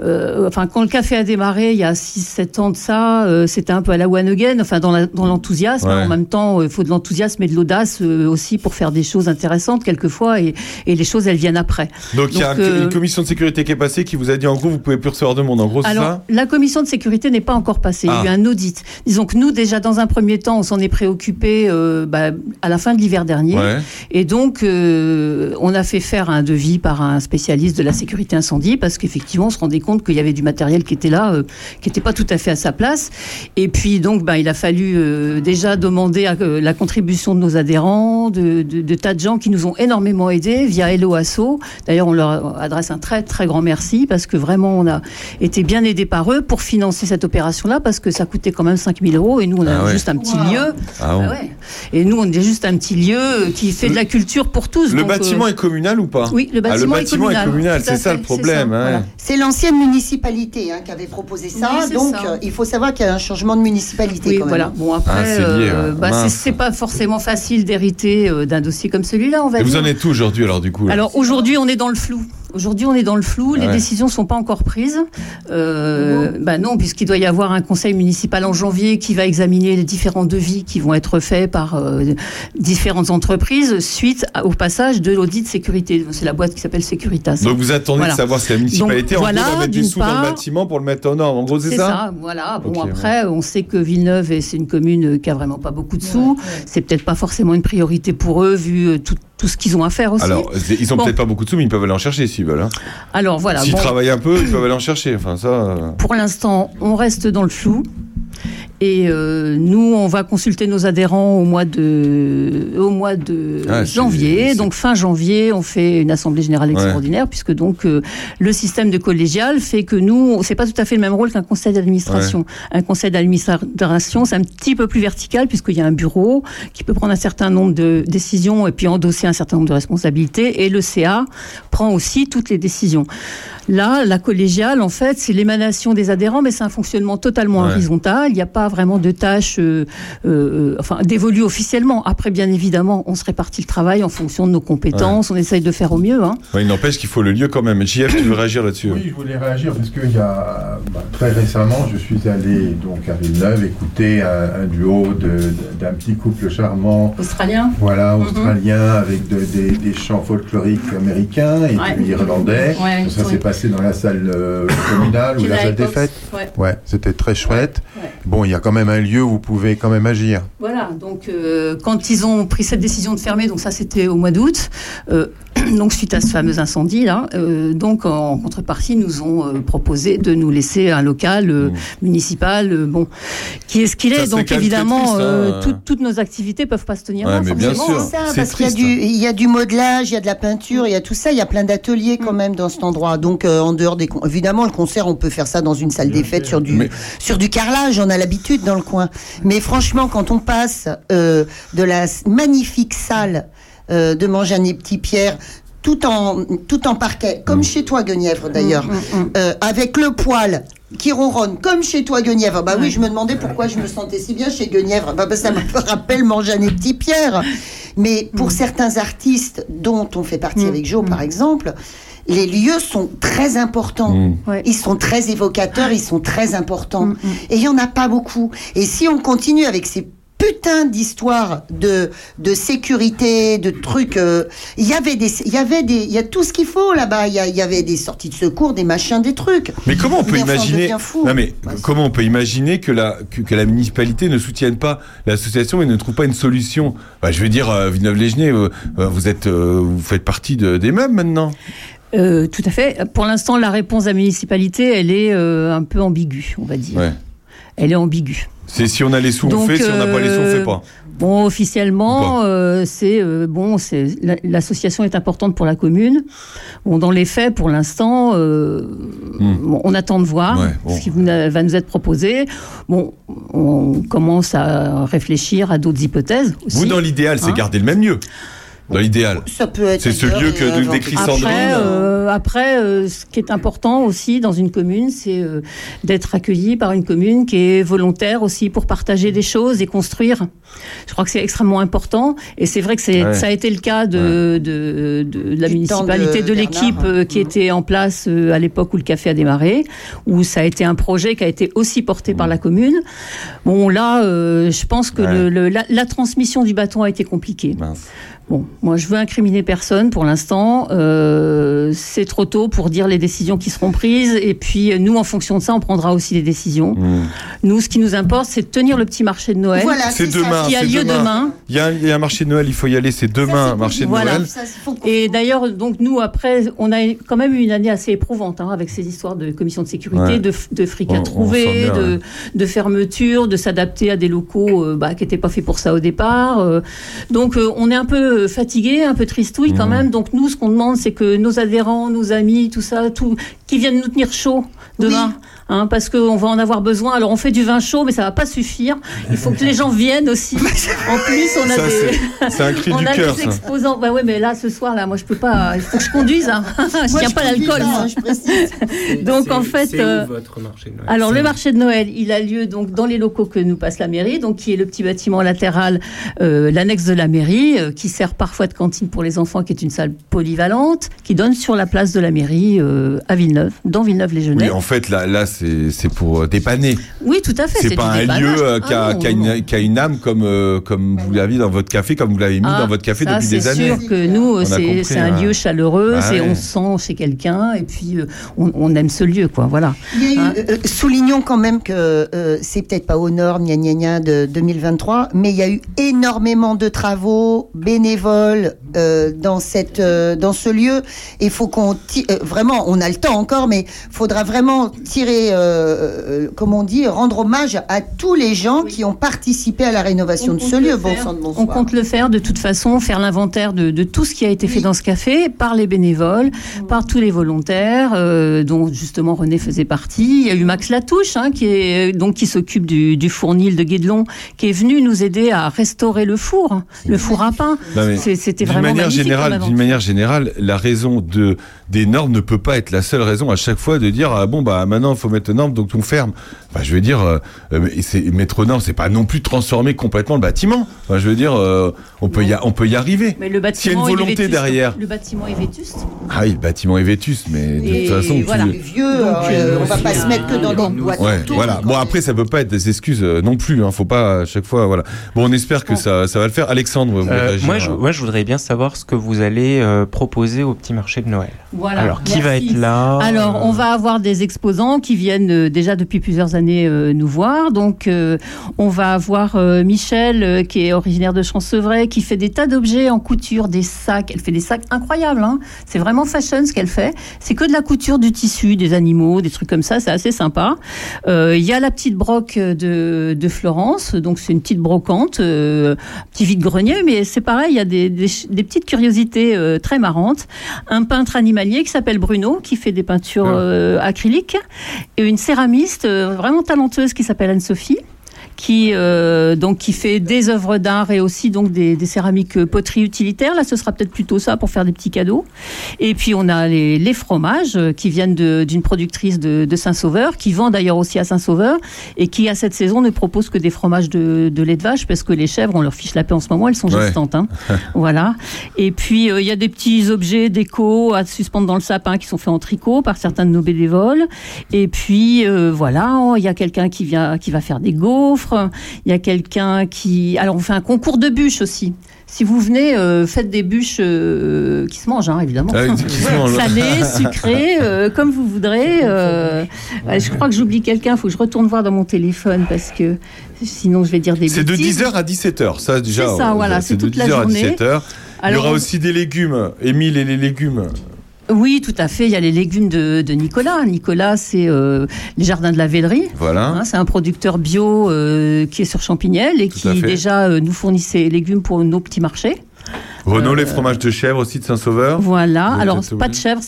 enfin quand le café a démarré il y a 6 7 ans de ça, c'était un peu à la one again, enfin dans la- dans l'enthousiasme Ouais. en même temps, il faut de l'enthousiasme et de l'audace euh, aussi pour faire des choses intéressantes quelquefois, et, et les choses, elles viennent après. Donc il y a euh, une commission de sécurité qui est passée qui vous a dit en gros vous pouvez plus recevoir de monde. En gros alors, ça? la commission de sécurité n'est pas encore passée. Il y a eu Ah. un audit. Disons que nous, déjà, dans un premier temps, on s'en est préoccupé euh, bah, à la fin de l'hiver dernier. Ouais. Et donc, euh, on a fait faire un devis par un spécialiste de la sécurité incendie parce qu'effectivement, on se rendait compte qu'il y avait du matériel qui était là, euh, qui n'était pas tout à fait à sa place. Et puis, donc, bah, il a fallu euh, déjà demander à- euh, la contribution de nos adhérents, de, de- de tas de gens qui nous ont énormément aidés via Hello Asso. D'ailleurs, on leur adresse un très, très grand merci parce que vraiment, on a été bien aidés par eux pour financer cette opération-là parce que ça coûtait quand même 5000 euros et nous, on a Ah ouais. juste un petit Wow. lieu. Ah bon. Ouais. Et nous, on est juste un petit lieu euh, qui fait de la culture pour tous. Le donc, bâtiment euh, est communal ou pas? Oui, le Ah, bâtiment, bâtiment est communal. C'est ça fait, le problème. c'est hein. l'ancienne municipalité hein, qui avait proposé ça. Oui, donc, ça. euh, il faut savoir qu'il y a un changement de municipalité. Oui, quand même. voilà. Bon, après, Ah, euh, ouais. bah, c'est- pas forcément facile d'hériter euh, d'un dossier comme celui-là, on va Et vous en êtes où aujourd'hui alors du coup Alors aujourd'hui, on est dans le flou. Aujourd'hui, on est dans le flou. Les Ouais. décisions sont pas encore prises. Euh, bah non, puisqu'il doit y avoir un conseil municipal en janvier qui va examiner les différents devis qui vont être faits par euh, différentes entreprises suite à- au passage de l'audit de sécurité. C'est la boîte qui s'appelle Securitas. Donc vous attendez Voilà. de savoir si la municipalité Donc, en gros, voilà, va mettre des sous dans le bâtiment pour le mettre en ordre. En gros c'est C'est ça, ça, voilà. Bon, après, on sait que Villeneuve, c'est une commune qui a vraiment pas beaucoup de sous. C'est peut-être pas forcément une priorité pour eux, vu euh, tout, ce qu'ils ont à faire aussi. Alors ils ont Bon. peut-être pas beaucoup de sous mais ils peuvent aller en chercher s'ils veulent. hein. Alors voilà. S'ils bon. travaillent un peu ils peuvent aller en chercher. Enfin ça. euh, Pour l'instant, on reste dans le flou. Et euh, nous, on va consulter nos adhérents au mois de, au mois de Ah, janvier. Donc fin janvier, on fait une assemblée générale Ouais. extraordinaire, puisque donc euh, le système de collégial fait que nous, c'est pas tout à fait le même rôle qu'un conseil d'administration. Un conseil d'administration, c'est un petit peu plus vertical, puisqu'il y a un bureau qui peut prendre un certain nombre de décisions et puis endosser un certain nombre de responsabilités. Et le CA prend aussi toutes les décisions. Là, la collégiale, en fait, c'est l'émanation des adhérents, mais c'est un fonctionnement totalement Ouais. horizontal. Il n'y a pas vraiment de tâches, euh, euh, enfin, dévolues officiellement. Après, bien évidemment, on se répartit le travail en fonction de nos compétences. On essaye de faire au mieux. Hein. ouais, il n'empêche qu'il faut le lieu quand même. JF tu veux réagir là-dessus Oui, je voulais réagir parce qu'il y a bah, très récemment, je suis allé donc à Villeneuve écouter un, un duo de- d'un petit couple charmant. Australien Voilà, Mhm. australien, avec de- des, des chants folkloriques américains et Ouais. puis irlandais. Ouais, ça oui. s'est passé dans la salle euh, communale où la fête des fêtes. ouais. Ouais, c'était très chouette. Ouais. Bon, il y a quand même un lieu où vous pouvez quand même agir. Voilà, donc euh, quand ils ont pris cette décision de fermer, donc ça c'était au mois d'août, euh, donc suite à ce fameux incendie là, euh, donc en contrepartie nous ont euh, proposé de nous laisser un local euh, municipal, euh, bon, qui est ce qu'il Mmh. Ça est. Donc évidemment, triste, euh, hein. tout- toutes nos activités peuvent pas se tenir Ouais, là, mais bien forcément. sûr. C'est ça, parce qu'il y, a du- il y a du modelage, il y a de la peinture, il y a tout ça, il y a plein d'ateliers quand même dans cet endroit. Donc euh, en dehors des... con- Évidemment, le concert, on peut faire ça dans une salle des fêtes sur du, Mais- sur du carrelage, on a l'habitude dans le coin. Mais franchement, quand on passe euh, de la magnifique salle euh, de Manjané Petit Pierre, tout en, tout en parquet, comme chez toi, Guenièvre d'ailleurs, euh, avec le poêle qui ronronne, comme chez toi, Guenièvre. Bah oui, je me demandais pourquoi je me sentais si bien chez Guenièvre. Bah, bah, ça me rappelle Manjané Petit Pierre. Mais pour certains artistes, dont on fait partie avec Joe, par exemple, les lieux sont très importants. Mm. Ils sont très évocateurs, ils sont très importants. Et il n'y en a pas beaucoup. Et si on continue avec ces putains d'histoires de, de sécurité, de trucs, euh, il y avait des, il y avait des, il y a tout ce qu'il faut là-bas. Il y, a- il y avait des sorties de secours, des machins, des trucs. Mais comment on peut Mais imaginer fou. Non mais comment on peut imaginer que la que, que la municipalité ne soutienne pas l'association et ne trouve pas une solution? Bah, Je veux dire, euh, Villeneuve-les-Genêts, euh, euh, vous êtes euh, vous faites partie de, des meubles maintenant. Euh, tout à fait. Pour l'instant, la réponse de la municipalité, elle est euh, un peu ambiguë, on va dire. Ouais. Elle est ambiguë. C'est si on a les sous, on Donc, fait. Si on n'a pas les sous, on euh, fait pas. Bon, officiellement, euh, c'est euh, bon, c'est la- l'association est importante pour la commune. Bon, dans les faits, pour l'instant, euh, bon, on attend de voir Hmm. Ouais, bon. ce qui va nous être proposé. Bon, on commence à réfléchir à d'autres hypothèses. Aussi, Vous dans l'idéal, c'est Hein garder le même lieu. Dans l'idéal. Ça peut être. C'est ce lieu que décrit Sandrine. Après, euh, après euh, ce qui est important aussi dans une commune, c'est euh, d'être accueilli par une commune qui est volontaire aussi pour partager des choses et construire. Je crois que c'est extrêmement important. Et c'est vrai que c'est, Ouais. ça a été le cas de, de, de, de la Du municipalité, de de, l'équipe euh, qui était en place euh, à l'époque où le café a démarré, où ça a été un projet qui a été aussi porté par la commune. Bon, là, euh, je pense que Ouais. le- le- la, la transmission du bâton a été compliquée. Bon, moi je veux incriminer personne pour l'instant. Euh, c'est trop tôt pour dire les décisions qui seront prises. Et puis nous, en fonction de ça, on prendra aussi des décisions. Hmm. Nous, ce qui nous importe, c'est de tenir le petit marché de Noël. c'est demain. Qui a c'est lieu demain. Il y, a un, il y a un marché de Noël, il faut y aller. C'est demain, marché de Voilà. Noël. Et d'ailleurs, donc nous après, on a quand même eu une année assez éprouvante hein, avec ces histoires de commission de sécurité, Ouais. de, de fric On- à on trouver, bien, de, ouais. de fermeture, de s'adapter à des locaux euh, bah, qui n'étaient pas faits pour ça au départ. euh. donc euh, on est un peu fatigué, un peu tristouille quand Mhm. même. Donc nous, ce qu'on demande, c'est que nos adhérents, nos amis, tout ça, tout, qui viennent nous tenir chaud demain. Hein, parce qu'on va en avoir besoin. Alors on fait du vin chaud, mais ça va pas suffire. Il faut que les gens viennent aussi. En plus, on a Ça, des, c'est- c'est un cri on du a cœur, des ça. exposants. Bah ouais, mais là ce soir là, moi je peux pas. Il faut que je conduise. Hein. je Moi, tiens je pas l'alcool. pas, moi. je précise. Donc C'est- en fait, euh, votre marché de Noël? alors C'est le marché de Noël, il a lieu donc dans les locaux que nous passe la mairie, donc qui est le petit bâtiment latéral, euh, l'annexe de la mairie, euh, qui sert parfois de cantine pour les enfants, qui est une salle polyvalente, qui donne sur la place de la mairie euh, à Villeneuve, dans Villeneuve-les-Genêts. Oui, en fait, là, là c'est c'est pour euh, dépanner. Oui, tout à fait. C'est du pas un dépannage. lieu euh, qui, a, Ah a une, qui a une âme comme, euh, comme vous l'avez dans votre café, comme vous l'avez mis Ah, dans votre café ça, depuis des années. C'est sûr que nous, c'est un hein. lieu chaleureux, Ah c'est- ouais. on se sent chez quelqu'un, et puis euh, on, on aime ce lieu, quoi. Voilà. Il y a eu, Hein euh, soulignons quand même que euh, c'est peut-être pas au nord, gna gna gna, de 2023, mais il y a eu énormément de travaux bénévoles euh, dans cette euh, dans ce lieu. Il faut qu'on euh, vraiment, on a le temps encore, mais faudra vraiment tirer, euh, euh, comme on dit, rendre hommage à tous les gens qui ont participé à la rénovation de ce lieu. Bon sang de On compte le faire de toute façon, faire l'inventaire de, de tout ce qui a été fait dans ce café par les bénévoles, par tous les volontaires, euh, dont justement René faisait partie. Il y a eu Max Latouche, hein, qui est donc qui s'occupe du, du fournil de Guédelon, qui est venu nous aider à restaurer le four, le four à pain. C'était d'une vraiment manière générale, d'une manière générale, la raison de des normes ne peut pas être la seule raison à chaque fois de dire ah bon bah maintenant il faut mettre aux normes donc on ferme. Enfin, je veux dire euh, mettre aux normes c'est pas non plus transformer complètement le bâtiment. Enfin, je veux dire euh, on peut y a- on peut y arriver. Mais le S'il y a bâtiment, une il est volonté vétuste. derrière. Le bâtiment est vétuste. Ah oui, le bâtiment est vétuste mais de Et toute façon voilà. les- Vieux, Donc, euh, euh, on va pas se mettre que dans des boîtes. Ouais, voilà. Bon après ça peut pas être des excuses euh, non plus. Hein. Faut pas à chaque fois. Voilà. Bon on espère que ça, ça va le faire. Alexandre, vous Euh, moi, je, à- moi, je voudrais bien savoir ce que vous allez euh, proposer au petit marché de Noël. Voilà, Alors, qui va être là? Alors, on va avoir des exposants qui viennent euh, déjà depuis plusieurs années euh, nous voir. Donc, euh, on va avoir Michel, qui est originaire de Champsevray, qui fait des tas d'objets en couture, des sacs. Elle fait des sacs incroyables. Hein. C'est vraiment fashion ce qu'elle fait. C'est que de la couture, du tissu, des animaux, des trucs comme ça. C'est assez sympa. Il y a la petite broque de, de Florence. Donc, c'est une petite brocante, petit vide-grenier, mais c'est pareil. Il y a des, des, des petites curiosités euh, très marrantes. Un peintre animalier qui s'appelle Bruno, qui fait des peintures euh, acryliques, une céramiste euh, vraiment talentueuse qui s'appelle Anne-Sophie qui euh, donc qui fait des œuvres d'art et aussi donc des, des céramiques euh, poteries utilitaires. Là, ce sera peut-être plutôt ça pour faire des petits cadeaux. Et puis on a les, les fromages euh, qui viennent d'une productrice de, de Saint-Sauveur, qui vend d'ailleurs aussi à Saint-Sauveur et qui à cette saison ne propose que des fromages de, de lait de vache parce que les chèvres, on leur fiche la paix en ce moment, elles sont Ouais. gestantes. hein. Voilà. Et puis, euh, il y a des petits objets déco à suspendre dans le sapin qui sont faits en tricot par certains de nos bénévoles. Et puis, euh, voilà, il y a quelqu'un qui vient, qui va faire des gaufres. Il y a quelqu'un qui. Alors, on fait un concours de bûches aussi. Si vous venez, euh, faites des bûches euh, qui se mangent, hein, évidemment. Ah. Salées, sucrées, euh, comme vous voudrez. Ouais, je crois que j'oublie quelqu'un. Il faut que je retourne voir dans mon téléphone parce que sinon, je vais dire des C'est de bêtises. 10h à 17h, ça déjà. C'est ça, voilà, c'est de toute la 10h à journée. 17h. Il y aura aussi des légumes. Émile et les légumes. Oui, tout à fait. Il y a les légumes de, de Nicolas. Nicolas, c'est euh, les jardins de la Vélerie. Voilà. Hein, c'est un producteur bio euh, qui est sur Champignelles et Tout qui déjà euh, nous fournit ses légumes pour nos petits marchés. Renault, les fromages de chèvre aussi de Saint-Sauveur. Voilà. Alors pas de chèvre,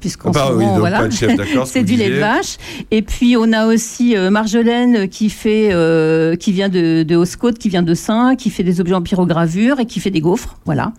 puisqu'en Ah, bah oui, voilà, pas de chèvre, d'accord, ce c'est du lait de vache. Et puis on a aussi euh, Marjolaine qui fait, euh, qui vient de, de Haute-Côte, qui vient de Saint, qui fait des objets en pyrogravure et qui fait des gaufres, voilà.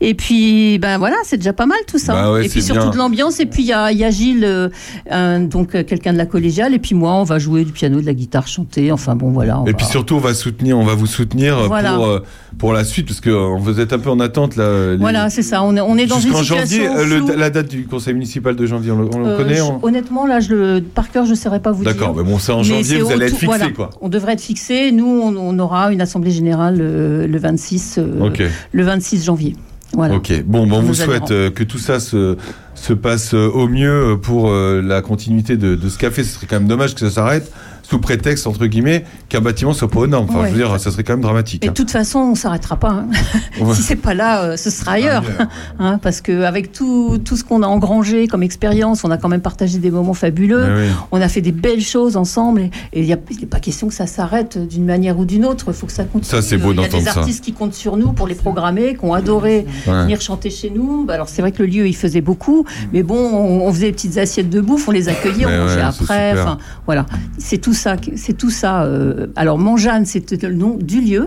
Et puis ben voilà, c'est déjà pas mal tout ça. Bah ouais, et puis surtout bien. de l'ambiance. Et puis il y a, il y a Gilles, euh, un- donc euh, quelqu'un de la collégiale, et puis moi, on va jouer du piano, de la guitare, chanter. Enfin bon, voilà. Et va- puis surtout, on va soutenir, on va vous soutenir euh, Voilà. pour, euh, pour la suite, parce que euh, vous êtes un peu en attente là. les- Voilà, c'est ça. On est, on est dans une situation janvier, euh, le- la date du conseil municipal de janvier, on le, on le Euh, connaît je- on- Honnêtement, là, je le, par cœur, je ne saurais pas vous dire. D'accord, mais bon, c'est en janvier, vous allez être fixé, voilà. quoi. On devrait être fixé. Nous, on, aura une assemblée générale euh, le 26, euh, le 26 janvier. Voilà. Ok, bon, bon on vous souhaite euh, que tout ça se, se passe euh, au mieux euh, pour euh, la continuité de, de ce café. Ce serait quand même dommage que ça s'arrête sous prétexte, entre guillemets, qu'un bâtiment soit pas aux normes. Enfin, Ouais. je veux dire, ça serait quand même dramatique. Et hein. de toute façon, on s'arrêtera pas. hein. Ouais. si c'est pas là, euh, ce sera ailleurs. Hein, parce que avec tout, tout ce qu'on a engrangé comme expérience, on a quand même partagé des moments fabuleux. Oui. On a fait des belles choses ensemble. Et il a pas question que ça s'arrête d'une manière ou d'une autre. Il faut que ça continue. Ça, c'est beau Il y a des d'entendre ça. artistes qui comptent sur nous pour les programmer, qui ont adoré Ouais. venir chanter chez nous. Bah, alors c'est vrai que le lieu, il faisait beaucoup. Mais bon, on, on faisait des petites assiettes de bouffe, on les accueillait, on mangeait après. Enfin, voilà. C'est tout ça. C'est tout ça. euh, alors Manjane, c'était le nom du lieu.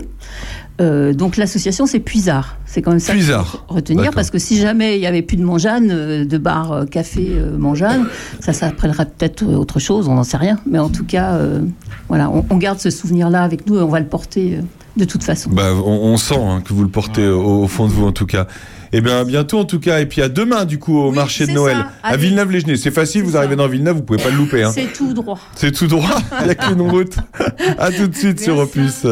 Euh, donc l'association, c'est Puisard. C'est quand même ça qu'il Puisard. faut retenir parce que si jamais il y avait plus de Manjane, euh, de bar café euh, Manjane, ça s'appellerait peut-être autre chose, on n'en sait rien. Mais en tout cas, euh, voilà, on, on garde ce souvenir-là avec nous et on va le porter euh, de toute façon. Bah, on, on sent hein, que vous le portez au, au fond de vous, en tout cas. Et bien, à bientôt, en tout cas. Et puis, à demain, du coup, au marché de Noël, ça. à. Villeneuve-les-Genêts. C'est facile, vous arrivez dans Villeneuve, vous pouvez pas le louper. Hein. C'est tout droit. C'est tout droit, il n'y a qu'une route. À tout de suite sur Opus.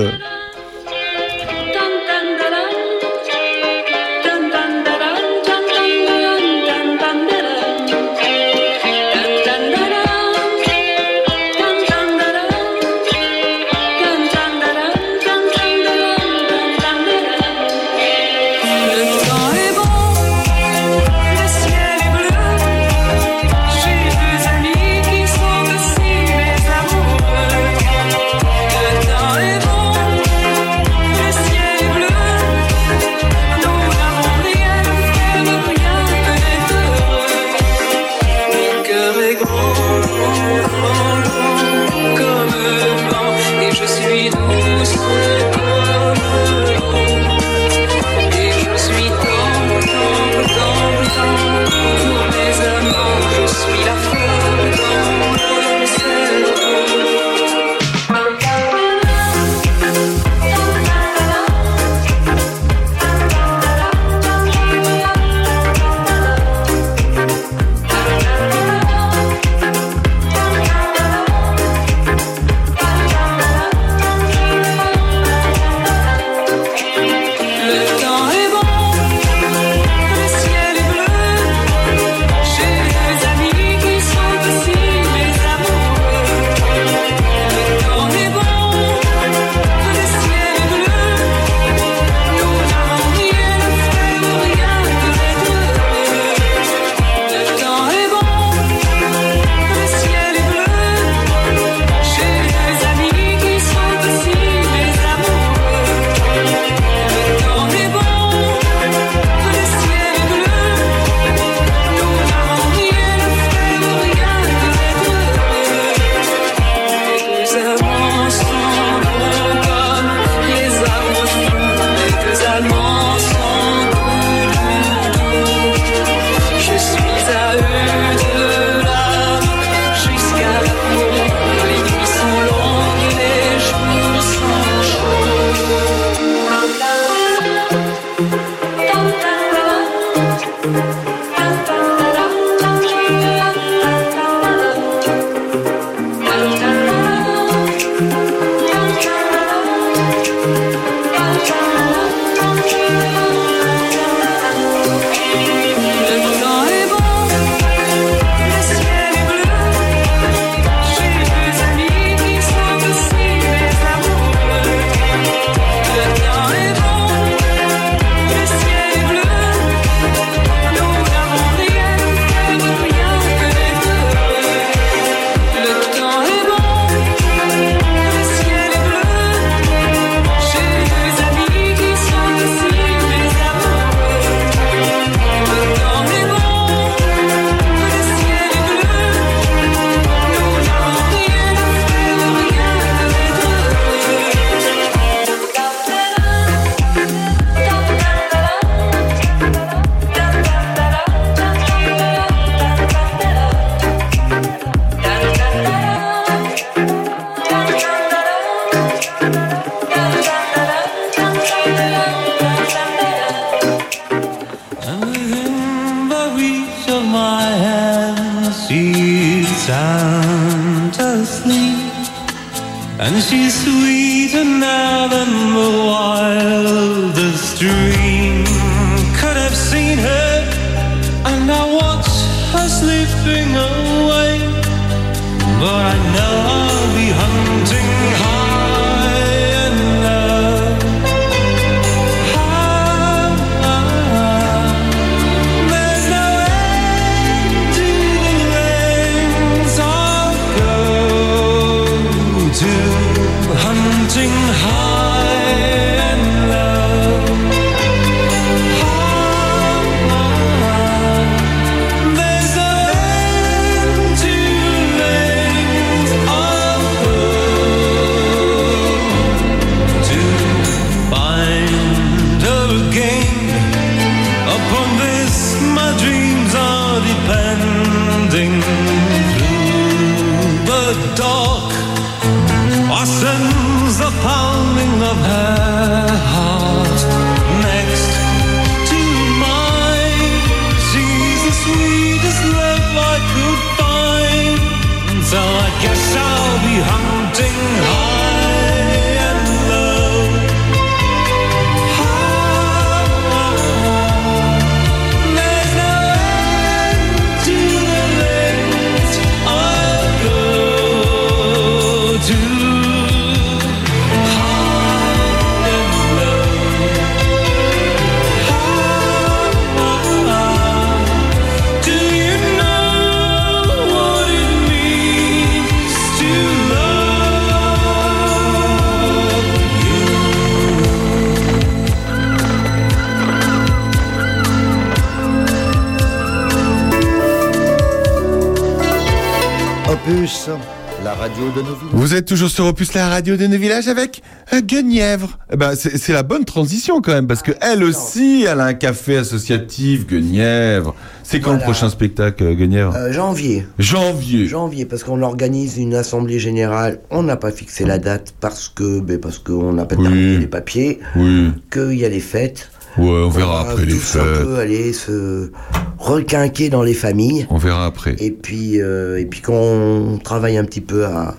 Toujours sur Opus, la radio de nos villages avec euh, Guenièvre. Eh ben, c'est la bonne transition quand même, parce que elle aussi, elle a un café associatif, Guenièvre. C'est quand le prochain spectacle, euh, Guenièvre? Euh, janvier. Janvier. Janvier, parce qu'on organise une assemblée générale. On n'a pas fixé la date parce que, ben parce qu'on n'a pas terminé les papiers, Oui. qu'il y a les fêtes. Ouais, on verra après les fêtes. peu aller se requinquer dans les familles. On verra après. Et puis, euh, et puis qu'on travaille un petit peu à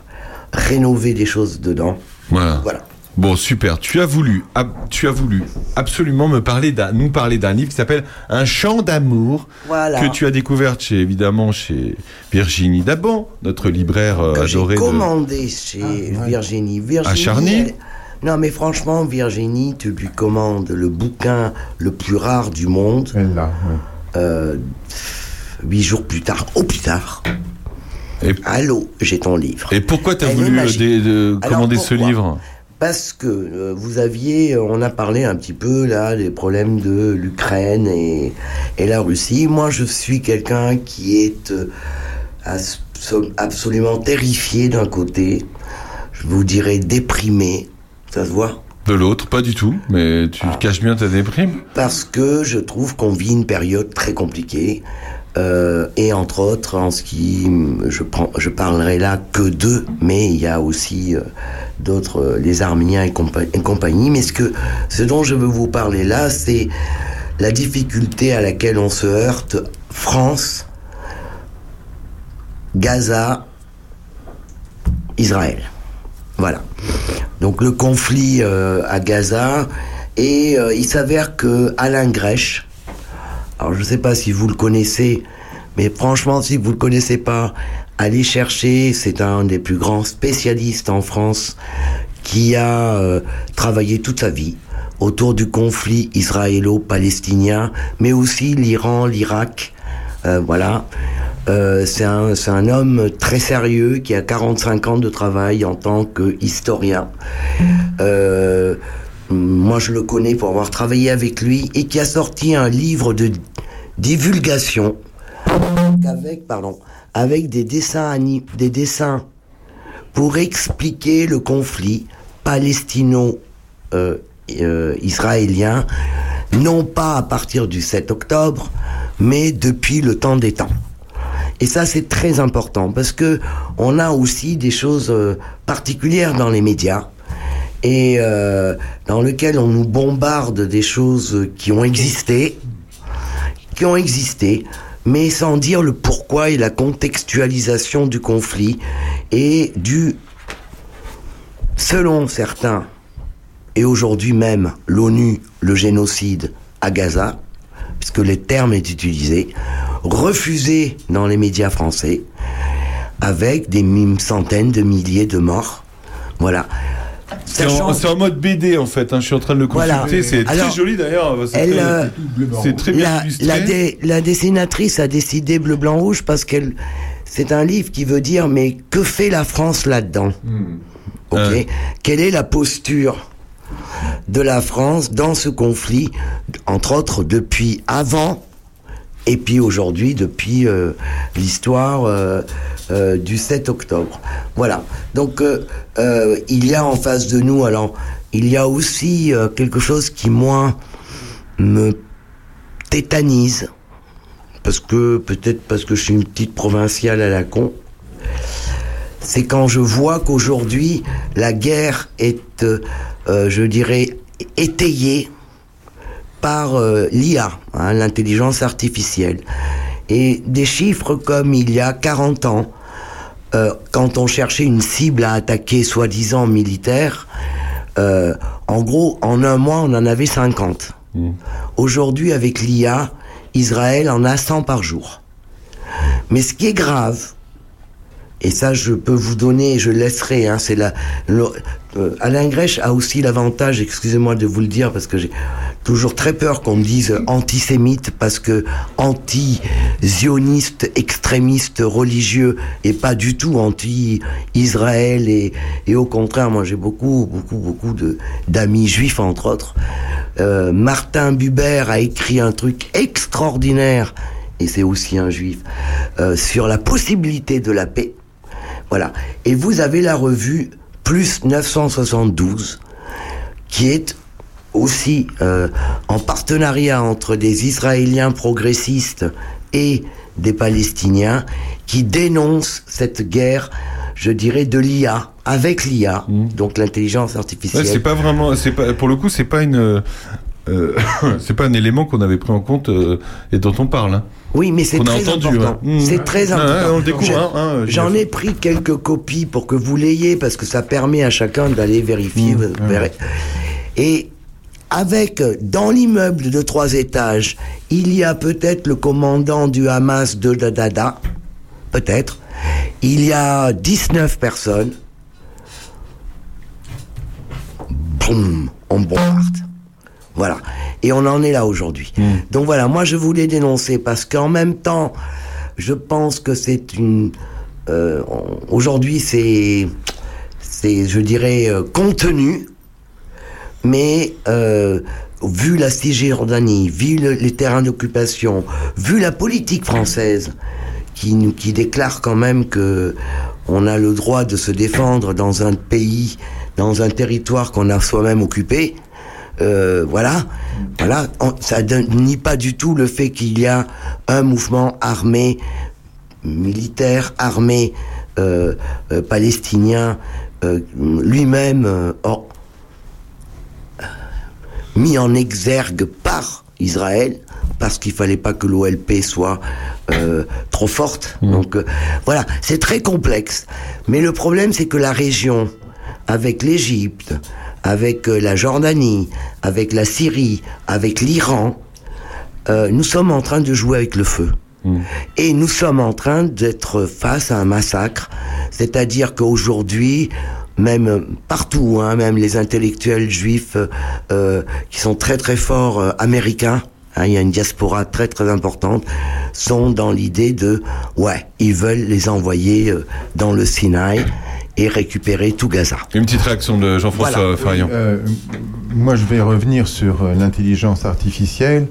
rénover des choses dedans. Voilà. Voilà. Bon, super. Tu as voulu, ab- tu as voulu absolument me parler d'un, nous parler d'un livre qui s'appelle Un chant d'amour Voilà. que tu as découvert chez, évidemment, chez Virginie Dabon, notre libraire euh, que j'ai de- commandé chez Virginie. Virginie. À Charny elle- Non, mais franchement, Virginie, tu lui commandes le bouquin le plus rare du monde. Euh, huit jours plus tard, au plus tard. Allô, j'ai ton livre. Et pourquoi tu as Elle voulu euh, de commander ce livre? Parce que euh, vous aviez, euh, on a parlé un petit peu là des problèmes de l'Ukraine et, et la Russie. Moi, je suis quelqu'un qui est euh, abso- absolument terrifié d'un côté, je vous dirais déprimé, ça se voit? De l'autre, pas du tout, mais tu Ah. caches bien ta déprime. parce que je trouve qu'on vit une période très compliquée. Euh, et entre autres, en ce qui, je prends, je parlerai là que d'eux, mais il y a aussi euh, d'autres, euh, les Arméniens et, compa- et compagnie. Mais ce que, ce dont je veux vous parler là, c'est la difficulté à laquelle on se heurte, France, Gaza, Israël. Voilà. Donc le conflit euh, à Gaza et euh, il s'avère que Alain Grèche, alors je ne sais pas si vous le connaissez, mais franchement si vous le connaissez pas, allez chercher. C'est un des plus grands spécialistes en France qui a euh, travaillé toute sa vie autour du conflit israélo-palestinien, mais aussi l'Iran, l'Irak. Euh, voilà. Euh, c'est un, un homme très sérieux qui a 45 ans de travail en tant qu'historien. Euh, moi, je le connais pour avoir travaillé avec lui et qui a sorti un livre de divulgation avec, pardon, avec des dessins, des dessins pour expliquer le conflit palestino euh, euh, non pas à partir du 7 octobre, mais depuis le temps des temps. Et ça, c'est très important parce que on a aussi des choses euh, particulières dans les médias et euh, dans lesquelles on nous bombarde des choses qui ont existé, qui ont existé. mais sans dire le pourquoi et la contextualisation du conflit et du, selon certains, et aujourd'hui même l'ONU, le génocide à Gaza, puisque le terme est utilisé, refusé dans les médias français, avec des centaines de milliers de morts. Voilà. C'est en, mode BD en fait, hein, je suis en train de le Voilà. consulter, c'est très joli d'ailleurs. c'est Elle, très- euh, C'est très bien la, la, dé- la dessinatrice a décidé bleu, blanc, rouge parce qu'elle, c'est un livre qui veut dire mais que fait la France là-dedans Ok. Quelle est la posture de la France dans ce conflit, entre autres depuis avant et puis aujourd'hui depuis euh, l'histoire euh, euh, du 7 octobre. Voilà. Donc euh, euh, il y a en face de nous, alors il y a aussi euh, quelque chose qui moi me tétanise parce que peut-être parce que je suis une petite provinciale à la con. C'est quand je vois qu'aujourd'hui la guerre est, je dirais, étayée par euh, l'IA, hein, l'intelligence artificielle. Et des chiffres comme il y a 40 ans, euh, quand on cherchait une cible à attaquer soi-disant militaire, euh, en gros, en un mois, on en avait 50. Aujourd'hui, avec l'IA, Israël en a 100 par jour. Mais ce qui est grave, et ça je peux vous donner, je laisserai, hein, c'est la... le- euh, Alain Grèche a aussi l'avantage, excusez-moi de vous le dire, parce que j'ai toujours très peur qu'on me dise antisémite, parce que anti-zioniste, extrémiste, religieux, et pas du tout anti-Israël, et, et au contraire, moi j'ai beaucoup, beaucoup, beaucoup de d'amis juifs, entre autres. Euh, Martin Buber a écrit un truc extraordinaire, et c'est aussi un juif, euh, sur la possibilité de la paix. Voilà. Et vous avez la revue Plus 972, qui est aussi euh, en partenariat entre des Israéliens progressistes et des Palestiniens qui dénoncent cette guerre, je dirais, de l'IA, avec l'IA, donc l'intelligence artificielle. Ouais, c'est pas vraiment, c'est pas pour le coup, c'est pas une, euh, c'est pas un élément qu'on avait pris en compte euh, et dont on parle. hein. Oui, mais c'est très hein. Mmh. C'est très ouais, important. hein, hein, J'en ai ai pris quelques copies pour que vous l'ayez, parce que ça permet à chacun d'aller vérifier. Mmh, verrez. Et avec, dans l'immeuble de trois étages, il y a peut-être le commandant du Hamas de Dada, peut-être. Il y a 19 personnes. Boum, on bombarde. Voilà. Et on en est là aujourd'hui. Donc voilà, moi je voulais dénoncer parce qu'en même temps, je pense que c'est une. euh, aujourd'hui, c'est. C'est, je dirais, euh, contenu, mais euh, vu la Cisjordanie, vu le- les terrains d'occupation, vu la politique française, qui, nous- qui déclare quand même que on a le droit de se défendre dans un pays, dans un territoire qu'on a soi-même occupé. Euh, voilà, voilà, On- ça ne nie pas du tout le fait qu'il y a un mouvement armé, militaire, armé euh, euh, palestinien, lui-même or- mis en exergue par Israël parce qu'il fallait pas que l'OLP soit euh, trop forte. Donc euh, voilà, c'est très complexe. Mais le problème, c'est que la région, avec l'Égypte, avec euh, la Jordanie, avec la Syrie, avec l'Iran, euh, nous sommes en train de jouer avec le feu. Et nous sommes en train d'être face à un massacre. C'est-à-dire qu'aujourd'hui, même euh, partout, hein, même les intellectuels juifs euh, euh, qui sont très très forts euh, américains, hein, il y a une diaspora très très importante, sont dans l'idée de, ouais, ils veulent les envoyer euh, dans le Sinaï et récupérer tout Gaza. Une petite réaction de Jean-François Voilà. Farion. Euh, moi, je vais revenir sur euh, l'intelligence artificielle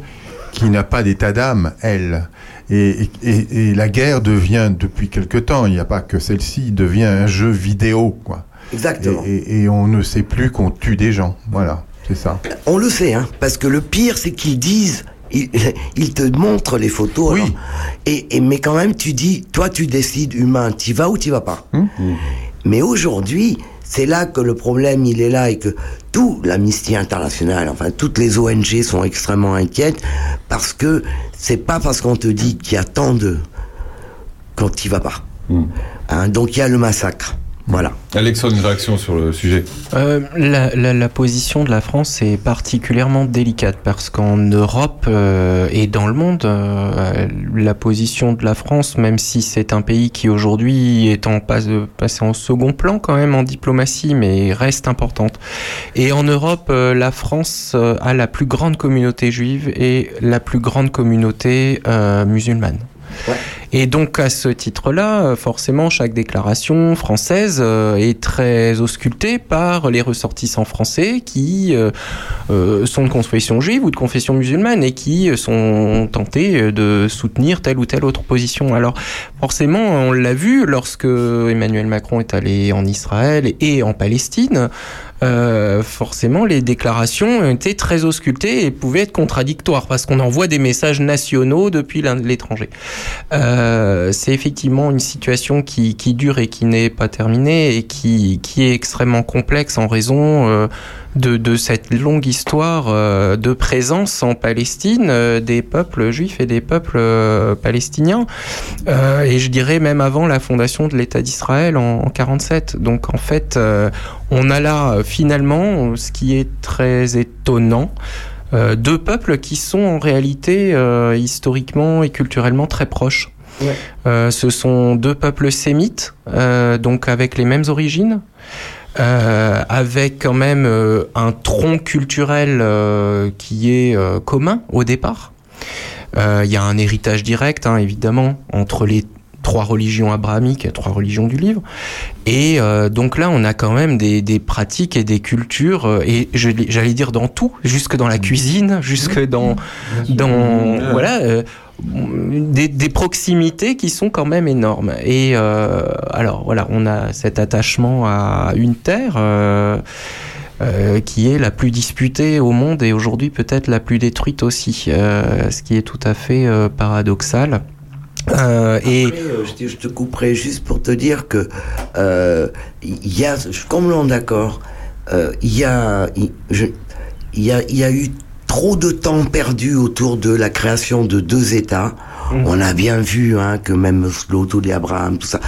qui n'a pas d'état d'âme, elle. Et, et- et la guerre devient, depuis quelque temps, il n'y a pas que celle-ci, devient un jeu vidéo, quoi. Exactement. Et, et- et on ne sait plus qu'on tue des gens. Voilà, c'est ça. On le sait, hein, parce que le pire, c'est qu'ils disent, ils te montrent les photos. Oui. et, et- mais quand même, tu dis, toi, tu décides, humain, t'y vas ou t'y vas pas. Mais aujourd'hui, c'est là que le problème, il est là, et que tout l'Amnesty International, enfin toutes les ONG sont extrêmement inquiètes parce que c'est pas parce qu'on te dit qu'il y a tant de quand tu vas pas. Hein, donc il y a le massacre. Voilà. Alexandre, une réaction sur le sujet Euh, la, la- la position de la France est particulièrement délicate parce qu'en Europe euh, et dans le monde, euh, la position de la France, même si c'est un pays qui aujourd'hui est en passe, passé en second plan quand même en diplomatie, mais reste importante. Et en Europe, euh, la France euh, a la plus grande communauté juive et la plus grande communauté euh, musulmane. Et donc à ce titre-là, euh, forcément, chaque déclaration française euh, est très auscultée par les ressortissants français qui euh, sont de confession juive ou de confession musulmane et qui sont tentés de soutenir telle ou telle autre position. Alors forcément, on l'a vu lorsque Emmanuel Macron est allé en Israël et en Palestine. Forcément, les déclarations étaient très auscultées et pouvaient être contradictoires parce qu'on envoie des messages nationaux depuis l'étranger. Euh, c'est effectivement une situation qui, dure et qui n'est pas terminée et qui, est extrêmement complexe en raison euh, de, cette longue histoire euh, de présence en Palestine des peuples juifs et des peuples palestiniens. Et je dirais même avant la fondation de l'État d'Israël en, en 47. Donc en fait, on a là finalement ce qui est très étonnant. deux peuples qui sont en réalité historiquement et culturellement très proches. Euh, ce sont deux peuples sémites, euh, donc avec les mêmes origines, euh, avec quand même euh, un tronc culturel euh, qui est euh, commun au départ. Euh, Il y a un héritage direct, hein, évidemment, entre les trois religions abrahamiques et trois religions du livre. Et euh, donc là, on a quand même des, des pratiques et des cultures, euh, et j'allais dire dans tout, jusque dans la cuisine, jusque dans, dans voilà, euh, des, des proximités qui sont quand même énormes. Et euh, alors voilà, on a cet attachement à une terre. euh, euh, qui est la plus disputée au monde et aujourd'hui peut-être la plus détruite aussi, euh, ce qui est tout à fait euh, paradoxal. Euh, et euh, je, te- couperai juste pour te dire que euh, il y a, je suis d'accord. euh, Il y a, il y y a eu trop de temps perdu autour de la création de deux États. On a bien vu hein, que même l'auto d'Abraham, tout ça.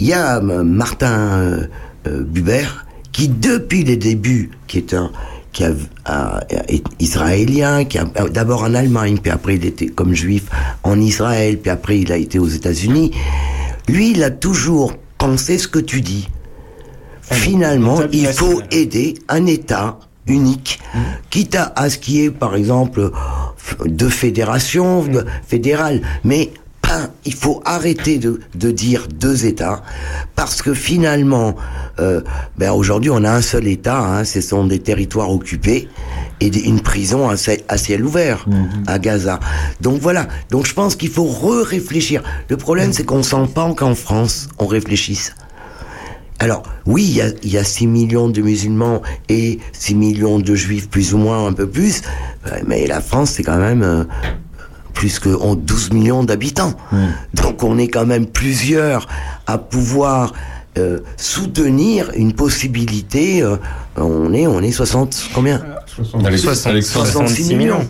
Il y a euh, Martin euh, euh, Buber qui, depuis les débuts, qui est un qui a, a- est israélien, qui a d'abord en Allemagne, puis après il était comme juif en Israël, puis après il a été aux États-Unis. Lui, il a toujours pensé ce que tu dis. Finalement, il faut aider un État unique, quitte à, à ce qui est, par exemple, de fédération de- fédérale, mais pas, il faut arrêter de, de dire deux États, parce que finalement, euh, ben aujourd'hui, on a un seul État, hein, ce sont des territoires occupés et des- une prison à, ciel- à ciel ouvert à Gaza. Donc voilà, donc je pense qu'il faut re-réfléchir. Le problème, c'est qu'on sent pas qu'en France, on réfléchisse. Alors, oui, il y a, il y a 6 millions de musulmans et 6 millions de juifs, plus ou moins, un peu plus. Mais la France, c'est quand même euh, plus que on- 12 millions d'habitants. Donc, on est quand même plusieurs à pouvoir euh, soutenir une possibilité. euh, on est, on est 60, combien? 66 millions.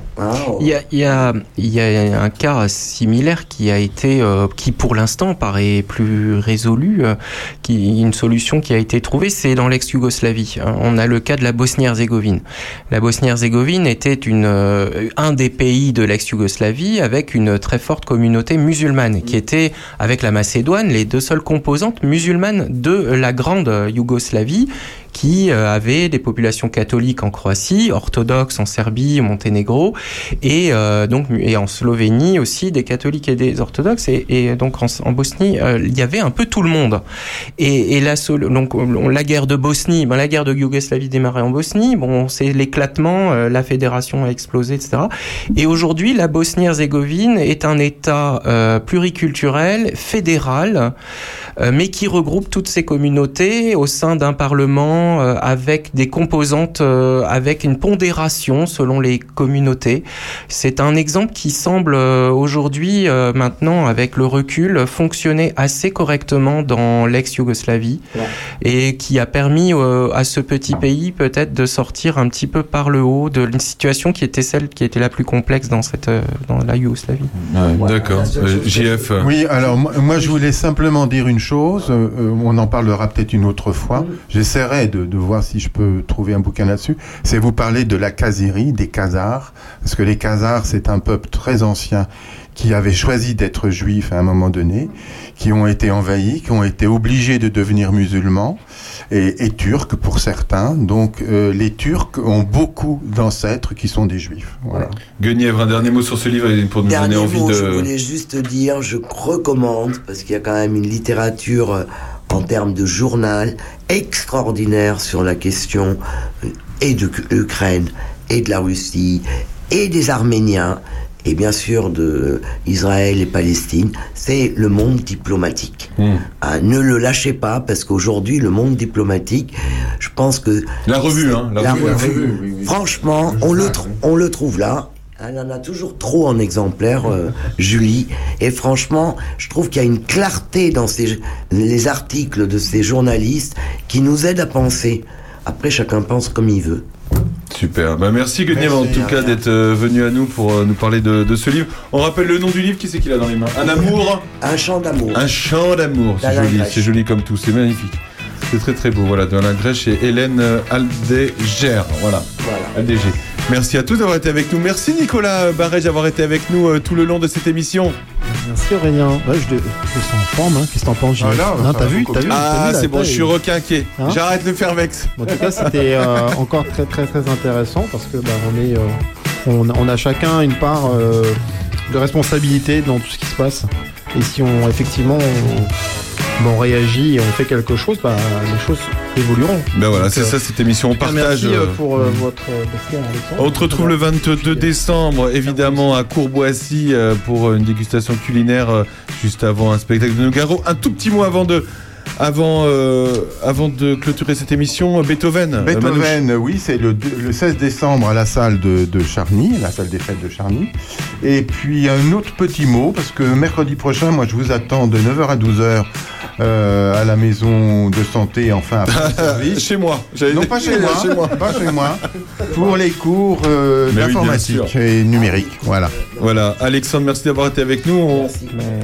Il y a, il y, a, il y a un cas similaire qui a été, euh, qui pour l'instant paraît plus résolu, euh, qui, une solution qui a été trouvée, c'est dans l'ex-Yougoslavie. hein. On a le cas de la Bosnie-Herzégovine. La Bosnie-Herzégovine était une, euh, un des pays de l'ex-Yougoslavie avec une très forte communauté musulmane, qui était, avec la Macédoine, les deux seules composantes musulmanes de la grande Yougoslavie, qui euh, avait des populations catholiques en Croatie, orthodoxes en Serbie, au Monténégro, et euh, donc et en Slovénie aussi des catholiques et des orthodoxes, et, donc en, Bosnie euh, il y avait un peu tout le monde. Et, la donc on- la guerre de Bosnie, ben, la guerre de Yougoslavie démarrait en Bosnie, bon c'est l'éclatement, la fédération a explosé, etc. Et aujourd'hui la Bosnie-Herzégovine est un État pluriculturel, fédéral, mais qui regroupe toutes ces communautés au sein d'un parlement euh, avec des composantes, euh, avec une pondération selon les communautés. C'est un exemple qui semble euh, aujourd'hui, euh, maintenant, avec le recul, fonctionner assez correctement dans l'ex-Yougoslavie et qui a permis euh, à ce petit pays peut-être de sortir un petit peu par le haut de une situation qui était celle qui était la plus complexe dans cette euh, dans la Yougoslavie. D'accord. Euh, JF. Oui, alors moi, moi, je voulais simplement dire une chose, euh, on en parlera peut-être une autre fois, j'essaierai de, de voir si je peux trouver un bouquin là-dessus, c'est vous parler de la Kazyrie, des Khazars, parce que les Khazars c'est un peuple très ancien qui avait choisi d'être juif à un moment donné, qui ont été envahis, qui ont été obligés de devenir musulmans et, et turcs pour certains. Donc euh, les Turcs ont beaucoup d'ancêtres qui sont des juifs. Voilà. Guenièvre, un dernier mot sur ce livre pour nous Dernier donner envie mot, de. je voulais juste dire, je recommande, parce qu'il y a quand même une littérature euh, en termes de journal extraordinaire sur la question euh, et de l'Ukraine, et de la Russie, et des Arméniens, et bien sûr de Israël et Palestine, c'est le monde diplomatique. Ah, ne le lâchez pas, parce qu'aujourd'hui, le monde diplomatique, je pense que... La revue, hein, la La revue, la revue, revue, oui, oui. Franchement, on le, tr- on le trouve là. Elle en a toujours trop en exemplaires, euh, Julie. Et franchement, je trouve qu'il y a une clarté dans ces, les articles de ces journalistes qui nous aident à penser. Après, chacun pense comme il veut. Super. Bah, merci Guenièvre en tout cas d'être euh, venu à nous pour euh, nous parler de, de ce livre. On rappelle le nom du livre, qui c'est qu'il a dans les mains? Un amour Un chant d'amour. Un chant d'amour, c'est joli, c'est joli comme tout, c'est magnifique. C'est très très beau, voilà, de Alain Grèche et Hélène Aldéger, voilà. Aldéger. Merci à tous d'avoir été avec nous. Merci Nicolas Barret d'avoir été avec nous euh, tout le long de cette émission. Merci Aurélien. Ouais, je, je suis en forme, hein. qu'est-ce que t'en penses Voilà, Non, t'as vu, t'as vu, Ah, c'est bon, je suis requinqué. Hein J'arrête de faire vex. En tout cas, c'était euh, encore très très très intéressant parce que bah, on est, euh, on, on a chacun une part euh, de responsabilité dans tout ce qui se passe. Et si on effectivement on, on réagit et on fait quelque chose, bah, les choses évolueront. Ben voilà, c'est euh, ça cette émission, on partage. Merci euh, euh, pour euh, votre question, Alexandre. On te retrouve le 22 décembre, évidemment, à Courboissy pour une dégustation culinaire juste avant un spectacle de Nougaro. Un tout petit mot avant de, avant, euh, avant de clôturer cette émission, Beethoven. euh, Manouche. Beethoven, oui, c'est le, deux- le 16 décembre à la salle de, de Charny, la salle des fêtes de Charny. Et puis un autre petit mot, parce que mercredi prochain, moi je vous attends de 9h à 12h euh, à la maison de santé, enfin service. chez moi. Non, pas chez moi, chez moi. pas chez moi. Pour les cours euh, oui, d'informatique et numérique, voilà. Voilà, Alexandre, merci d'avoir été avec nous. On,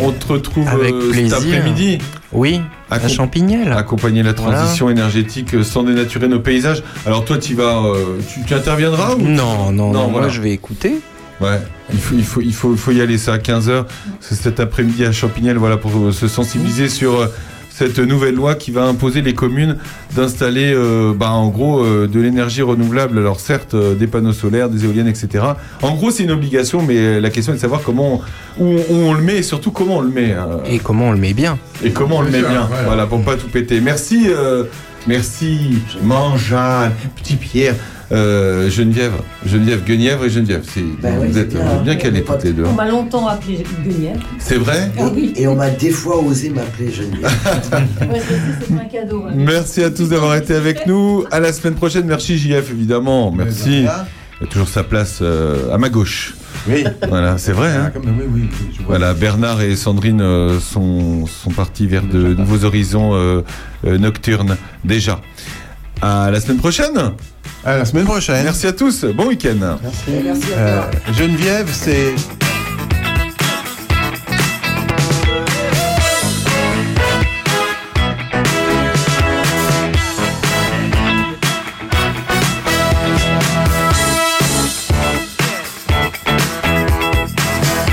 on te retrouve Avec euh, plaisir. cet après-midi. Oui, à Champignelles. Accompagner la Voilà. transition énergétique euh, sans dénaturer nos paysages. Alors toi, tu vas, euh, tu, tu interviendras ou Non, non, non, voilà. moi je vais écouter. Ouais, il faut, il faut, il faut, il faut y aller, ça à 15h. C'est cet après-midi à Champignelles, voilà, pour euh, se sensibiliser sur cette nouvelle loi qui va imposer les communes d'installer, euh, bah, en gros, euh, de l'énergie renouvelable. Alors certes, euh, des panneaux solaires, des éoliennes, etc. En gros, c'est une obligation, mais la question est de savoir comment, où, on- où on le met et surtout comment on le met. hein. Et comment on le met bien. Et comment on le met Bien, bien, voilà. voilà, pour pas tout péter. Merci, euh, merci, Mangeane, Petit Pierre, euh, Geneviève, Geneviève, Guenièvre et Geneviève. Ben oui, vous êtes bien. toutes les deux. On hein. m'a longtemps appelé Guenièvre. C'est vrai Ah oui. Et on m'a des fois osé m'appeler Geneviève. Ouais, c'est un cadeau. ouais. Merci à tous d'avoir été avec nous. À la semaine prochaine. Merci JF, évidemment. Merci. Il y a toujours sa place euh, à ma gauche. Oui. Voilà, c'est vrai. Hein Oui, oui, oui, je vois. Voilà, Bernard et Sandrine euh, sont, sont partis vers de nouveaux horizons euh, euh, nocturnes déjà. À la semaine prochaine. À la semaine prochaine. Merci à tous. Bon week-end. Euh, Geneviève, c'est